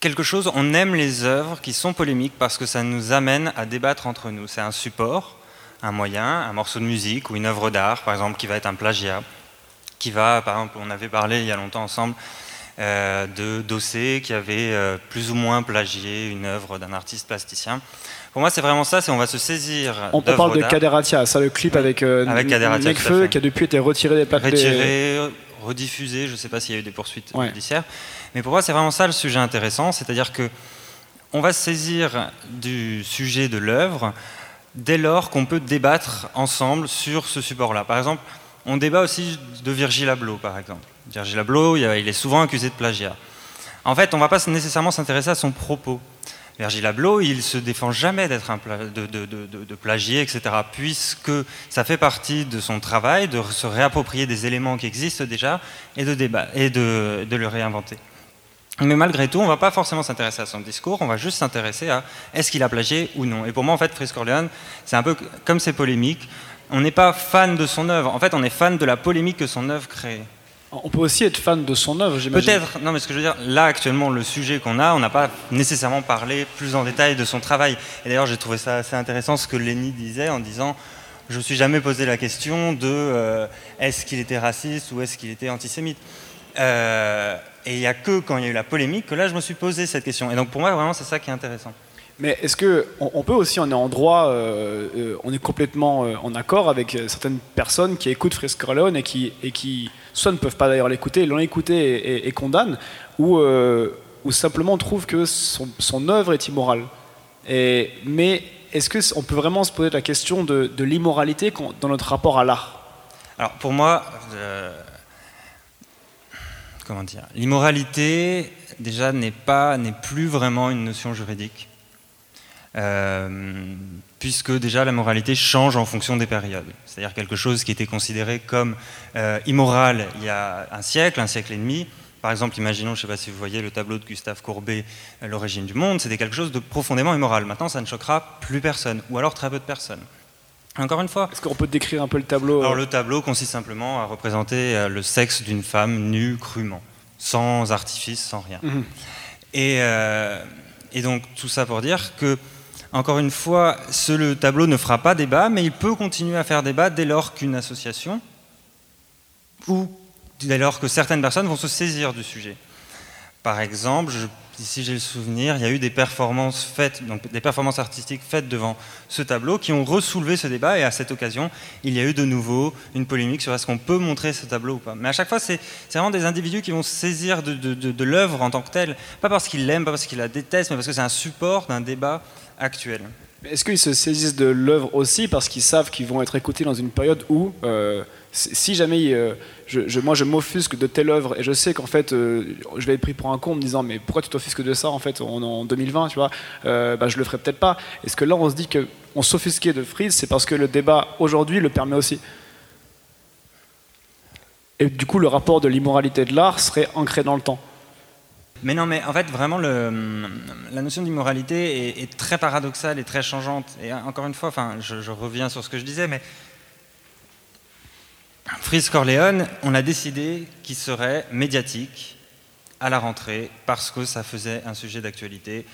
quelque chose. On aime les œuvres qui sont polémiques parce que ça nous amène à débattre entre nous. C'est un support, un moyen, un morceau de musique ou une œuvre d'art, par exemple, qui va être un plagiat, qui va, par exemple, on avait parlé il y a longtemps ensemble euh, de Dossé qui avait euh, plus ou moins plagié une œuvre d'un artiste plasticien. Pour moi, c'est vraiment ça, c'est on va se saisir. On, on parle de Kaderatia, ça le clip avec, euh, Avec qui a depuis été retiré des plaques. retiré, rediffusé, je ne sais pas s'il y a eu des poursuites judiciaires. Mais pour moi, c'est vraiment ça le sujet intéressant, c'est-à-dire que on va se saisir du sujet de l'œuvre dès lors qu'on peut débattre ensemble sur ce support-là. Par exemple, on débat aussi de Virgil Abloh, par exemple. Virgil Abloh, il est souvent accusé de plagiat. En fait, on ne va pas nécessairement s'intéresser à son propos. Virgil Abloh, il se défend jamais d'être un de, plagier, etc., puisque ça fait partie de son travail de se réapproprier des éléments qui existent déjà et de débat et de le réinventer. Mais malgré tout, on ne va pas forcément s'intéresser à son discours, on va juste s'intéresser à est-ce qu'il a plagié ou non. Et pour moi, en fait, Fritz Corleone, c'est un peu comme ces polémiques. On n'est pas fan de son œuvre, en fait, on est fan de la polémique que son œuvre crée. On peut aussi être fan de son œuvre, j'imagine. Peut-être, non mais ce que je veux dire, là actuellement le sujet qu'on a, on n'a pas nécessairement parlé plus en détail de son travail. Et d'ailleurs j'ai trouvé ça assez intéressant ce que Lenny disait en disant, je ne me suis jamais posé la question de euh, est-ce qu'il était raciste ou est-ce qu'il était antisémite? Euh, et il n'y a que quand il y a eu la polémique que là je me suis posé cette question. Et donc pour moi vraiment c'est ça qui est intéressant. Mais est-ce que on, on peut aussi, on est en droit, euh, euh, on est complètement euh, en accord avec certaines personnes qui écoutent Fritz Corleone et qui, et qui soit ne peuvent pas d'ailleurs l'écouter, l'ont écouté et, et- et condamnent, ou, ou simplement trouvent que son, son œuvre est immorale. Et, mais est-ce que c- on peut vraiment se poser la question de, de l'immoralité qu'on- dans notre rapport à l'art? Alors pour moi, comment l'immoralité déjà n'est pas, n'est plus vraiment une notion juridique, Euh, puisque déjà la moralité change en fonction des périodes. C'est-à-dire quelque chose qui était considéré comme euh, immoral il y a un siècle, un siècle et demi. Par exemple, imaginons, je ne sais pas si vous voyez le tableau de Gustave Courbet, euh, L'origine du monde, c'était quelque chose de profondément immoral. Maintenant, ça ne choquera plus personne, ou alors très peu de personnes. Encore une fois. Est-ce qu'on peut décrire un peu le tableau Alors le tableau consiste simplement à représenter euh, le sexe d'une femme nue crûment, sans artifice, sans rien. Mhm. Et, euh, et donc tout ça pour dire que, encore une fois, ce le tableau ne fera pas débat, mais il peut continuer à faire débat dès lors qu'une association ou dès lors que certaines personnes vont se saisir du sujet. Par exemple, je- si j'ai le souvenir, il y a eu des performances faites, donc des performances artistiques faites devant ce tableau qui ont ressoulevé ce débat et à cette occasion, il y a eu de nouveau une polémique sur est-ce qu'on peut montrer ce tableau ou pas. Mais à chaque fois, c'est vraiment des individus qui vont se saisir de, l'œuvre en tant que telle, pas parce qu'ils l'aiment, pas parce qu'ils la détestent, mais parce que c'est un support d'un débat actuel. Est-ce qu'ils se saisissent de l'œuvre aussi parce qu'ils savent qu'ils vont être écoutés dans une période où, euh, si jamais euh, je, moi je m'offusque de telle œuvre et je sais qu'en fait euh, je vais être pris pour un con en me disant mais pourquoi tu t'offusques de ça en fait en 2020 tu vois? Euh, bah, je le ferai peut-être pas. Est-ce que là on se dit que on s'offusquait de Freeze c'est parce que le débat aujourd'hui le permet aussi? Et du coup le rapport de l'immoralité de l'art serait ancré dans le temps. Mais non, mais en fait, vraiment, la notion d'immoralité est, est très paradoxale et très changeante. Et encore une fois, enfin, je, je reviens sur ce que je disais, mais Fritz Corleone, on a décidé qu'il serait médiatique à la rentrée parce que ça faisait un sujet d'actualité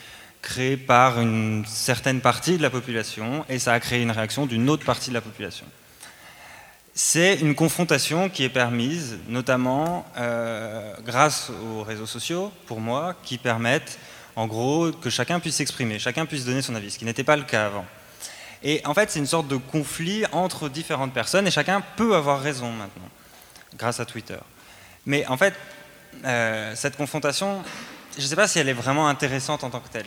créé par une certaine partie de la population et ça a créé une réaction d'une autre partie de la population. C'est une confrontation qui est permise, notamment euh, grâce aux réseaux sociaux, pour moi, qui permettent, en gros, que chacun puisse s'exprimer, chacun puisse donner son avis, ce qui n'était pas le cas avant. Et en fait, c'est une sorte de conflit entre différentes personnes, et chacun peut avoir raison maintenant, grâce à Twitter. Mais en fait, euh, cette confrontation, je ne sais pas si elle est vraiment intéressante en tant que telle.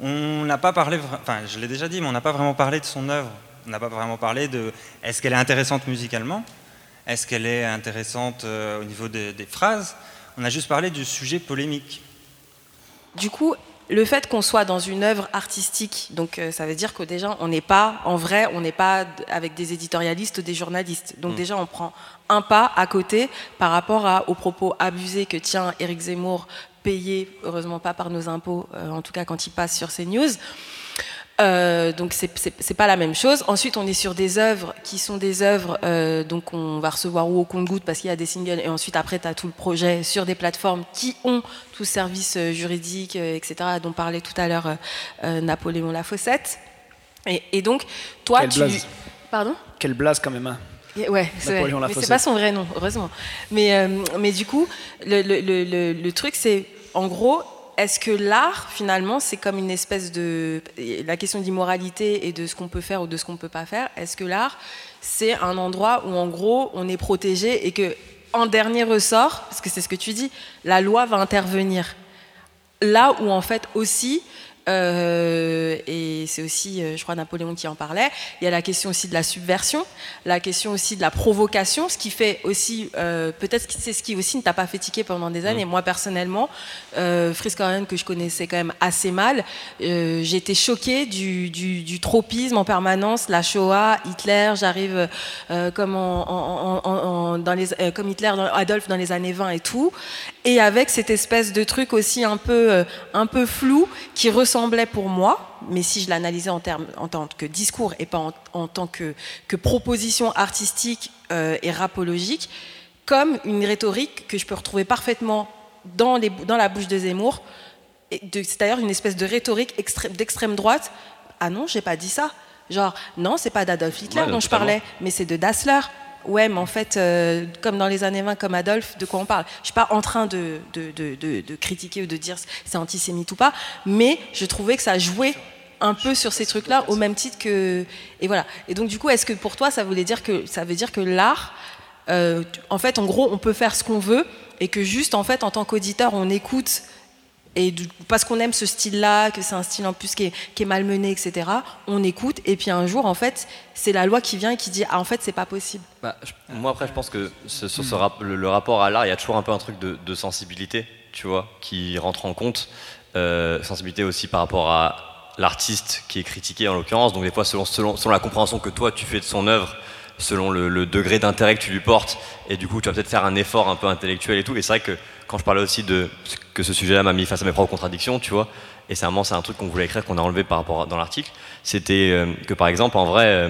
On n'a pas parlé, enfin, je l'ai déjà dit, mais on n'a pas vraiment parlé de son œuvre. On n'a pas vraiment parlé de est-ce qu'elle est intéressante musicalement? Est-ce qu'elle est intéressante euh, au niveau des phrases? On a juste parlé du sujet polémique. Du coup, le fait qu'on soit dans une œuvre artistique, donc euh, ça veut dire que déjà on n'est pas, en vrai, on n'est pas avec des éditorialistes ou des journalistes. Donc Mm. déjà on prend un pas à côté par rapport à- aux propos abusés que tient Éric Zemmour, payé, heureusement pas par nos impôts, euh, en tout cas quand il passe sur CNews. Euh, donc c'est pas la même chose. Ensuite, on est sur des œuvres qui sont des œuvres, euh, donc on va recevoir ou au compte-goutte parce qu'il y a des singles, et ensuite après tu as tout le projet sur des plateformes qui ont tout service euh, juridique, euh, etc., dont parlait tout à l'heure euh, Napoléon Lafossette. Et, et donc, toi, Quelle tu. blase. Pardon? Quelle blase quand même. hein. Ouais, c'est vrai. Napoléon mais Lafossette. c'est pas son vrai nom, heureusement. Mais, euh, mais du coup, le, le- le- le- le truc, c'est en gros, est-ce que l'art, finalement, c'est comme une espèce de. La question d'immoralité et de ce qu'on peut faire ou de ce qu'on peut pas faire, est-ce que l'art, c'est un endroit où, en gros, on est protégé et que, en dernier ressort, parce que c'est ce que tu dis, la loi va intervenir là où en fait aussi, euh, et c'est aussi, euh, je crois, Napoléon qui en parlait, il y a la question aussi de la subversion, la question aussi de la provocation, ce qui fait aussi, euh, peut-être que c'est ce qui aussi ne t'a pas fait tiquer pendant des années. Moi, personnellement, euh, Corleone, que je connaissais quand même assez mal, euh, été choquée du, du- du tropisme en permanence, la Shoah, Hitler, j'arrive comme, en- en- en- en- dans les, comme Hitler, dans- Adolphe dans les années 20 et tout, et avec cette espèce de truc aussi un peu, euh, un peu flou qui ressemblait pour moi, mais si je l'analysais en, termes, en tant que discours et pas en, en tant que, que proposition artistique euh, et rapologique, comme une rhétorique que je peux retrouver parfaitement dans, les, dans la bouche de Zemmour. C'est d'ailleurs une espèce de rhétorique extrême- d'extrême droite. Ah non, j'ai pas dit ça. Genre, non, c'est pas d'Adolf Hitler Ouais, dont je parlais, mais c'est de Dassler. Ouais, mais en fait, euh, comme dans les années 20, comme Adolphe, de quoi on parle? Je suis pas en train de, de, de- de- de critiquer ou de dire c'est antisémite ou pas, mais je trouvais que ça jouait un peu sur ces trucs-là au même titre que et voilà. Et donc du coup, est-ce que pour toi, ça voulait dire que ça veut dire que l'art, euh, en fait, en gros, on peut faire ce qu'on veut et que juste en fait, en tant qu'auditeur, on écoute et du- parce qu'on aime ce style-là, que c'est un style en plus qui est, qui est malmené, etc. On écoute et puis un jour, en fait, c'est la loi qui vient et qui dit ah en fait c'est pas possible. Bah, je- moi après je pense que ce- sur ce rap- le, le rapport à l'art, il y a toujours un peu un truc de, de sensibilité, tu vois, qui rentre en compte. Euh, sensibilité aussi par rapport à l'artiste qui est critiqué en l'occurrence. Donc des fois selon, selon, selon la compréhension que toi tu fais de son œuvre, selon le, le degré d'intérêt que tu lui portes, et du coup tu vas peut-être faire un effort un peu intellectuel et tout. Et c'est vrai que quand je parlais aussi de que ce sujet-là m'a mis face à mes propres contradictions, tu vois, et c'est c'est un truc qu'on voulait écrire qu'on a enlevé par rapport à- dans l'article, c'était euh, que par exemple en vrai. euh,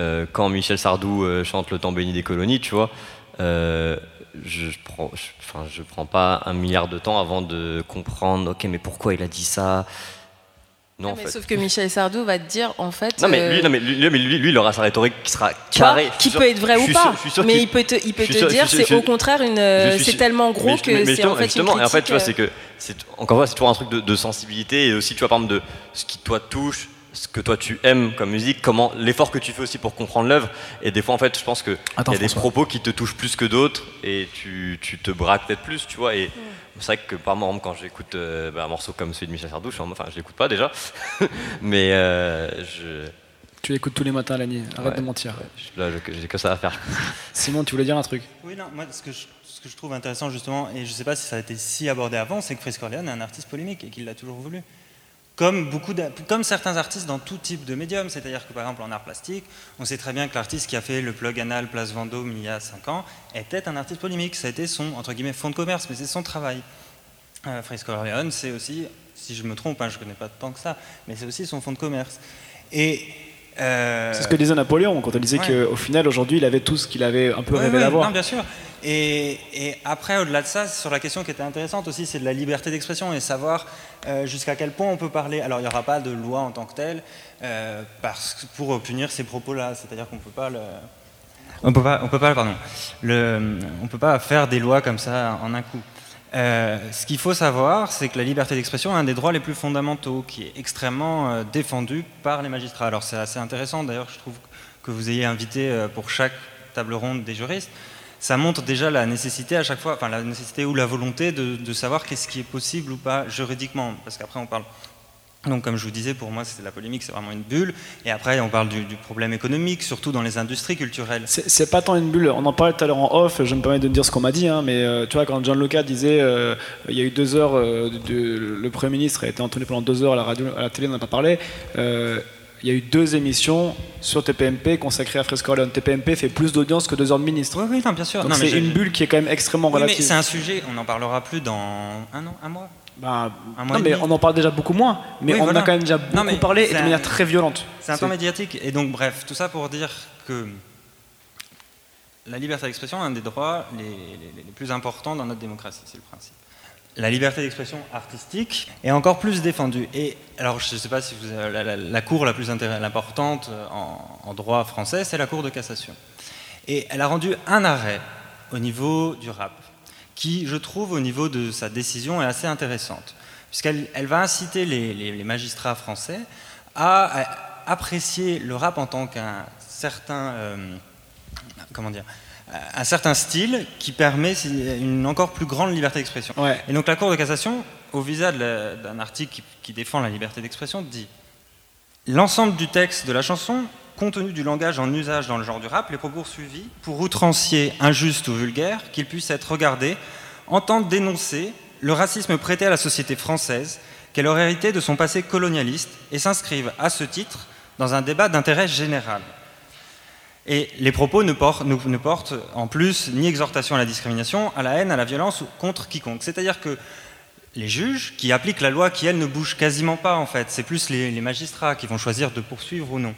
euh, quand Michel Sardou chante Le temps béni des colonies, tu vois, je, je prends, je prends pas un milliard de temps avant de comprendre, ok, mais pourquoi il a dit ça? Non, en Mais fait. Sauf que Michel Sardou va te dire en fait. Non mais, euh, lui, non, mais lui, lui, lui, lui, il aura sa rhétorique qui sera carrée. qui peut sûr- être vrai ou pas, sûr- sûr mais il peut te, il peut te dire c'est au contraire une, euh, c'est tellement gros mais- que c'est en fait justement, une et en fait, critique, tu vois, euh, c'est que encore une fois, c'est toujours un truc de, de sensibilité et aussi, tu vois, par exemple, de ce qui toi touche, ce que toi tu aimes comme musique, comment l'effort que tu fais aussi pour comprendre l'œuvre. Et des fois, en fait, je pense que il Attends, y a des propos qui te touchent plus que d'autres et tu, tu te braques peut-être plus, tu vois. Et c'est vrai que par moment, quand j'écoute euh, bah, un morceau comme celui de Michel Sardou, je suis en mode- enfin, je l'écoute pas déjà, mais euh, je Tu l'écoutes tous les matins, Lani. Arrête Ouais. de mentir. là, j'ai que ça à faire. Simon, tu voulais dire un truc? Oui, non, moi, ce que, je, ce que je trouve intéressant, justement, et je ne sais pas si ça a été si abordé avant, c'est que Fritz Corleone est un artiste polémique et qu'il l'a toujours voulu. Comme, beaucoup comme certains artistes dans tout type de médium, c'est-à-dire que par exemple en art plastique, on sait très bien que l'artiste qui a fait le plug anal Place Vendôme il y a 5 ans était un artiste polémique. Ça a été son, entre guillemets, fond de commerce, mais c'est son travail. Euh, Corleone, c'est aussi, si je me trompe, hein, je ne connais pas tant que ça, mais c'est aussi son fond de commerce. Et. Euh, C'est ce que disait Napoléon quand il disait ouais. qu'au final, aujourd'hui, il avait tout ce qu'il avait un peu Ouais, rêvé ouais, d'avoir. non, bien sûr. Et, et après, au-delà de ça, sur la question qui était intéressante aussi, c'est de la liberté d'expression et savoir euh, jusqu'à quel point on peut parler. Alors, il n'y aura pas de loi en tant que telle euh, parce pour obtenir ces propos-là. C'est-à-dire qu'on peut pas le. On peut pas, on peut pas, pardon. Le, on peut pas faire des lois comme ça en un coup. Euh, ce qu'il faut savoir, c'est que la liberté d'expression est un des droits les plus fondamentaux, qui est extrêmement euh, défendu par les magistrats. Alors c'est assez intéressant, d'ailleurs, je trouve que vous ayez invité euh, pour chaque table ronde des juristes. Ça montre déjà la nécessité à chaque fois, enfin la nécessité ou la volonté de, de savoir qu'est-ce qui est possible ou pas juridiquement, parce qu'après on parle Donc, comme je vous disais, pour moi, c'est la polémique, c'est vraiment une bulle. Et après, on parle du, du problème économique, surtout dans les industries culturelles. C'est pas tant une bulle. On en parlait tout à l'heure en off. Je me permets de dire ce qu'on m'a dit, hein, mais euh, tu vois, quand Gianluca disait, euh, il y a eu deux heures, euh, de- le premier ministre a été entendu pendant deux heures à la radio, à la télé, on n'en a pas parlé. Euh, il y a eu deux émissions sur TPMP consacrées à Fresco Leone. TPMP fait plus d'audience que deux heures de ministre. Oui, oui, non, bien sûr. C'est une bulle qui est quand même extrêmement Oui, relative. c'est un sujet, on n'en parlera plus dans un an, un mois. Bah, mois non, mais on en parle déjà beaucoup moins. Mais Oui, on voilà. a quand même déjà beaucoup parlé et de un- manière très violente. C'est un temps médiatique. Et donc, bref, tout ça pour dire que la liberté d'expression est un des droits les, les- les plus importants dans notre démocratie, c'est le principe. La liberté d'expression artistique est encore plus défendue. Et alors, je ne sais pas si vous avez- la, la- la cour la plus importante en, en droit français, c'est la Cour de cassation. Et elle a rendu un arrêt au niveau du rap, qui, je trouve, au niveau de sa décision, est assez intéressante, puisqu'elle elle va inciter les, les- les magistrats français à, à apprécier le rap en tant qu'un certain, euh, comment dire, un certain style qui permet une encore plus grande liberté d'expression. Et donc la Cour de cassation, au visa d'un article qui, qui défend la liberté d'expression, dit L'ensemble du texte de la chanson, compte tenu du langage en usage dans le genre du rap, les propos suivis, pour outrancier, injuste ou vulgaire, qu'ils puissent être regardés, entendent dénoncer le racisme prêté à la société française, qu'elle aurait hérité de son passé colonialiste, et s'inscrivent à ce titre dans un débat d'intérêt général. Et les propos ne portent, en plus ni exhortation à la discrimination, à la haine, à la violence ou contre quiconque. C'est-à-dire que les juges qui appliquent la loi, qui elle ne bouge quasiment pas en fait, c'est plus les magistrats qui vont choisir de poursuivre ou non,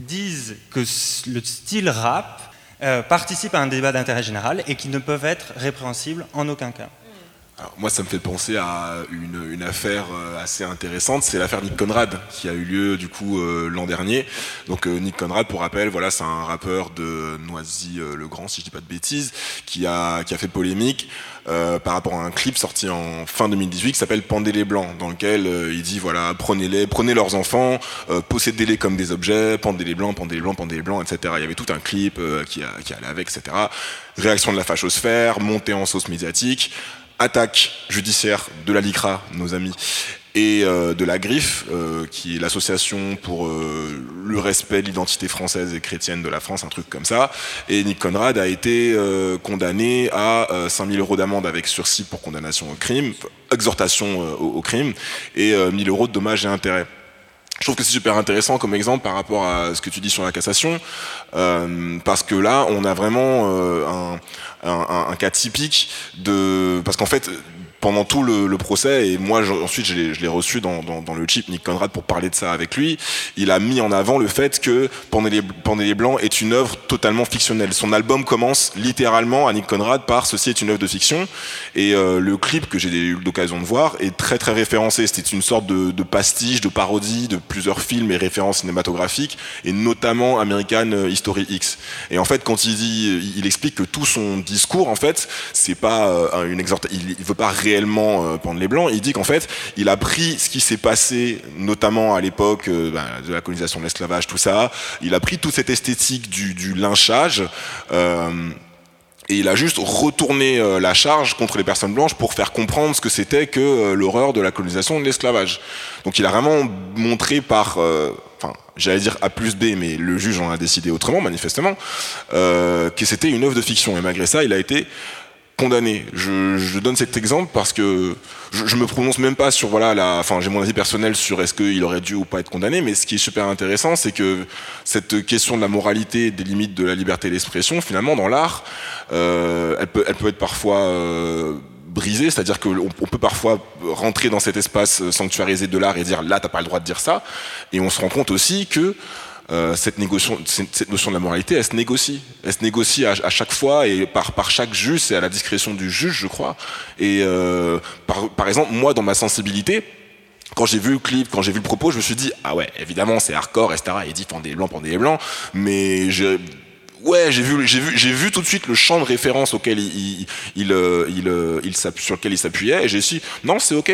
disent que le style rap euh, participe à un débat d'intérêt général et qui ne peuvent être répréhensibles en aucun cas. Alors, moi, ça me fait penser à une, une affaire euh, assez intéressante. C'est l'affaire Nick Conrad qui a eu lieu du coup euh, l'an dernier. Donc euh, Nick Conrad, pour rappel, voilà, c'est un rappeur de Noisy-le-Grand, si je dis pas de bêtises, qui a qui a fait polémique euh, par rapport à un clip sorti en fin 2018 qui s'appelle Pendez les blancs, dans lequel euh, il dit voilà, prenez-les, prenez leurs enfants, euh, possédez-les comme des objets, pendez les blancs, pendez les blancs, pendez les blancs, etc. Il y avait tout un clip euh, qui, a, qui allait avec, etc. Réaction de la fachosphère, montée en sauce médiatique attaque judiciaire de la LICRA, nos amis, et euh, de la Griffe, euh, qui est l'association pour euh, le respect de l'identité française et chrétienne de la France, un truc comme ça. Et Nick Conrad a été euh, condamné à euh, 5000 euros d'amende avec sursis pour condamnation au crime, exhortation euh, au, crime, et euh, 1000 euros de dommages et intérêts. Je trouve que c'est super intéressant comme exemple par rapport à ce que tu dis sur la cassation, euh, parce que là, on a vraiment euh, un, cas typique de... Parce qu'en fait, pendant tout le, le procès, et moi je- ensuite je l'ai reçu dans, dans, dans le chip Nick Conrad pour parler de ça avec lui, il a mis en avant le fait que Pendez les, Blancs est une œuvre totalement fictionnelle. Son album commence littéralement à Nick Conrad par Ceci est une œuvre de fiction, et euh, le clip que j'ai eu l'occasion de voir est très très référencé. C'était une sorte de, de pastiche, de parodie de plusieurs films et références cinématographiques, et notamment American History X. Et en fait, quand il dit, il explique que tout son discours, en fait, c'est pas euh, une exhortation, il, veut pas réellement euh, pendre les blancs. Il dit qu'en fait, il a pris ce qui s'est passé, notamment à l'époque euh, ben, de la colonisation de l'esclavage, tout ça. Il a pris toute cette esthétique du, lynchage. euh, et il a juste retourné la charge contre les personnes blanches pour faire comprendre ce que c'était que l'horreur de la colonisation de l'esclavage. Donc il a vraiment montré par, enfin j'allais dire A plus B, mais le juge en a décidé autrement manifestement, que c'était une œuvre de fiction. Et malgré ça, il a été condamné. Je, donne cet exemple parce que je, je me prononce même pas sur voilà la, enfin j'ai mon avis personnel sur est-ce qu'il aurait dû ou pas être condamné, mais ce qui est super intéressant, c'est que cette question de la moralité, des limites de la liberté d'expression, finalement dans l'art, euh, elle peut, être parfois euh, brisée, c'est-à-dire qu'on on peut parfois rentrer dans cet espace sanctuarisé de l'art et dire là t'as pas le droit de dire ça, et on se rend compte aussi que euh, cette, notion de la moralité, elle se négocie. Elle se négocie à, chaque fois et par, chaque juge, c'est à la discrétion du juge, je crois. Et euh, par, par exemple, moi, dans ma sensibilité, quand j'ai vu le clip, quand j'ai vu le propos, je me suis dit, ah ouais, évidemment, c'est hardcore, etc. Il dit pendez les blancs, pendez les blancs. Mais je, ouais, j'ai vu, j'ai vu, j'ai vu tout de suite le champ de référence auquel il, il, il, euh, il, euh, sur lequel il s'appuyait, et j'ai dit, non, c'est ok.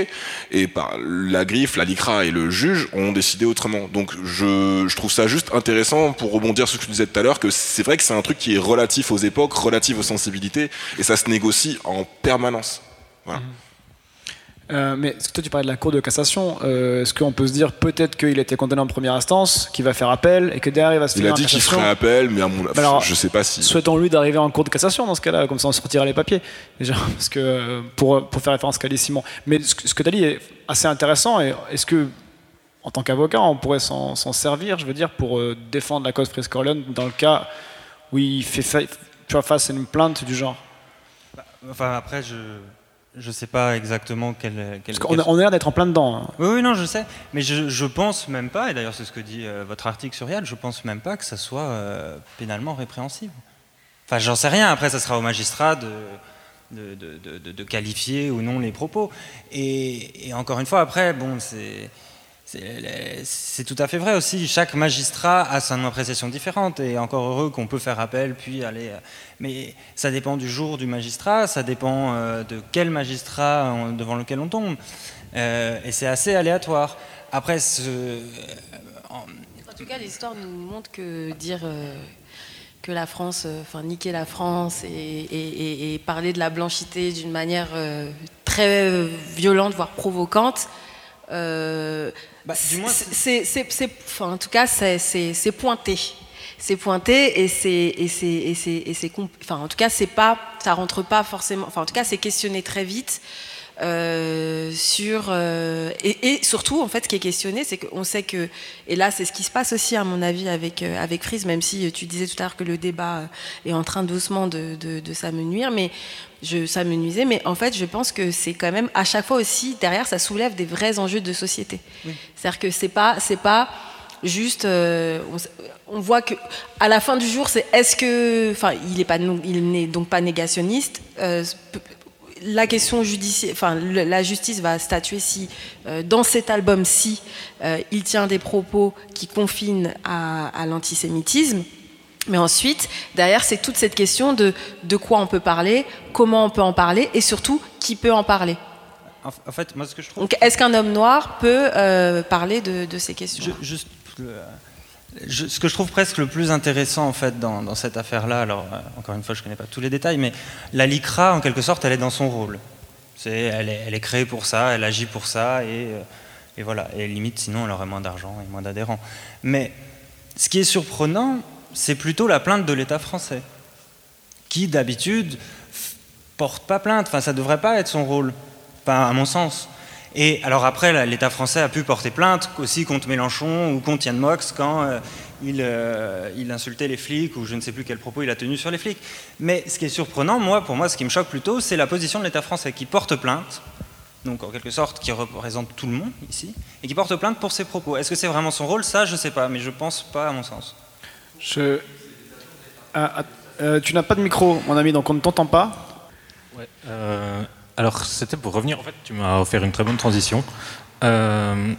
Et par la griffe, la LICRA et le juge ont décidé autrement. Donc, je, je trouve ça juste intéressant pour rebondir sur ce que tu disais tout à l'heure, que c'est vrai que c'est un truc qui est relatif aux époques, relatif aux sensibilités, et ça se négocie en permanence. Voilà. Euh, mais toi tu parlais de la Cour de cassation euh, Est-ce qu'on peut se dire peut-être qu'il a été condamné en première instance, qu'il va faire appel et que derrière il va se Il faire a dit qu'il ferait appel, mais à mon avis, je sais pas si. Souhaitons-lui d'arriver en Cour de cassation dans ce cas-là, comme ça on sortira les papiers. Déjà, parce que euh, pour, pour faire référence à ce qu'a dit Simon. Mais ce, que- ce que tu as dit est assez intéressant. Et est-ce que, en tant qu'avocat, on pourrait s'en s'en servir, je veux dire, pour euh, défendre la cause Frisk Orleans dans le cas où il fait fa- tu vois, face à une plainte du genre? Enfin, après, je je sais pas exactement quel. quel Parce a, on a l'air d'être en plein dedans. hein. Oui, oui, non, je sais. Mais je, je pense même pas, et d'ailleurs c'est ce que dit euh, votre article sur Yad, je pense même pas que ça soit euh, pénalement répréhensible. Enfin, j'en sais rien. Après, ça sera au magistrat de, de, de- de- de- de qualifier ou non les propos. Et, et encore une fois, après, bon, c'est. C'est tout à fait vrai aussi. Chaque magistrat a son appréciation différente et encore heureux qu'on peut faire appel puis aller. euh, Mais ça dépend du jour du magistrat, ça dépend euh, de quel magistrat on- devant lequel on tombe. Euh, et c'est assez aléatoire. Après, En tout cas, l'histoire nous montre que dire euh, que la France, euh, enfin niquer la France et, et- parler de la blanchité d'une manière euh, très euh, violente, voire provocante, euh, c'est- c'est, c'est- c'est- enfin, en tout cas, c'est, c'est- c'est pointé. C'est pointé et c'est et c'est et c'est et c'est comp- enfin en tout cas c'est pas ça rentre pas forcément enfin en tout cas c'est questionné très vite euh, sur euh, et, et surtout en fait ce qui est questionné c'est qu'on sait que et là c'est ce qui se passe aussi à mon avis avec euh, avec Frise même si euh, tu disais tout à l'heure que le débat est en train doucement de, de, de s'amenuire mais je s'amenuisait mais en fait je pense que c'est quand même à chaque fois aussi derrière ça soulève des vrais enjeux de société. C'est-à-dire que c'est pas c'est pas juste euh, on, voit que à la fin du jour c'est est-ce que enfin il est pas il n'est donc pas négationniste euh, la question judiciaire, enfin le- la justice va statuer si euh, dans cet album-ci euh, il tient des propos qui confinent à, à l'antisémitisme. Mais ensuite, derrière, c'est toute cette question de de quoi on peut parler, comment on peut en parler, et surtout qui peut en parler. en, en fait, moi ce que je trouve. Donc, est-ce qu'un homme noir peut euh, parler de, de ces questions Juste, ce que je trouve presque le plus intéressant en fait dans, cette affaire-là, alors euh, encore une fois, je connais pas tous les détails, mais la LICRA, en quelque sorte, elle est dans son rôle. Elle, est, créée pour ça, elle agit pour ça, et, euh, et voilà. Et limite, sinon, elle aurait moins d'argent et moins d'adhérents. Mais ce qui est surprenant, c'est plutôt la plainte de l'État français, qui d'habitude porte pas plainte. Enfin, ça devrait pas être son rôle, pas à mon sens. Et alors après, l'État français a pu porter plainte aussi contre Mélenchon ou contre Yann Mox quand euh, il, euh, il insultait les flics ou je ne sais plus quel propos il a tenu sur les flics. Mais ce qui est surprenant, moi, pour moi, ce qui me choque plutôt, c'est la position de l'État français qui porte plainte, donc en quelque sorte qui représente tout le monde ici, et qui porte plainte pour ses propos. Est-ce que c'est vraiment son rôle? Ça, je sais pas, mais je pense pas à mon sens. Je... Ah, ah, euh, tu n'as pas de micro, mon ami, donc on ne t'entend pas. Ouais, euh, alors, c'était pour revenir. En fait, tu m'as offert une très bonne transition. Euh,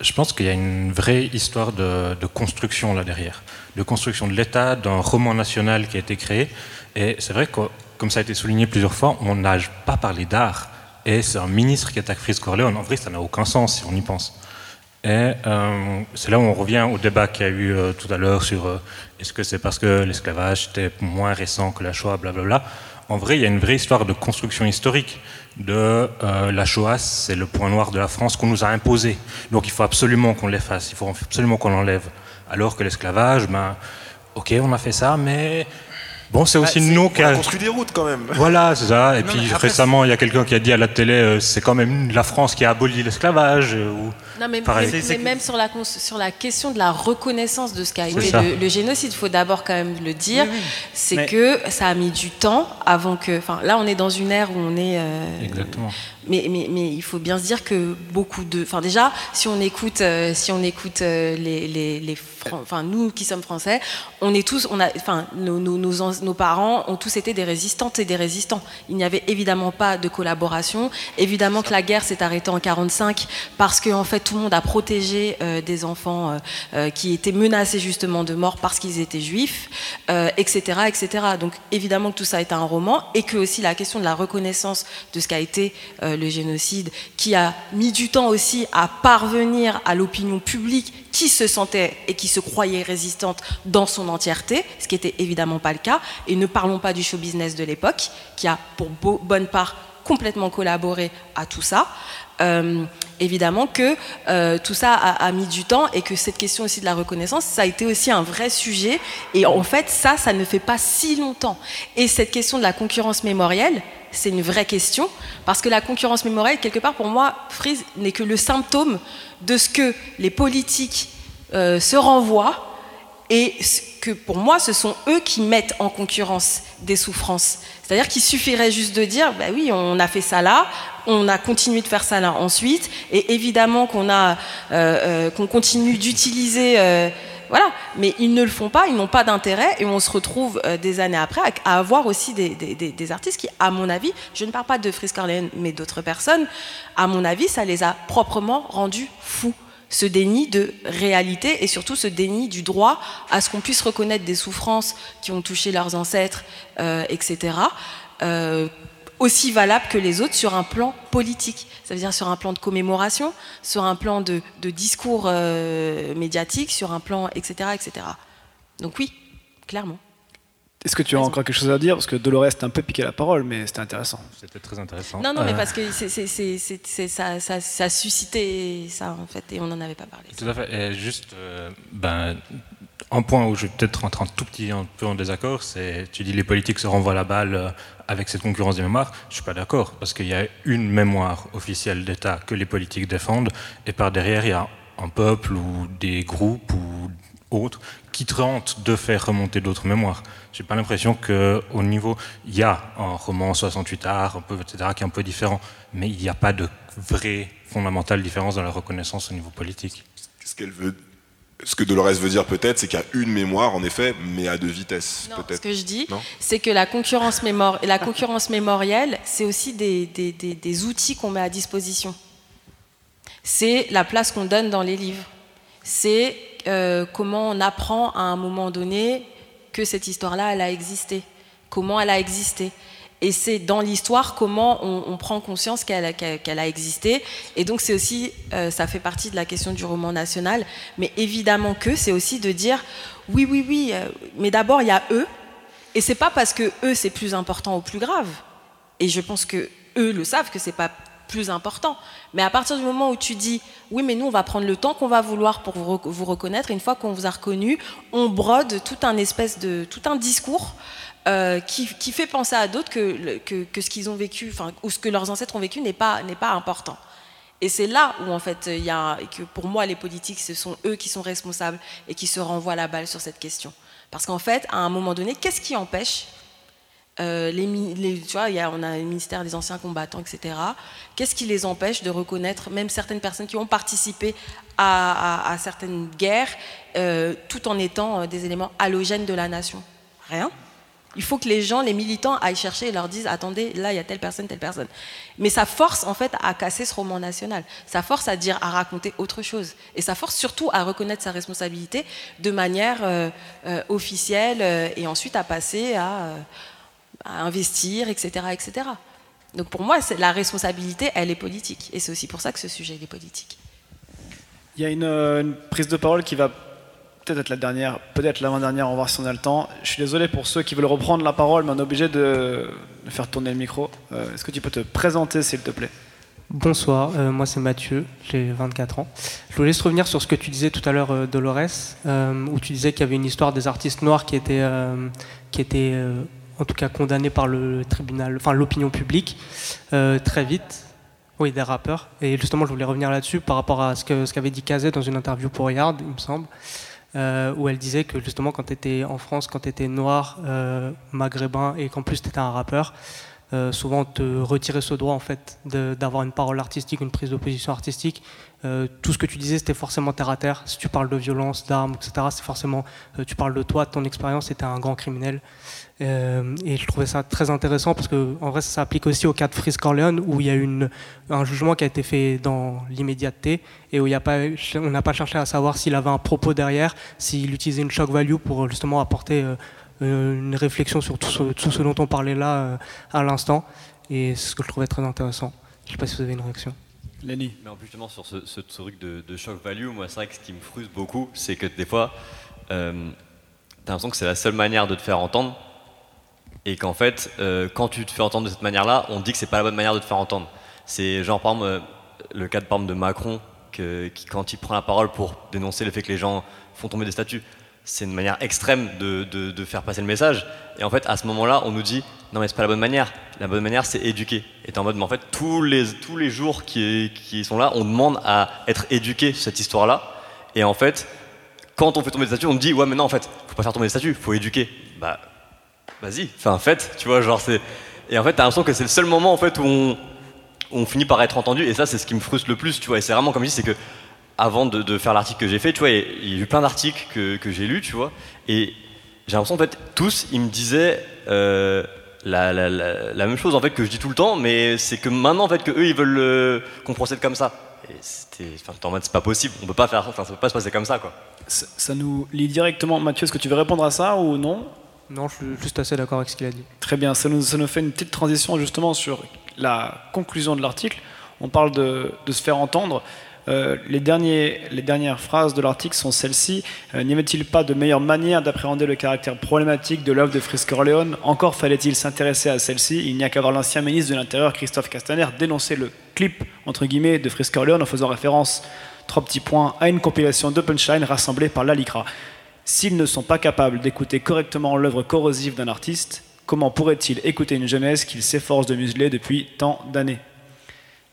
je pense qu'il y a une vraie histoire de, construction là derrière, de construction de l'État, d'un roman national qui a été créé. Et c'est vrai que, comme ça a été souligné plusieurs fois, on n'a pas parlé d'art. Et c'est un ministre qui attaque Fritz Corleone. En vrai, ça n'a aucun sens si on y pense. Et euh, c'est là où on revient au débat qu'il y a eu euh, tout à l'heure sur est-ce que c'est parce que l'esclavage était moins récent que la Shoah, blablabla. En vrai, il y a une vraie histoire de construction historique de euh, la Shoah, c'est le point noir de la France qu'on nous a imposé. Donc il faut absolument qu'on l'efface, il faut absolument qu'on l'enlève. Alors que l'esclavage, ben, ok, on a fait ça, mais bon, c'est aussi nous qui a construit des routes quand même. voilà, c'est ça. Et Non, puis après, récemment, il y a quelqu'un qui a dit à la télé, euh, c'est quand même la France qui a aboli l'esclavage. euh, ou- Non, mais, Pareil. mais- mais même sur la, cons- sur la question de la reconnaissance de ce qu'a été le, le génocide, il faut d'abord quand même le dire, Oui, oui. c'est Mais- que ça a mis du temps avant que... Enfin, là, on est dans une ère où on est... euh, Exactement. mais, mais, mais il faut bien se dire que beaucoup de... Enfin déjà, si on écoute, euh, si on écoute euh, les, les, les Fran- enfin, nous qui sommes français, on est tous... On a, enfin, nos, nos, nos, ans- nos parents ont tous été des résistantes et des résistants. Il n'y avait évidemment pas de collaboration. Évidemment que la guerre s'est arrêtée en 45 parce que en fait tout le monde a protégé euh, des enfants euh, euh, qui étaient menacés justement de mort parce qu'ils étaient juifs, etc., etc. Donc évidemment que tout ça est un roman et que aussi la question de la reconnaissance de ce qu'a été le génocide, qui a mis du temps aussi à parvenir à l'opinion publique qui se sentait et qui se croyait résistante dans son entièreté, ce qui était évidemment pas le cas. Et ne parlons pas du show business de l'époque, qui a pour bonne part complètement collaboré à tout ça. Euh, évidemment que euh, tout ça a, mis du temps et que cette question aussi de la reconnaissance, ça a été aussi un vrai sujet. Et en fait, ça, ça ne fait pas si longtemps. Et cette question de la concurrence mémorielle, c'est une vraie question, parce que la concurrence mémorielle, quelque part, pour moi, Frise n'est que le symptôme de ce que les politiques euh, se renvoient et que pour moi, ce sont eux qui mettent en concurrence des souffrances. C'est-à-dire qu'il suffirait juste de dire, bah oui, on a fait ça là, on a continué de faire ça là ensuite, et évidemment qu'on a, euh, euh, qu'on continue d'utiliser, euh, voilà. Mais ils ne le font pas, ils n'ont pas d'intérêt, et on se retrouve des années après à, avoir aussi des, artistes qui, à mon avis, je ne parle pas de Frisk Orleans, mais d'autres personnes, à mon avis, ça les a proprement rendus fous ce déni de réalité et surtout ce déni du droit à ce qu'on puisse reconnaître des souffrances qui ont touché leurs ancêtres, etc., aussi valables que les autres sur un plan politique. Ça veut dire sur un plan de commémoration, sur un plan de, de discours euh, médiatique, sur un plan, etc., etc. Donc oui, clairement. Est-ce que tu as encore quelque chose à dire? Parce que Dolores t'a un peu piqué la parole, mais c'était intéressant. C'était très intéressant. Non, non, mais Euh, parce que c'est- c'est- c'est- c'est- c'est- ça, ça, ça a suscité ça, en fait, et on n'en avait pas parlé. Tout à fait. Et juste, euh, ben, un point où je vais peut-être rentrer un tout petit un peu en désaccord, c'est tu dis les politiques se renvoient la balle avec cette concurrence des mémoires. Je suis pas d'accord parce qu'il y a une mémoire officielle d'État que les politiques défendent, et par derrière il y a un peuple ou des groupes ou autres qui tentent de faire remonter d'autres mémoires. J'ai pas l'impression que au niveau, il y a un roman 68 art, etc., qui est un peu différent, mais il n'y a pas de vraie fondamentale différence dans la reconnaissance au niveau politique. Ce qu'elle veut, ce que Dolores veut dire peut-être, c'est qu'il y a une mémoire en effet, mais à deux vitesses. Non, peut-être. ce que je dis, Non c'est que la concurrence, mémor- la concurrence mémorielle, c'est aussi des, des- des- des outils qu'on met à disposition. C'est la place qu'on donne dans les livres. C'est euh, comment on apprend à un moment donné que cette histoire-là, elle a existé. Comment elle a existé. Et c'est dans l'histoire comment on, prend conscience qu'elle a, existé. Et donc c'est aussi, euh, ça fait partie de la question du roman national. Mais évidemment que c'est aussi de dire, oui, oui, oui, euh, mais d'abord il y a eux. Et c'est pas parce que eux c'est plus important ou plus grave. Et je pense que eux le savent que c'est pas plus important. Mais à partir du moment où tu dis, oui, mais nous, on va prendre le temps qu'on va vouloir pour vous, rec- vous reconnaître, une fois qu'on vous a reconnu, on brode tout un espèce de, tout un discours euh, qui, fait penser à d'autres que, ce qu'ils ont vécu, enfin, ou ce que leurs ancêtres ont vécu n'est pas, important. Et c'est là où, en fait, il y a, que pour moi, les politiques, ce sont eux qui sont responsables et qui se renvoient la balle sur cette question. Parce qu'en fait, à un moment donné, qu'est-ce qui empêche euh, les, les- tu vois, y a, on a le ministère des anciens combattants, etc. Qu'est-ce qui les empêche de reconnaître même certaines personnes qui ont participé à, certaines guerres, euh, tout en étant des éléments halogènes de la nation? Rien. Il faut que les gens, les militants, aillent chercher et leur disent attendez, là il y a telle personne, telle personne. Mais ça force en fait à casser ce roman national. Ça force à dire, à raconter autre chose. Et ça force surtout à reconnaître sa responsabilité de manière euh, euh, officielle euh, et ensuite à passer à, investir, etc., etc. Donc pour moi, la responsabilité, elle est politique. Et c'est aussi pour ça que ce sujet est politique. Il y a une prise de parole qui va peut-être être la dernière, peut-être l'avant-dernière, on va voir si on a le temps. Je suis désolé pour ceux qui veulent reprendre la parole, mais on est obligé de, faire tourner le micro. Euh, Est-ce que tu peux te présenter, s'il te plaît? Bonsoir, euh, moi c'est Mathieu, j'ai 24 ans. Je voulais juste revenir sur ce que tu disais tout à l'heure, euh, Dolores, où tu disais qu'il y avait une histoire des artistes noirs qui étaient, qui étaient en tout cas condamnés par le tribunal, enfin l'opinion publique, très vite. Oui, des rappeurs. Et justement, je voulais revenir là-dessus par rapport à ce qu'avait dit Kazé dans une interview pour Yard, il me semble, euh, où elle disait que justement, quand tu étais en France, quand tu étais noir, euh, maghrébin, et qu'en plus tu étais un rappeur, euh, souvent te retirait ce droit en fait d'avoir une parole artistique, une prise de position artistique. Tout ce que tu disais, c'était forcément terre à terre. Si tu parles de violence, d'armes, etc., c'est forcément, tu parles de toi, de ton expérience, c'était un grand criminel. Euh, et je trouvais ça très intéressant parce que en vrai, ça s'applique aussi au cas de Frisk Corleone où il y a une, un jugement qui a été fait dans l'immédiateté et où il y a pas, on n'a pas cherché à savoir s'il avait un propos derrière, s'il utilisait une shock value pour justement apporter euh, une réflexion sur tout ce, tout ce dont on parlait là euh, à l'instant. Et c'est ce que je trouvais très intéressant. Je ne sais pas si vous avez une réaction. Lenny. Mais en plus, justement, sur ce, ce truc de, de shock value, moi, c'est vrai que ce qui me frustre beaucoup, c'est que des fois, euh, t'as l'impression que c'est la seule manière de te faire entendre. Et qu'en fait, euh, quand tu te fais entendre de cette manière-là, on dit que c'est pas la bonne manière de te faire entendre. C'est genre, par euh, le cas de, par de Macron, que, qui, quand il prend la parole pour dénoncer le fait que les gens font tomber des statues, c'est une manière extrême de, faire passer le message. Et en fait, à ce moment-là, on nous dit non, mais c'est pas la bonne manière. La bonne manière, c'est éduquer. Et t'es en mode, mais en fait, tous les, tous les jours qui, sont là, on demande à être éduqué sur cette histoire-là. Et en fait, quand on fait tomber des statues, on dit ouais, mais non, en fait, faut pas faire tomber des statues, faut éduquer. Bah, vas-y, fais fait, tu vois, genre c'est. Et en fait, t'as l'impression que c'est le seul moment en fait où on, on finit par être entendu, et ça, c'est ce qui me frustre le plus, tu vois. Et c'est vraiment comme je dis, c'est que avant de, faire l'article que j'ai fait, tu vois, il y a- eu plein d'articles que, que j'ai lus, tu vois, et j'ai l'impression en fait, tous, ils me disaient euh, la, la- la- même chose en fait que je dis tout le temps, mais c'est que maintenant en fait que eux, ils veulent euh, qu'on procède comme ça. Et c'était, en mode, c'est pas possible, on peut pas faire, enfin, ça peut pas se passer comme ça, quoi. Ça, ça nous lie directement. Mathieu, est-ce que tu veux répondre à ça ou non? Non, je suis juste assez d'accord avec ce qu'il a dit. Très bien, ça nous, fait une petite transition justement sur la conclusion de l'article. On parle de, se faire entendre. Euh, les, dernières phrases de l'article sont celles-ci. Euh, N'y avait-il pas de meilleure manière d'appréhender le caractère problématique de l'œuvre de Frisk Orléans Encore fallait-il s'intéresser à celle-ci. Il n'y a qu'à voir l'ancien ministre de l'Intérieur, Christophe Castaner, dénoncer le clip entre guillemets de Frisk Orléans en faisant référence, trois petits points, à une compilation de punchlines rassemblées par l'ALICRA. S'ils ne sont pas capables d'écouter correctement l'œuvre corrosive d'un artiste, comment pourraient-ils écouter une jeunesse qu'ils s'efforcent de museler depuis tant d'années?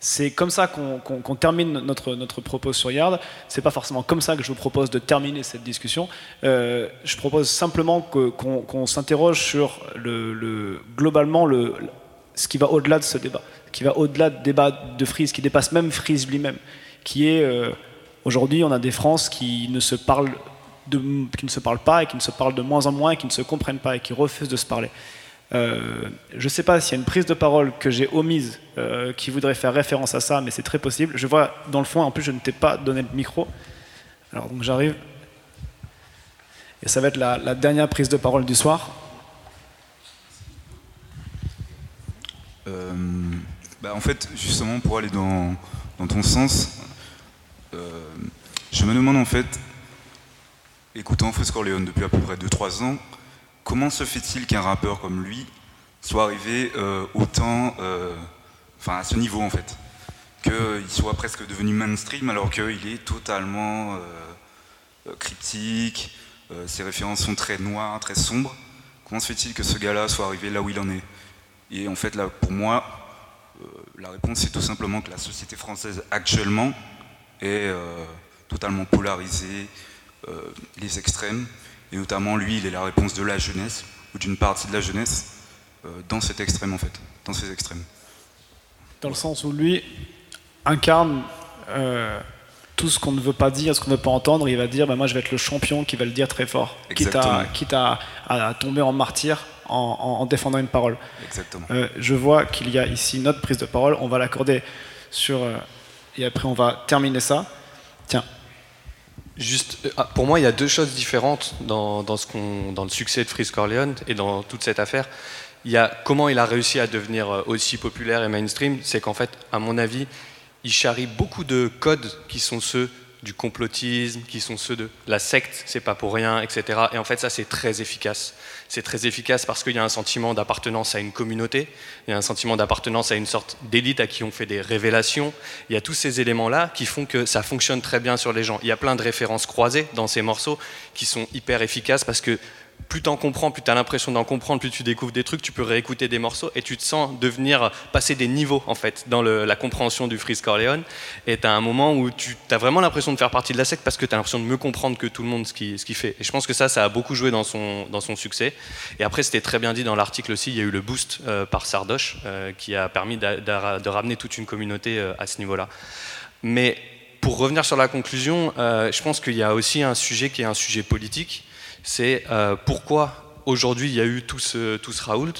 C'est comme ça qu'on termine notre, notre propos sur Yard. C'est pas forcément comme ça que je vous propose de terminer cette discussion. Euh, je propose simplement qu'on s'interroge sur le, le- globalement le, ce qui va au-delà de ce débat, qui va au-delà du débat de Frise, qui dépasse même Frise lui-même, qui est euh, aujourd'hui on a des France qui ne se parlent qui ne se parlent pas et qui ne se parlent de moins en moins et qui ne se comprennent pas et qui refusent de se parler. Euh, je ne sais pas s'il y a une prise de parole que j'ai omise euh, qui voudrait faire référence à ça, mais c'est très possible. Je vois dans le fond, en plus je ne t'ai pas donné le micro. Alors donc j'arrive. Et ça va être la, dernière prise de parole du soir. Euh, bah, en fait, justement, pour aller dans, ton sens, je me demande en fait, écoutant Frisco Corleone depuis à peu près 2-3 ans, comment se fait-il qu'un rappeur comme lui soit arrivé euh, autant, euh, enfin à ce niveau en fait, qu'il soit presque devenu mainstream alors qu'il est totalement euh, cryptique, ses références sont très noires, très sombres. Comment se fait-il que ce gars-là soit arrivé là où il en est? Et en fait, là, pour moi, la réponse c'est tout simplement que la société française actuellement est totalement polarisée, les extrêmes, et notamment lui, il est la réponse de la jeunesse, ou d'une partie de la jeunesse, euh, dans cet extrême en fait, dans ces extrêmes. Dans le sens où lui incarne euh, tout ce qu'on ne veut pas dire, ce qu'on ne veut pas entendre. Il va dire bah, Moi, je vais être le champion qui va le dire très fort, quitte, à, Exactement. quitte à, à tomber en martyr en, en- en défendant une parole. Exactement. Euh, je vois qu'il y a ici notre prise de parole. On va l'accorder sur. euh, et après, on va terminer ça. Tiens. Juste, euh, ah, pour moi, il y a deux choses différentes dans, le succès de Frisk Corleone et dans toute cette affaire. Il y a comment il a réussi à devenir euh, aussi populaire et mainstream. C'est qu'en fait, à mon avis, il charrie beaucoup de codes qui sont ceux du complotisme, qui sont ceux de la secte, c'est pas pour rien, etc. Et en fait, ça, c'est très efficace. C'est très efficace parce qu'il y a un sentiment d'appartenance à une communauté, il y a un sentiment d'appartenance à une sorte d'élite à qui on fait des révélations. Il y a tous ces éléments-là qui font que ça fonctionne très bien sur les gens. Il y a plein de références croisées dans ces morceaux qui sont hyper efficaces parce que plus t'en comprends, plus tu as l'impression d'en comprendre, plus tu découvres des trucs, tu peux réécouter des morceaux et tu te sens devenir, passer des niveaux en fait dans la compréhension du Freeze Corleone. Et tu as un moment où tu as vraiment l'impression de faire partie de la secte parce que tu as l'impression de mieux comprendre que tout le monde ce qu'il ce qu'il fait. Et je pense que ça, ça a beaucoup joué dans son, dans son succès. Et après, c'était très bien dit dans l'article aussi, il y a eu le boost euh, par Sardoche euh, qui a permis de ramener toute une communauté euh, à ce niveau-là. Mais pour revenir sur la conclusion, je pense qu'il y a aussi un sujet qui est un sujet politique. C'est euh, pourquoi aujourd'hui il y a eu tout ce, tout ce Raoult,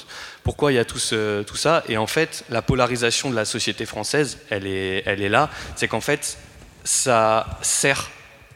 pourquoi il y a tout, tout ça? Et en fait, la polarisation de la société française, elle est, elle est là. C'est qu'en fait, ça sert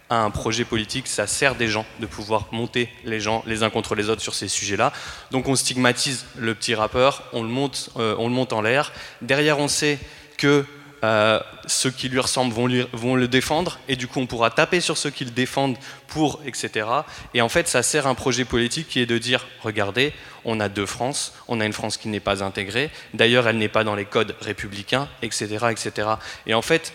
à un projet politique, ça sert des gens de pouvoir monter les gens les uns contre les autres sur ces sujets-là. Donc on stigmatise le petit rappeur, on le monte, euh, on le monte en l'air. Derrière, on sait que euh, ceux qui lui ressemblent vont, le défendre, et du coup on pourra taper sur ceux qui le défendent pour, etc. Et en fait, ça sert un projet politique qui est de dire, regardez, on a deux France, on a une France qui n'est pas intégrée, d'ailleurs elle n'est pas dans les codes républicains, etc., etc. Et en fait,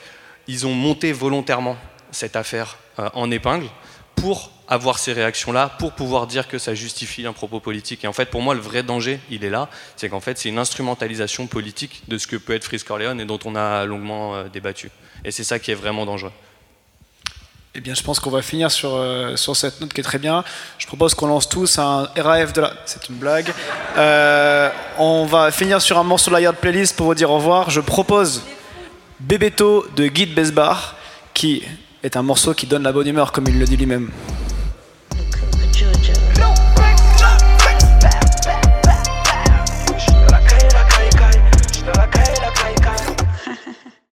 ils ont monté volontairement cette affaire euh, en épingle pour avoir ces réactions-là, pour pouvoir dire que ça justifie un propos politique. Et en fait, pour moi, le vrai danger, il est là, c'est qu'en fait, c'est une instrumentalisation politique de ce que peut être Frisk Corleone et dont on a longuement euh, débattu. Et c'est ça qui est vraiment dangereux. Eh bien, je pense qu'on va finir sur, euh, cette note qui est très bien. Je propose qu'on lance tous un RAF de la... C'est une blague. Euh, on va finir sur un morceau de la Yard Playlist pour vous dire au revoir. Je propose Bébéto de Guy de Besbar, qui est un morceau qui donne la bonne humeur, comme il le dit lui-même.